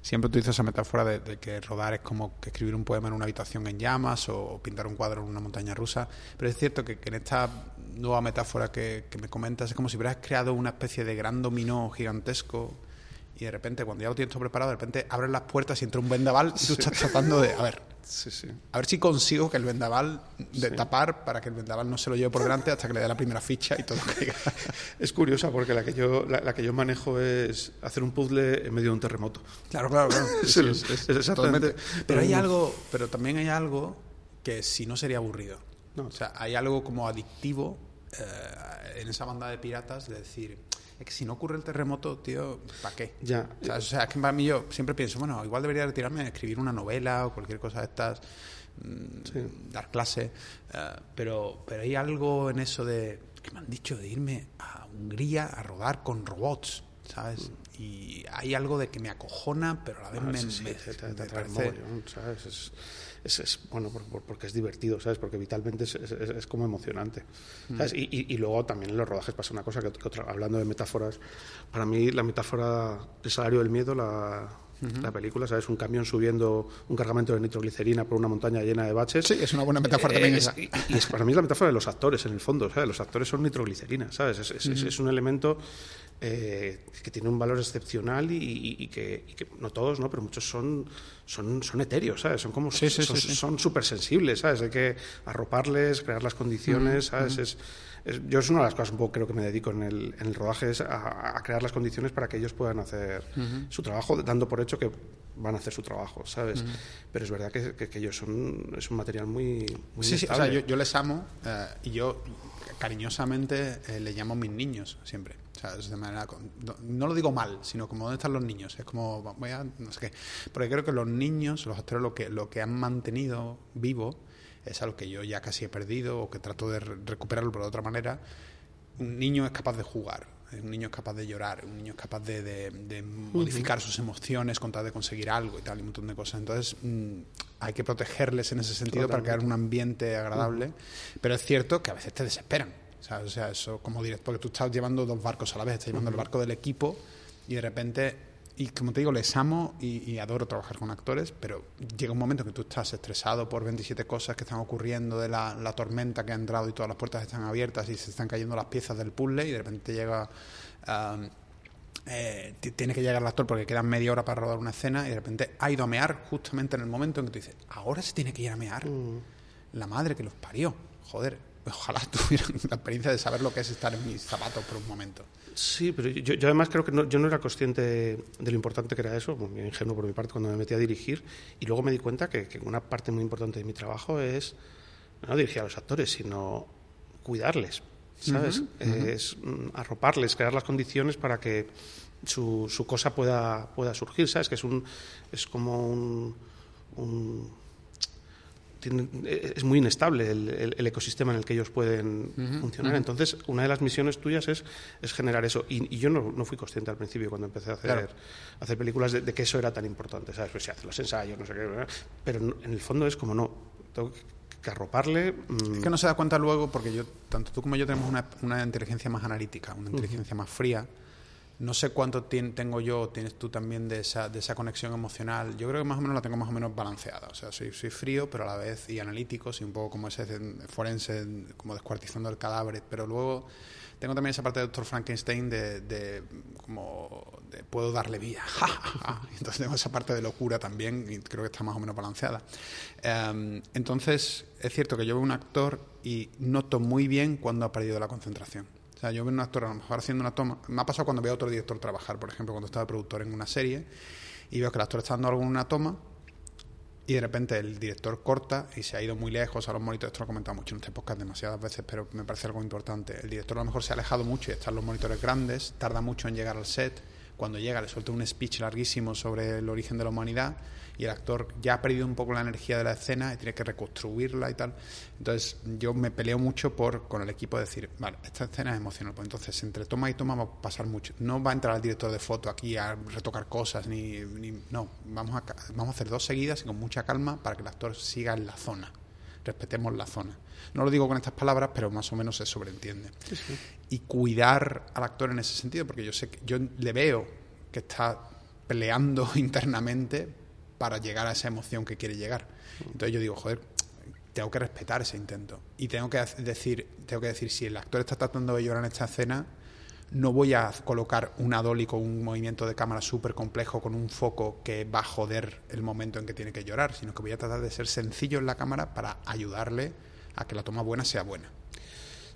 siempre utilizo esa metáfora de, de, que rodar es como que escribir un poema en una habitación en llamas o pintar un cuadro en una montaña rusa. Pero es cierto que, que en esta nueva metáfora que, que me comentas es como si hubieras creado una especie de gran dominó gigantesco y de repente, cuando ya lo tienes todo preparado, de repente abres las puertas y entra un vendaval y tú estás tratando de, a ver, sí, sí. a ver si consigo que el vendaval, de tapar para que el vendaval no se lo lleve por delante hasta que le dé la primera ficha y todo caiga. Es curiosa porque la que yo, la, la, que yo manejo es hacer un puzzle en medio de un terremoto. Claro, claro, claro. es, es, es, exactamente. Pero hay algo, pero también hay algo que si no sería aburrido. No. O sea, hay algo como adictivo eh, en esa banda de piratas de decir es que si no ocurre el terremoto, tío, ¿para qué? Ya. O sea, o sea, es que para mí yo siempre pienso, bueno, igual debería retirarme a escribir una novela o cualquier cosa de estas, Sí. dar clase, eh, pero, pero hay algo en eso de, que me han dicho de irme a Hungría a rodar con robots, ¿sabes? Y hay algo de que me acojona, pero a la vez Ah, me, sí, sí, me- te- te- me te parece... ¿sabes? Es, es, es- bueno, por- por- porque es divertido, ¿sabes? Porque vitalmente es, es- es como emocionante. ¿sabes? Y, y- y luego también en los rodajes pasa una cosa que, que otra- hablando de metáforas, para mí la metáfora del salario del miedo, la, la película, ¿sabes? Un camión subiendo un cargamento de nitroglicerina por una montaña llena de baches. Sí, es una buena metáfora Eh, también es- esa. y, y es para mí es la metáfora de los actores en el fondo, ¿sabes? Los actores son nitroglicerina, ¿sabes? Es, es- es- es un elemento eh, que tiene un valor excepcional y, y- y que, y que no todos, ¿no? Pero muchos son son, son etéreos, ¿sabes? Son como Sí, sí, son sí. súper sensibles, ¿sabes? Hay que arroparles, crear las condiciones, ¿sabes? Es, es- yo es una de las cosas un poco creo que me dedico en el, en el rodaje es a, a crear las condiciones para que ellos puedan hacer su trabajo, dando por hecho que van a hacer su trabajo, ¿sabes? Pero es verdad que, que, que ellos son es un material muy, muy Sí, sí, o sea, inestable. yo, yo les amo eh, y yo cariñosamente eh, les llamo mis niños siempre. O sea, es de manera, no, lo digo mal, sino como dónde están los niños. Es como, voy a, no sé qué. Porque creo que los niños, los actores, lo que, lo que han mantenido vivo es algo que yo ya casi he perdido o que trato de re- recuperarlo por otra manera. Un niño es capaz de jugar, un niño es capaz de llorar, un niño es capaz de, de- de modificar sus emociones con tal de conseguir algo y tal, y un montón de cosas. Entonces, mm, hay que protegerles en ese sentido para crear un ambiente agradable. Pero es cierto que a veces te desesperan. ¿Sabes? O sea, eso como director, porque tú estás llevando dos barcos a la vez, estás llevando el barco del equipo y de repente, y como te digo, les amo y, y adoro trabajar con actores, pero llega un momento que tú estás estresado por 27 cosas que están ocurriendo, de la, la tormenta que ha entrado y todas las puertas están abiertas y se están cayendo las piezas del puzzle y de repente llega... um, eh, tiene que llegar el actor porque quedan media hora para rodar una escena y de repente ha ido a mear justamente en el momento en que tú dices, ahora se tiene que ir a mear. La madre que los parió. Joder, ojalá tuvieran la experiencia de saber lo que es estar en mis zapatos por un momento. Sí, pero yo, yo además creo que no, yo no era consciente de lo importante que era eso, muy ingenuo por mi parte cuando me metí a dirigir, y luego me di cuenta que, que una parte muy importante de mi trabajo es no dirigir a los actores, sino cuidarles, ¿sabes? Es mm, arroparles, crear las condiciones para que su, su cosa pueda, pueda surgir, ¿sabes? Que es, un, es como un... un tienen- es muy inestable el, el- el ecosistema en el que ellos pueden funcionar. Entonces, una de las misiones tuyas es, es generar eso. Y, y yo no, no fui consciente al principio cuando empecé a hacer, Claro. a hacer películas de, de que eso era tan importante. ¿sabes? Pues se hacen los ensayos, no sé qué. Pero en el fondo es como no. Tengo que, que arroparle. mm, Es que no se da cuenta luego, porque yo, tanto tú como yo tenemos una, una inteligencia más analítica, una inteligencia más fría. No sé cuánto tengo yo, tienes tú también de esa, de esa conexión emocional. Yo creo que más o menos la tengo más o menos balanceada. O sea, soy, soy frío, pero a la vez y analítico, soy un poco como ese forense, como descuartizando el cadáver. Pero luego tengo también esa parte de Doctor Frankenstein de, de como de puedo darle vida. Entonces tengo esa parte de locura también y creo que está más o menos balanceada. Em, entonces es cierto que yo veo un actor y noto muy bien cuando ha perdido la concentración. O sea, yo veo un actor a lo mejor haciendo una toma. Me ha pasado cuando veo a otro director trabajar, por ejemplo, cuando estaba productor en una serie y veo que el actor está dando alguna toma y de repente el director corta y se ha ido muy lejos a los monitores. Esto lo he comentado mucho en este podcast demasiadas veces, pero me parece algo importante. El director a lo mejor se ha alejado mucho y están los monitores grandes, tarda mucho en llegar al set, cuando llega le suelta un speech larguísimo sobre el origen de la humanidad y el actor ya ha perdido un poco la energía de la escena y tiene que reconstruirla y tal. Entonces yo me peleo mucho por con el equipo decir, vale, esta escena es emocional, pues entonces entre toma y toma va a pasar mucho. No va a entrar el director de foto aquí a retocar cosas, ni, ni no, vamos a, vamos a hacer dos seguidas y con mucha calma para que el actor siga en la zona respetemos la zona. No lo digo con estas palabras, pero más o menos se sobreentiende. Y cuidar al actor en ese sentido, porque yo sé que yo le veo que está peleando internamente para llegar a esa emoción que quiere llegar. Entonces yo digo, joder, tengo que respetar ese intento. Y tengo que decir, tengo que decir, si el actor está tratando de llorar en esta escena, no voy a colocar una dolly con un movimiento de cámara súper complejo con un foco que va a joder el momento en que tiene que llorar, sino que voy a tratar de ser sencillo en la cámara para ayudarle a que la toma buena sea buena.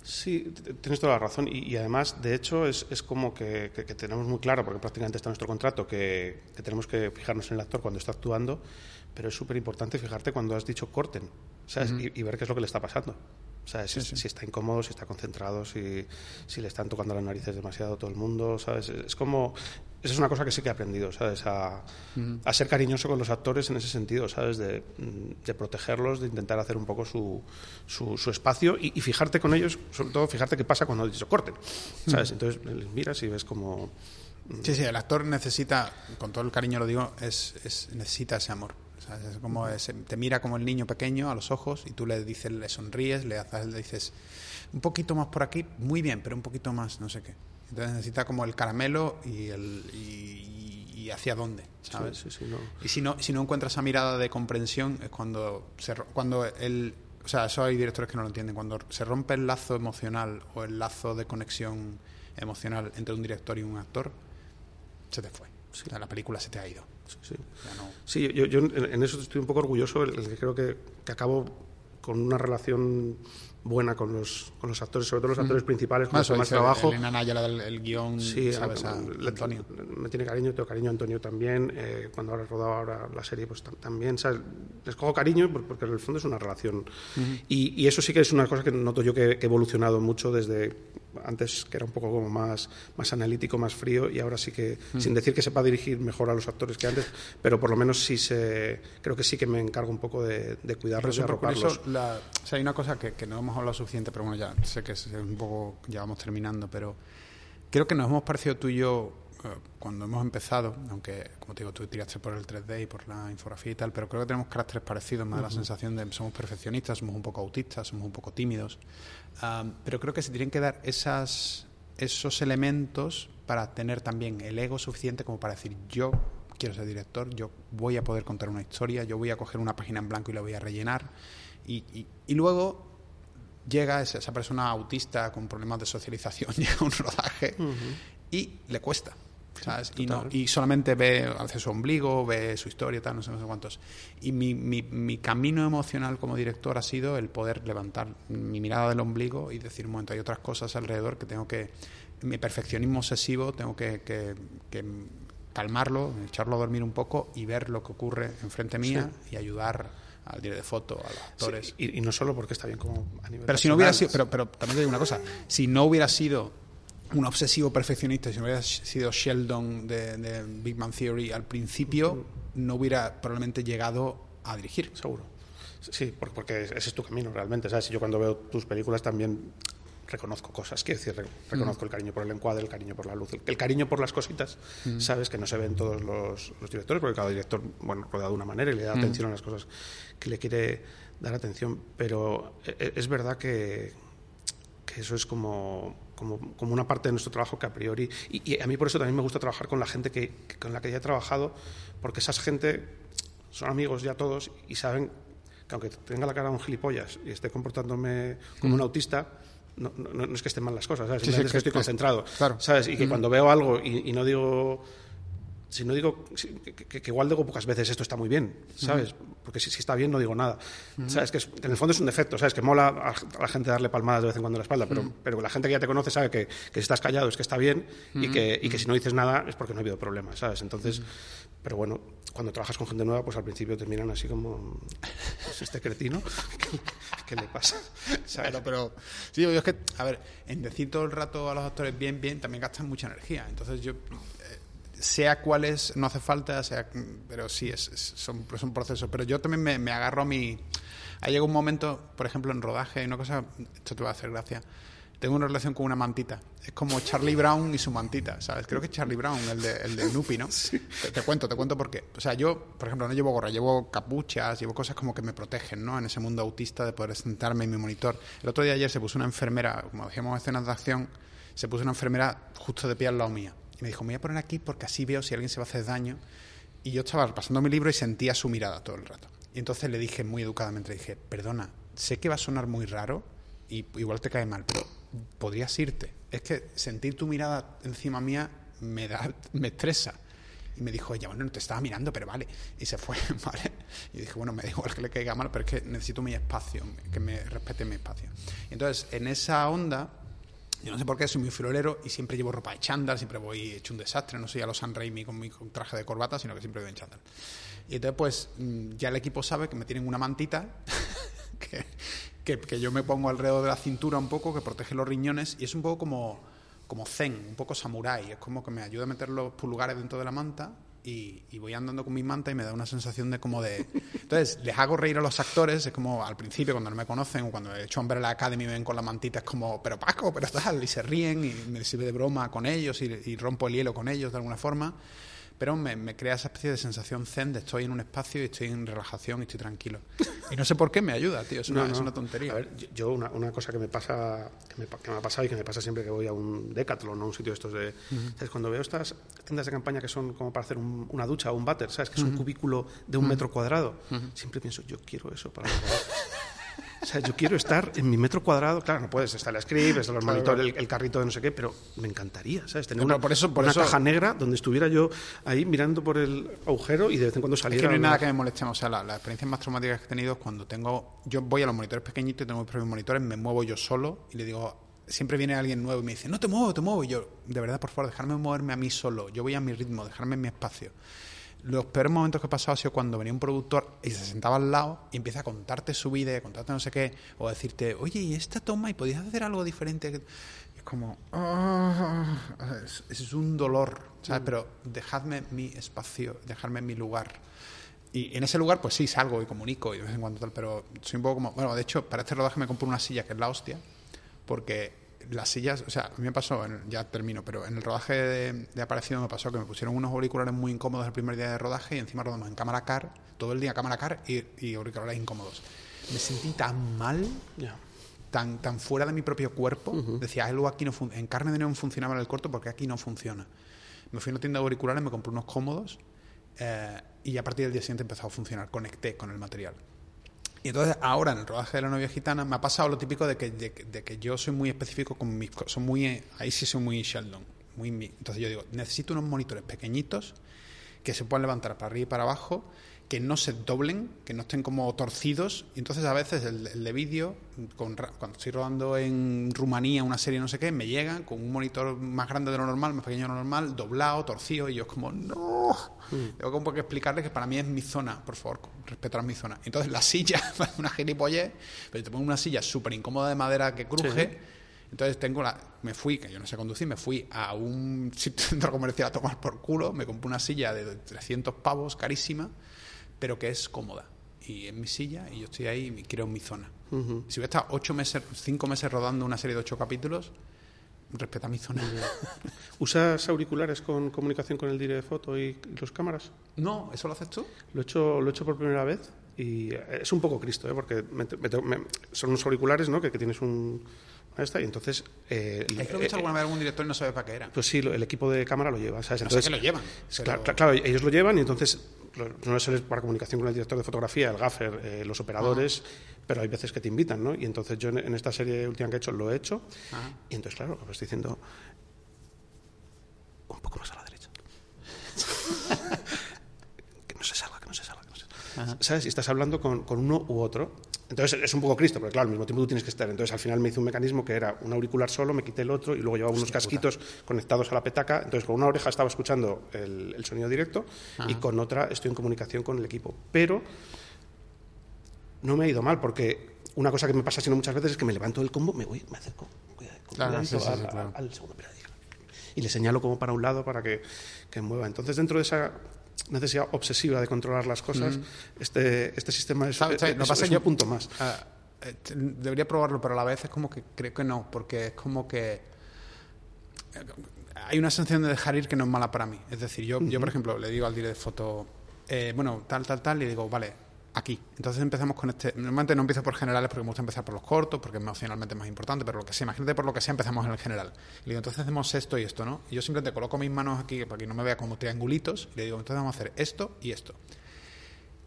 Sí, tienes toda la razón. Y, además, de hecho, es, es como que, tenemos muy claro, porque prácticamente está en nuestro contrato, que, tenemos que fijarnos en el actor cuando está actuando, pero es súper importante fijarte cuando has dicho corten, ¿sabes? y, ver qué es lo que le está pasando. ¿Sabes? Si, está incómodo, si está concentrado, si, si, le están tocando las narices demasiado todo el mundo, ¿sabes? Es como... Esa es una cosa que sí que he aprendido, ¿sabes? A, a ser cariñoso con los actores en ese sentido, ¿sabes? De, de protegerlos, de intentar hacer un poco su, su, espacio y, fijarte con ellos, sobre todo fijarte qué pasa cuando ellos corten, ¿sabes? Entonces les miras y ves como... Sí, sí, el actor necesita, con todo el cariño lo digo, es, es necesita ese amor es como te mira como el niño pequeño a los ojos y tú le dices, le sonríes, le, haces, le dices un poquito más por aquí, muy bien, pero un poquito más, no sé qué. Entonces necesita como el caramelo y el y, hacia dónde, ¿sabes? Y si no si no encuentras esa mirada de comprensión es cuando se, cuando el o sea, eso hay directores que no lo entienden. Cuando se rompe el lazo emocional o el lazo de conexión emocional entre un director y un actor, se te fue. la película se te ha ido. Sí, sí. yo, yo, en eso estoy un poco orgulloso, el, que creo que, que acabo con una relación buena con los, con los actores, sobre todo los actores principales, con más trabajo. Elena Naya, del el guion, sí, ¿sabes? A, Antonio. Me tiene cariño, tengo cariño a Antonio también. Eh, cuando ahora he rodado ahora la serie, pues también, ¿sabes? Les cojo cariño porque en el fondo es una relación. y, y, eso sí que es una cosa que noto yo que, que he evolucionado mucho desde antes que era un poco como más, más analítico, más frío, y ahora sí que, sin decir que sepa dirigir mejor a los actores que antes, pero por lo menos sí se, creo que sí que me encargo un poco de, de cuidarlos y arroparlos. La, o sea, hay una cosa que, que no hemos hablado suficiente, pero bueno, ya sé que es un poco, ya vamos terminando, pero creo que nos hemos parecido tú y yo cuando hemos empezado, aunque como te digo, tú tiraste por el 3D y por la infografía y tal, pero creo que tenemos caracteres parecidos, más la sensación de somos perfeccionistas, somos un poco autistas, somos un poco tímidos, pero creo que se tienen que dar esas, esos elementos para tener también el ego suficiente como para decir yo quiero ser director, yo voy a poder contar una historia, yo voy a coger una página en blanco y la voy a rellenar. Y, y, luego llega esa, esa, persona autista con problemas de socialización, llega a un rodaje y le cuesta. Y, no, y solamente ve hace su ombligo, ve su historia, tal, no sé, no sé cuántos. Y mi, mi, mi, camino emocional como director ha sido el poder levantar mi mirada del ombligo y decir, un momento, hay otras cosas alrededor que tengo que, mi perfeccionismo obsesivo, tengo que, que, calmarlo, echarlo a dormir un poco y ver lo que ocurre enfrente mía y ayudar al director de foto, a los actores. y, no solo porque está bien como a nivel Pero si no hubiera sido, pero, pero también te digo una cosa, si no hubiera sido un obsesivo perfeccionista, si no hubiera sido Sheldon de, Big Man Theory al principio, no hubiera probablemente llegado a dirigir. Seguro. Sí, porque ese es tu camino realmente. ¿sabes? Yo cuando veo tus películas también reconozco cosas, quiero decir, reconozco el cariño por el encuadre, el cariño por la luz, el, cariño por las cositas, sabes que no se ven todos los, directores, porque cada director, bueno, rodea de una manera y le da atención a las cosas que le quiere dar atención, pero e, e, es verdad que, que eso es como como, como, una parte de nuestro trabajo que a priori... Y, a mí por eso también me gusta trabajar con la gente que, con la que ya he trabajado, porque esas gente son amigos ya todos y saben que aunque tenga la cara de un gilipollas y esté comportándome como un mm. autista, no, no, es que estén mal las cosas, ¿sabes? es que, estoy concentrado, ¿sabes? Y que mm. cuando veo algo y, y no digo si no digo que, igual digo pocas veces esto está muy bien, ¿sabes? Porque si, está bien no digo nada. ¿Sabes? Que, en el fondo es un defecto, ¿sabes? Que mola a, la gente darle palmadas de vez en cuando en la espalda, pero, pero la gente que ya te conoce sabe que, si estás callado es que está bien y, que, y que si no dices nada es porque no ha habido problemas, ¿sabes? Entonces, pero bueno, cuando trabajas con gente nueva, pues al principio te miran así como pues este cretino, ¿qué, le pasa? Claro, pero sí, yo es que, a ver, en decir todo el rato a los actores bien, bien, también gastan mucha energía. Entonces yo sea cuál es, no hace falta, sea, pero sí, es, son, son procesos. Pero yo también me, me agarro a mi... Ha llegado un momento, por ejemplo, en rodaje, una cosa, esto te va a hacer gracia, tengo una relación con una mantita. Es como Charlie Brown y su mantita, ¿sabes? Creo que es Charlie Brown, el de, el de Nupi, ¿no? Te, te, cuento, te cuento por qué. O sea, yo, por ejemplo, no llevo gorra, llevo capuchas, llevo cosas como que me protegen, ¿no? En ese mundo autista de poder sentarme en mi monitor. El otro día ayer se puso una enfermera, como decíamos escenas de acción, se puso una enfermera justo de pie al lado mía. Me dijo, me voy a poner aquí porque así veo si alguien se va a hacer daño. Y yo estaba pasando mi libro y sentía su mirada todo el rato. Y entonces le dije muy educadamente, dije, perdona, sé que va a sonar muy raro y igual te cae mal, pero podrías irte. Es que sentir tu mirada encima mía me da, me estresa. Y me dijo, ya bueno, no te estaba mirando, pero vale. Y se fue, ¿vale? Y dije, bueno, me da igual que le caiga mal, pero es que necesito mi espacio, que me respete mi espacio. Entonces, en esa onda, yo no sé por qué, soy muy florero y siempre llevo ropa de chándal, siempre voy hecho un desastre, no soy a los San Raimi con mi traje de corbata, sino que siempre voy en chándal. Y entonces, pues, ya el equipo sabe que me tienen una mantita que, que, que, yo me pongo alrededor de la cintura un poco, que protege los riñones, y es un poco como, como zen, un poco samurái. Es como que me ayuda a meter los pulgares dentro de la manta y, y, voy andando con mi manta y me da una sensación de como de... Entonces, les hago reír a los actores, es como al principio cuando no me conocen o cuando he hecho Umbrella Academy y me ven con la mantita, es como, pero Paco, pero tal, y se ríen y me sirve de broma con ellos y rompo el hielo con ellos de alguna forma pero me, me, crea esa especie de sensación zen de estoy en un espacio y estoy en relajación y estoy tranquilo. Y no sé por qué me ayuda, tío, es una, no, no. Es una tontería. A ver, yo una, una, cosa que me pasa, que me, que me, ha pasado y que me pasa siempre que voy a un Decathlon o a un sitio de estos de... Uh -huh. ¿sabes? Cuando veo estas tiendas de campaña que son como para hacer un, una ducha o un váter, ¿sabes? Que es uh -huh. un cubículo de un uh -huh. metro cuadrado. Siempre pienso, yo quiero eso para O sea, yo quiero estar en mi metro cuadrado. Claro, no puedes estar la script, está los monitores, el, el, carrito de no sé qué, pero me encantaría, ¿sabes? Tener una, por eso, por una eso... caja negra donde estuviera yo ahí mirando por el agujero y de vez en cuando saliera. Es que no hay nada que me moleste. O sea, las la experiencias más traumáticas que he tenido es cuando tengo. Yo voy a los monitores pequeñitos y tengo mis propios monitores, me muevo yo solo y le digo. Siempre viene alguien nuevo y me dice, no te muevo, te muevo. Y yo, de verdad, por favor, dejarme moverme a mí solo. Yo voy a mi ritmo, dejarme en mi espacio los peores momentos que he pasado ha sido cuando venía un productor y se sentaba al lado y empieza a contarte su vida, a contarte no sé qué, o a decirte, oye, ¿y esta toma? ¿Y podías hacer algo diferente? Y es como, oh, es, es, un dolor, ¿sabes? Mm. Pero dejadme mi espacio, dejadme mi lugar. Y en ese lugar, pues sí, salgo y comunico y de vez en cuando tal, pero soy un poco como, bueno, de hecho, para este rodaje me compré una silla que es la hostia, porque las sillas, o sea, a mí me pasó, ya termino, pero en el rodaje de, de, Aparecido me pasó que me pusieron unos auriculares muy incómodos el primer día de rodaje y encima rodamos en cámara car, todo el día cámara car y, y auriculares incómodos. Me sentí tan mal, yeah. tan, tan fuera de mi propio cuerpo, uh -huh. decía, algo aquí no en carne de neón funcionaba en el corto porque aquí no funciona. Me fui a una tienda de auriculares, me compré unos cómodos eh, y a partir del día siguiente empezó a funcionar, conecté con el material. Y entonces ahora en el rodaje de la novia gitana me ha pasado lo típico de que, de, que yo soy muy específico con mis cosas. Muy, ahí sí soy muy Sheldon. Muy, entonces yo digo, necesito unos monitores pequeñitos que se puedan levantar para arriba y para abajo que no se doblen, que no estén como torcidos. Y entonces a veces el, el de vídeo, cuando estoy rodando en Rumanía una serie no sé qué, me llega con un monitor más grande de lo normal, más pequeño de lo normal, doblado, torcido, y yo es como, no. Mm. Tengo como que explicarle que para mí es mi zona, por favor, respetar mi zona. Entonces la silla, una gilipollez, pero te pongo una silla súper incómoda de madera que cruje. Sí. Entonces tengo la, me fui, que yo no sé conducir, me fui a un centro comercial a tomar por culo, me compré una silla de 300 pavos, carísima, pero que es cómoda. Y en mi silla, y yo estoy ahí y creo mi zona. Uh -huh. Si hubiera estado ocho meses, cinco meses rodando una serie de ocho capítulos, respeta mi zona. ¿Usas auriculares con comunicación con el dire de foto y los cámaras? No, ¿eso lo haces tú? Lo he hecho, lo he hecho por primera vez y es un poco Cristo, ¿eh? porque me, me, me, son unos auriculares ¿no? que, que tienes un, esta, y entonces... Eh, ¿Hay que eh, alguna vez algún director y no sabe para qué era? Pues sí, el equipo de cámara lo lleva, ¿sabes? Entonces, no sé que lo llevan. Pero... Claro, claro, ellos lo llevan y entonces no es para comunicación con el director de fotografía, el gaffer, eh, los operadores, Ajá. pero hay veces que te invitan, ¿no? Y entonces yo en, esta serie última que he hecho lo he hecho Ajá. y entonces, claro, lo estoy diciendo un poco más a la derecha. que no se salga, salga. ¿Sabes? Y estás hablando con, con uno u otro entonces es un poco Cristo, pero claro, al mismo tiempo tú tienes que estar. Entonces al final me hice un mecanismo que era un auricular solo, me quité el otro y luego llevaba unos casquitos puta. conectados a la petaca. Entonces con una oreja estaba escuchando el, el sonido directo Ajá. y con otra estoy en comunicación con el equipo. Pero no me ha ido mal porque una cosa que me pasa sino muchas veces es que me levanto del combo, me voy, me acerco, cuidado, claro, sí, sí, al, sí, claro. al, segundo. Y le señalo como para un lado para que, que mueva. Entonces, dentro de esa necesidad obsesiva de controlar las cosas, este, este sistema es, ¿Sabes? es- No es pasa un yo- punto más. Ah, eh, debería probarlo, pero a la vez es como que creo que no, porque es como que eh, hay una sensación de dejar ir que no es mala para mí. Es decir, yo, yo por ejemplo, le digo al director de foto, eh, bueno, tal, tal, tal, y digo, vale, aquí. Entonces empezamos con este. Normalmente no empiezo por generales porque me gusta empezar por los cortos, porque es emocionalmente más importante, pero lo que sea, imagínate por lo que sea, empezamos en el general. Y le digo, entonces hacemos esto y esto, ¿no? Y yo simplemente coloco mis manos aquí para que no me vea como triangulitos, y le digo, entonces vamos a hacer esto y esto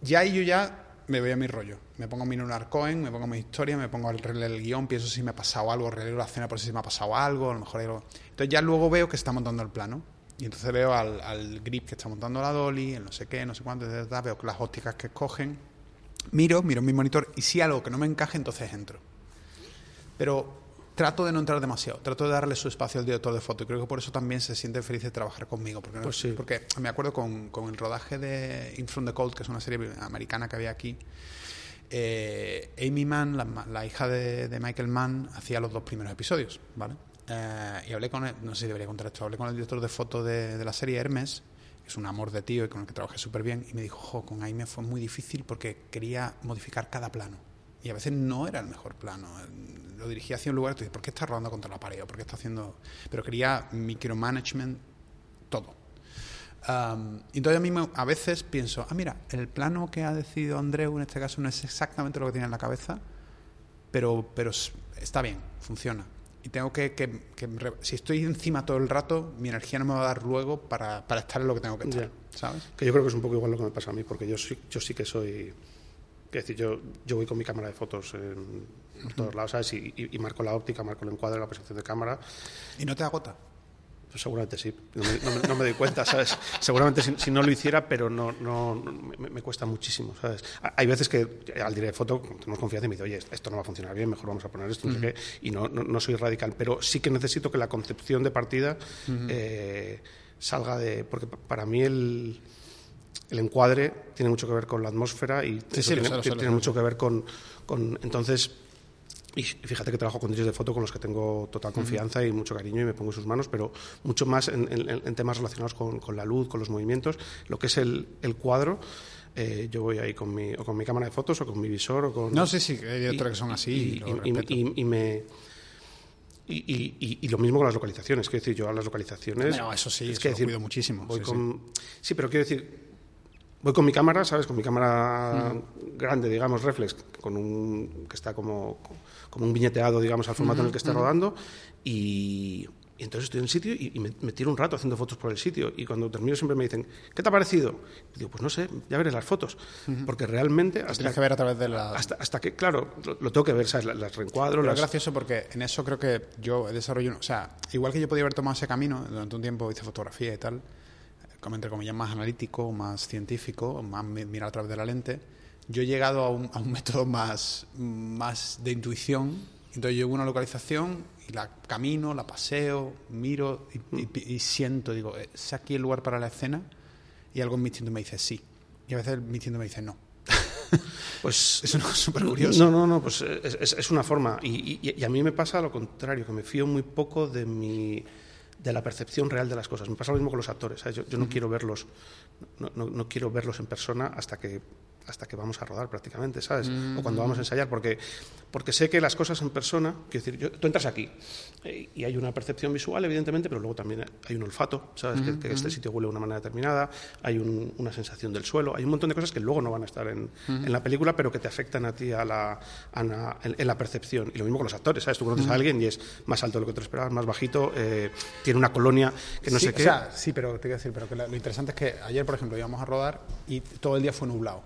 ya ahí yo ya me voy a mi rollo. Me pongo mi lunar coin, me pongo mi historia, me pongo releer el guion, pienso si me ha pasado algo, releo la escena por si me ha pasado algo, a lo mejor hay algo. Entonces ya luego veo que está montando el plano. Y entonces veo al, grip que está montando la dolly, el no sé qué, no sé cuánto, ta, veo las ópticas que escogen. Miro, miro mi monitor y si algo que no me encaje, entonces entro. Pero trato de no entrar demasiado, trato de darle su espacio al director de foto y creo que por eso también se siente feliz de trabajar conmigo. Porque, no- Pues sí. porque me acuerdo con, con el rodaje de In From the Cold, que es una serie americana que había aquí, eh, Amy Mann, la, la hija de, de Michael Mann, hacía los dos primeros episodios, ¿vale? Eh, y hablé con él, no sé si debería contar esto, hablé con el director de foto de, de la serie Hermes, es un amor de tío y con el que trabajé súper bien, y me dijo, jo, con Amy fue muy difícil porque quería modificar cada plano. Y a veces no era el mejor plano. Lo dirigía hacia un lugar y tú dices, ¿por qué está rodando contra la pared? ¿O ¿Por qué está haciendo...? Pero quería micromanagement todo. Um, entonces a mí me- a veces pienso, ah, mira, el plano que ha decidido Andreu en este caso no es exactamente lo que tiene en la cabeza, pero, pero está bien, funciona. Y tengo que, que- si estoy encima todo el rato, mi energía no me va a dar luego para, para estar en lo que tengo que estar, ¿sabes? Que yo creo que es un poco igual lo que me pasa a mí, porque yo sí, yo sí que soy. Es decir, yo, yo voy con mi cámara de fotos en, por todos lados, ¿sabes? Y, y- y marco la óptica, marco el encuadre, la posición de cámara. Y no te agota. Pues seguramente sí. No me, no me- no me doy cuenta, ¿sabes? Seguramente si, si no lo hiciera, pero no, no, no- me, me cuesta muchísimo, ¿sabes? Ha- Hay veces que al direct de foto tenemos confianza y me dice, oye, esto no va a funcionar bien, mejor vamos a poner esto, no sé qué. Y no, no, soy radical, pero sí que necesito que la concepción de partida eh, salga de. Porque pa- para mí el. El encuadre tiene mucho que ver con la atmósfera y Sí, lo tiene, sé, lo sé, lo tiene mucho que ver con, con entonces y fíjate que trabajo con directores de foto con los que tengo total confianza y mucho cariño y me pongo en sus manos, pero mucho más en, en- en temas relacionados con, con la luz, con los movimientos. Lo que es el, el cuadro, eh, yo voy ahí con mi, o con mi cámara de fotos o con mi visor o con... No, sí, sí, hay directores que son así y, y, lo y- me... Y, y- lo mismo con las localizaciones, quiero decir, yo a las localizaciones... Bueno, eso sí, es eso que lo decir, cuido muchísimo, Voy sí, con, sí, pero quiero decir, voy con mi cámara, ¿sabes? Con mi cámara grande, digamos, reflex, con un que está como, como un viñeteado, digamos, al formato en el que está rodando, y, y entonces estoy en el sitio y, y me, me tiro un rato haciendo fotos por el sitio, y cuando termino siempre me dicen, ¿qué te ha parecido? Y digo, pues no sé, ya veré las fotos, porque realmente hasta, tienes que ver a través de la... hasta, hasta que, claro, lo, lo tengo que ver, ¿sabes? Las, las reencuadro, Pero es las... gracioso porque en eso creo que yo desarrollo, o sea, igual que yo podía haber tomado ese camino, durante un tiempo hice fotografía y tal, como entre comillas más analítico, más científico, más mi- mirar a través de la lente, yo he llegado a un, a un método más, más de intuición, entonces llego a una localización y la camino, la paseo, miro y, y- y siento, digo, ¿es aquí el lugar para la escena? Y algo en mi instinto me dice sí, y a veces mi instinto me dice no. Pues Es una súper curiosa. No, no, no, pues es, es- es una forma. Y, y- y a mí me pasa lo contrario, que me fío muy poco de mi de la percepción real de las cosas. Me pasa lo mismo con los actores. ¿sabes? Yo, yo no quiero verlos, no, no- no quiero verlos en persona hasta que hasta que vamos a rodar prácticamente, ¿sabes? O cuando vamos a ensayar, porque, porque sé que las cosas en persona, quiero decir, yo- tú entras aquí eh, y hay una percepción visual, evidentemente, pero luego también hay un olfato, ¿sabes? que, que este sitio huele de una manera determinada, hay un- una sensación del suelo, hay un montón de cosas que luego no van a estar en, en la película, pero que te afectan a ti a la, a la- en, en la percepción. Y lo mismo con los actores, ¿sabes? Tú conoces a alguien y es más alto de lo que te esperabas, más bajito, eh, tiene una colonia que no sí, sé qué. O sea, sí, pero te quiero decir, pero que lo interesante es que ayer, por ejemplo, íbamos a rodar y todo el día fue nublado.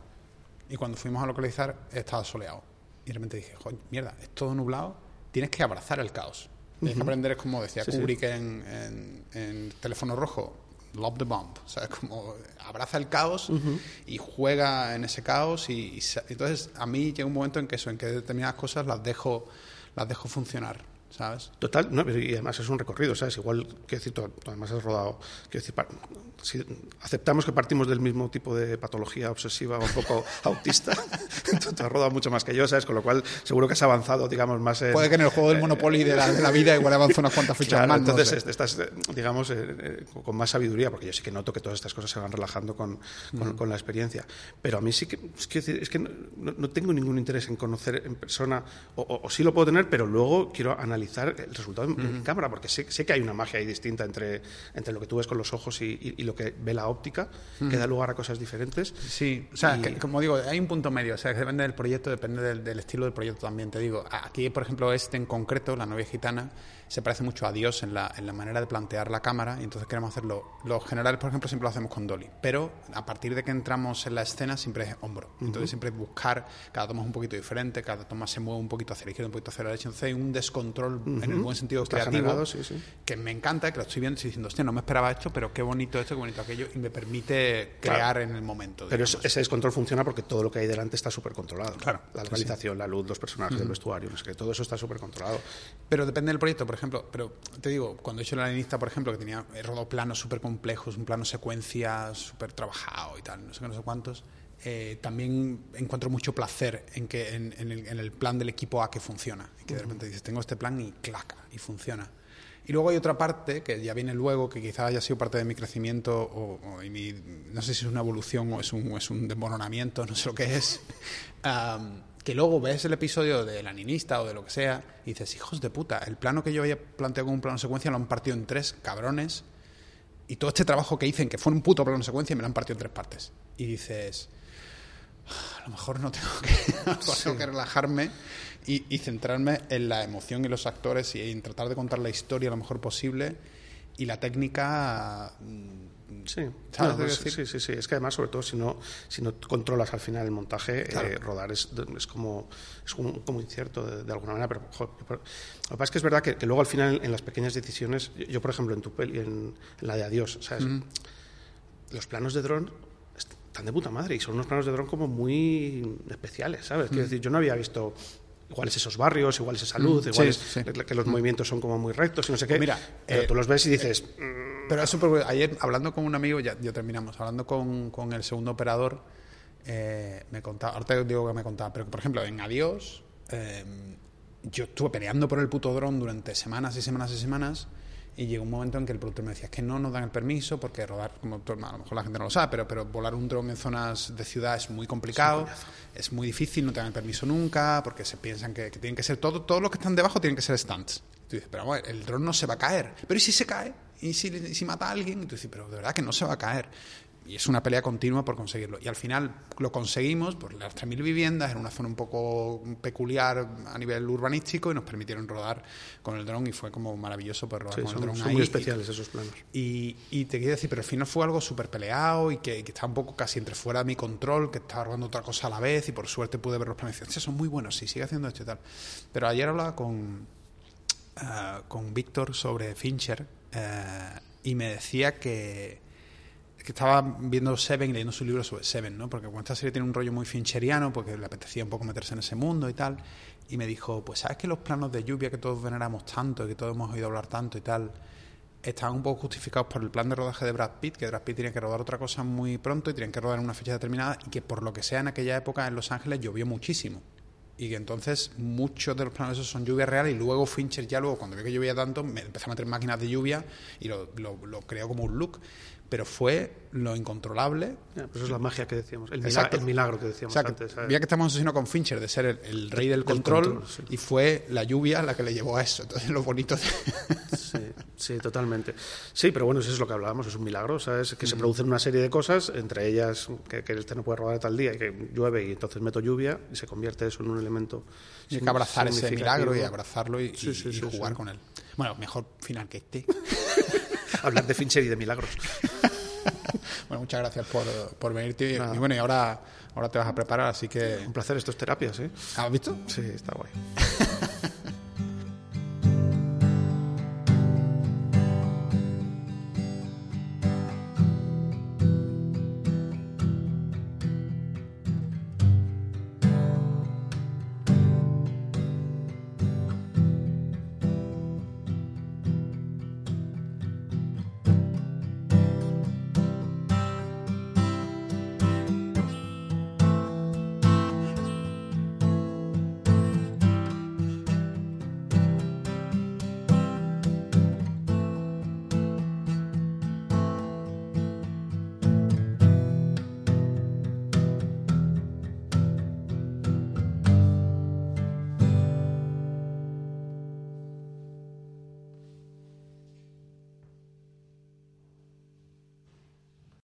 Y cuando fuimos a localizar, estaba soleado. Y de repente dije, "Joder, mierda, es todo nublado, tienes que abrazar el caos. Tienes que aprender, es como decía Sí, sí. Kubrick en, en- en Teléfono Rojo, love the bomb. O sea, es como abraza el caos y juega en ese caos. Y, y entonces a mí llega un momento en que eso, en que determinadas cosas las dejo, las dejo funcionar. ¿sabes? Total, no, y además es un recorrido, ¿sabes? Igual, que decir, tú, además has rodado, quiero decir, pa- si aceptamos que partimos del mismo tipo de patología obsesiva o un poco autista, tú, tú has rodado mucho más que yo, ¿sabes? Con lo cual seguro que has avanzado, digamos, más en... Puede que en el juego del Monopoly de la, de la vida igual avanza unas cuantas fichas Claro, más. no entonces sé. est- estás, eh, digamos, eh, eh, con más sabiduría, porque yo sí que noto que todas estas cosas se van relajando con, con- con la experiencia. Pero a mí sí que, es que, es que no, no- no tengo ningún interés en conocer en persona, o, o- o sí lo puedo tener, pero luego quiero analizar el resultado en, en cámara, porque sé, sé que hay una magia ahí distinta entre, entre lo que tú ves con los ojos y, y- y lo que ve la óptica, que da lugar a cosas diferentes. Sí, o sea, Y- que, como digo, hay un punto medio, o sea, que depende del proyecto, depende del, del estilo del proyecto también, te digo. Aquí, por ejemplo, este en concreto, La novia gitana, se parece mucho a Dios en la, en la manera de plantear la cámara y entonces queremos hacerlo. Los generales, por ejemplo, siempre lo hacemos con dolly, pero a partir de que entramos en la escena siempre es hombro. Entonces siempre es buscar, cada toma es un poquito diferente, cada toma se mueve un poquito hacia la izquierda, un poquito hacia la derecha, entonces hay un descontrol en el buen sentido Está creativo generado, sí, sí. que me encanta, que lo estoy viendo y estoy diciendo, hostia, no me esperaba esto, pero qué bonito esto, qué bonito aquello, y me permite crear en el momento. Pero digamos. ese descontrol funciona porque todo lo que hay delante está súper controlado. Claro, La sí, localización, la luz, los personajes, el vestuario, no sé qué, todo eso está súper controlado. Pero depende del proyecto, por ejemplo. Pero te digo, cuando he hecho el alienista, por ejemplo, que tenía he rodado planos súper complejos, un plano secuencia súper trabajado y tal, no sé qué, no sé cuántos, eh, también encuentro mucho placer en que en, en el, en el plan del equipo A que funciona. Y que de repente dices, tengo este plan y claca, y funciona. Y luego hay otra parte que ya viene luego, que quizás haya sido parte de mi crecimiento, o, o y mi- no sé si es una evolución o es un, o es un desmoronamiento, no sé lo que es, am, que luego ves el episodio del aninista o de lo que sea y dices, hijos de puta, el plano que yo había planteado como un plano secuencia lo han partido en tres, cabrones, y todo este trabajo que hice, en que fue un puto plano secuencia, me lo han partido en tres partes. Y dices, "Ah, a lo mejor no tengo que, tengo que relajarme y, y centrarme en la emoción y los actores y en tratar de contar la historia lo mejor posible y la técnica... mm, Sí, ¿Sabes no, pues, sí, sí, sí. Es que además, sobre todo, si no, si no controlas al final el montaje, Claro. eh, rodar es, es como es como, como incierto de, de alguna manera. Pero lo que pasa es que es verdad que, que luego al final en las pequeñas decisiones, yo, yo, por ejemplo en tu peli, en, en la de Adiós, ¿sabes? los planos de dron están de puta madre y son unos planos de dron como muy especiales, ¿sabes? Quiero decir, yo no había visto iguales esos barrios, iguales esa luz, Mm, iguales sí, sí. que los movimientos son como muy rectos y no sé qué. Mira, pero eh, tú los ves y dices, mm, Pero es súper. Ayer, hablando con un amigo, ya, ya terminamos, hablando con, con el segundo operador, eh, me contaba, ahorita digo que me contaba, pero por ejemplo, en Adiós, eh, yo estuve peleando por el puto dron durante semanas y semanas y semanas, y llegó un momento en que el productor me decía, es que no nos dan el permiso, porque rodar, como a lo mejor la gente no lo sabe, pero, pero volar un dron en zonas de ciudad es muy complicado, es muy difícil, no te dan el permiso nunca, porque se piensan que, que tienen que ser, todo, todos los que están debajo tienen que ser stunts. Tú dices, pero bueno, el dron no se va a caer. Pero ¿y si se cae? ¿Y si, y si mata a alguien? Y tú dices, pero de verdad que no se va a caer. Y es una pelea continua por conseguirlo. Y al final lo conseguimos por las 3.000 viviendas, en una zona un poco peculiar a nivel urbanístico, y nos permitieron rodar con el dron y fue como maravilloso poder rodar sí, con son, el dron son ahí. muy Y- especiales esos planos. y, y te quiero decir, pero al final fue algo súper peleado y que, que estaba un poco casi entre fuera de mi control, que estaba rodando otra cosa a la vez y por suerte pude ver los planes y "Hostia, son muy buenos, sí, sigue haciendo esto y tal. Pero ayer hablaba con, ah, con Víctor sobre Fincher eh, y me decía que, que estaba viendo Seven y leyendo su libro sobre Seven, ¿no? Porque como esta serie tiene un rollo muy fincheriano, porque le apetecía un poco meterse en ese mundo y tal. Y me dijo, pues sabes que los planos de lluvia que todos veneramos tanto, y que todos hemos oído hablar tanto y tal, estaban un poco justificados por el plan de rodaje de Brad Pitt, que Brad Pitt tenía que rodar otra cosa muy pronto y tenían que rodar en una fecha determinada y que por lo que sea en aquella época en Los Ángeles llovió muchísimo. Y que entonces muchos de los planos esos son lluvia real y luego Fincher ya luego cuando vio que llovía tanto me empezó a meter máquinas de lluvia y lo, lo, lo creó como un look. Pero fue lo incontrolable pues eso es la magia que decíamos, el, mila- Exacto. el milagro que decíamos o sea, que antes. ¿sabes? ya que estamos asesinos con Fincher de ser el, el rey del, control, control, sí. y fue la lluvia la que le llevó a eso. Entonces lo bonito de... Sí, sí, totalmente. Sí, pero bueno, eso es lo que hablábamos, es un milagro, ¿sabes? Mm. Que se producen una serie de cosas, entre ellas que, que este no puede rodar tal día y que llueve y entonces meto lluvia y se convierte eso en un elemento. Y hay que abrazar ese milagro y abrazarlo y, Sí, y jugar con él. Bueno, mejor final que este. Hablar de Fincher y de milagros. Bueno, muchas gracias por, por venirte. Nada. Y bueno, y ahora, ahora te vas a preparar, así que... Un placer, esto es terapias, ¿eh? ¿Has visto? Sí, está guay.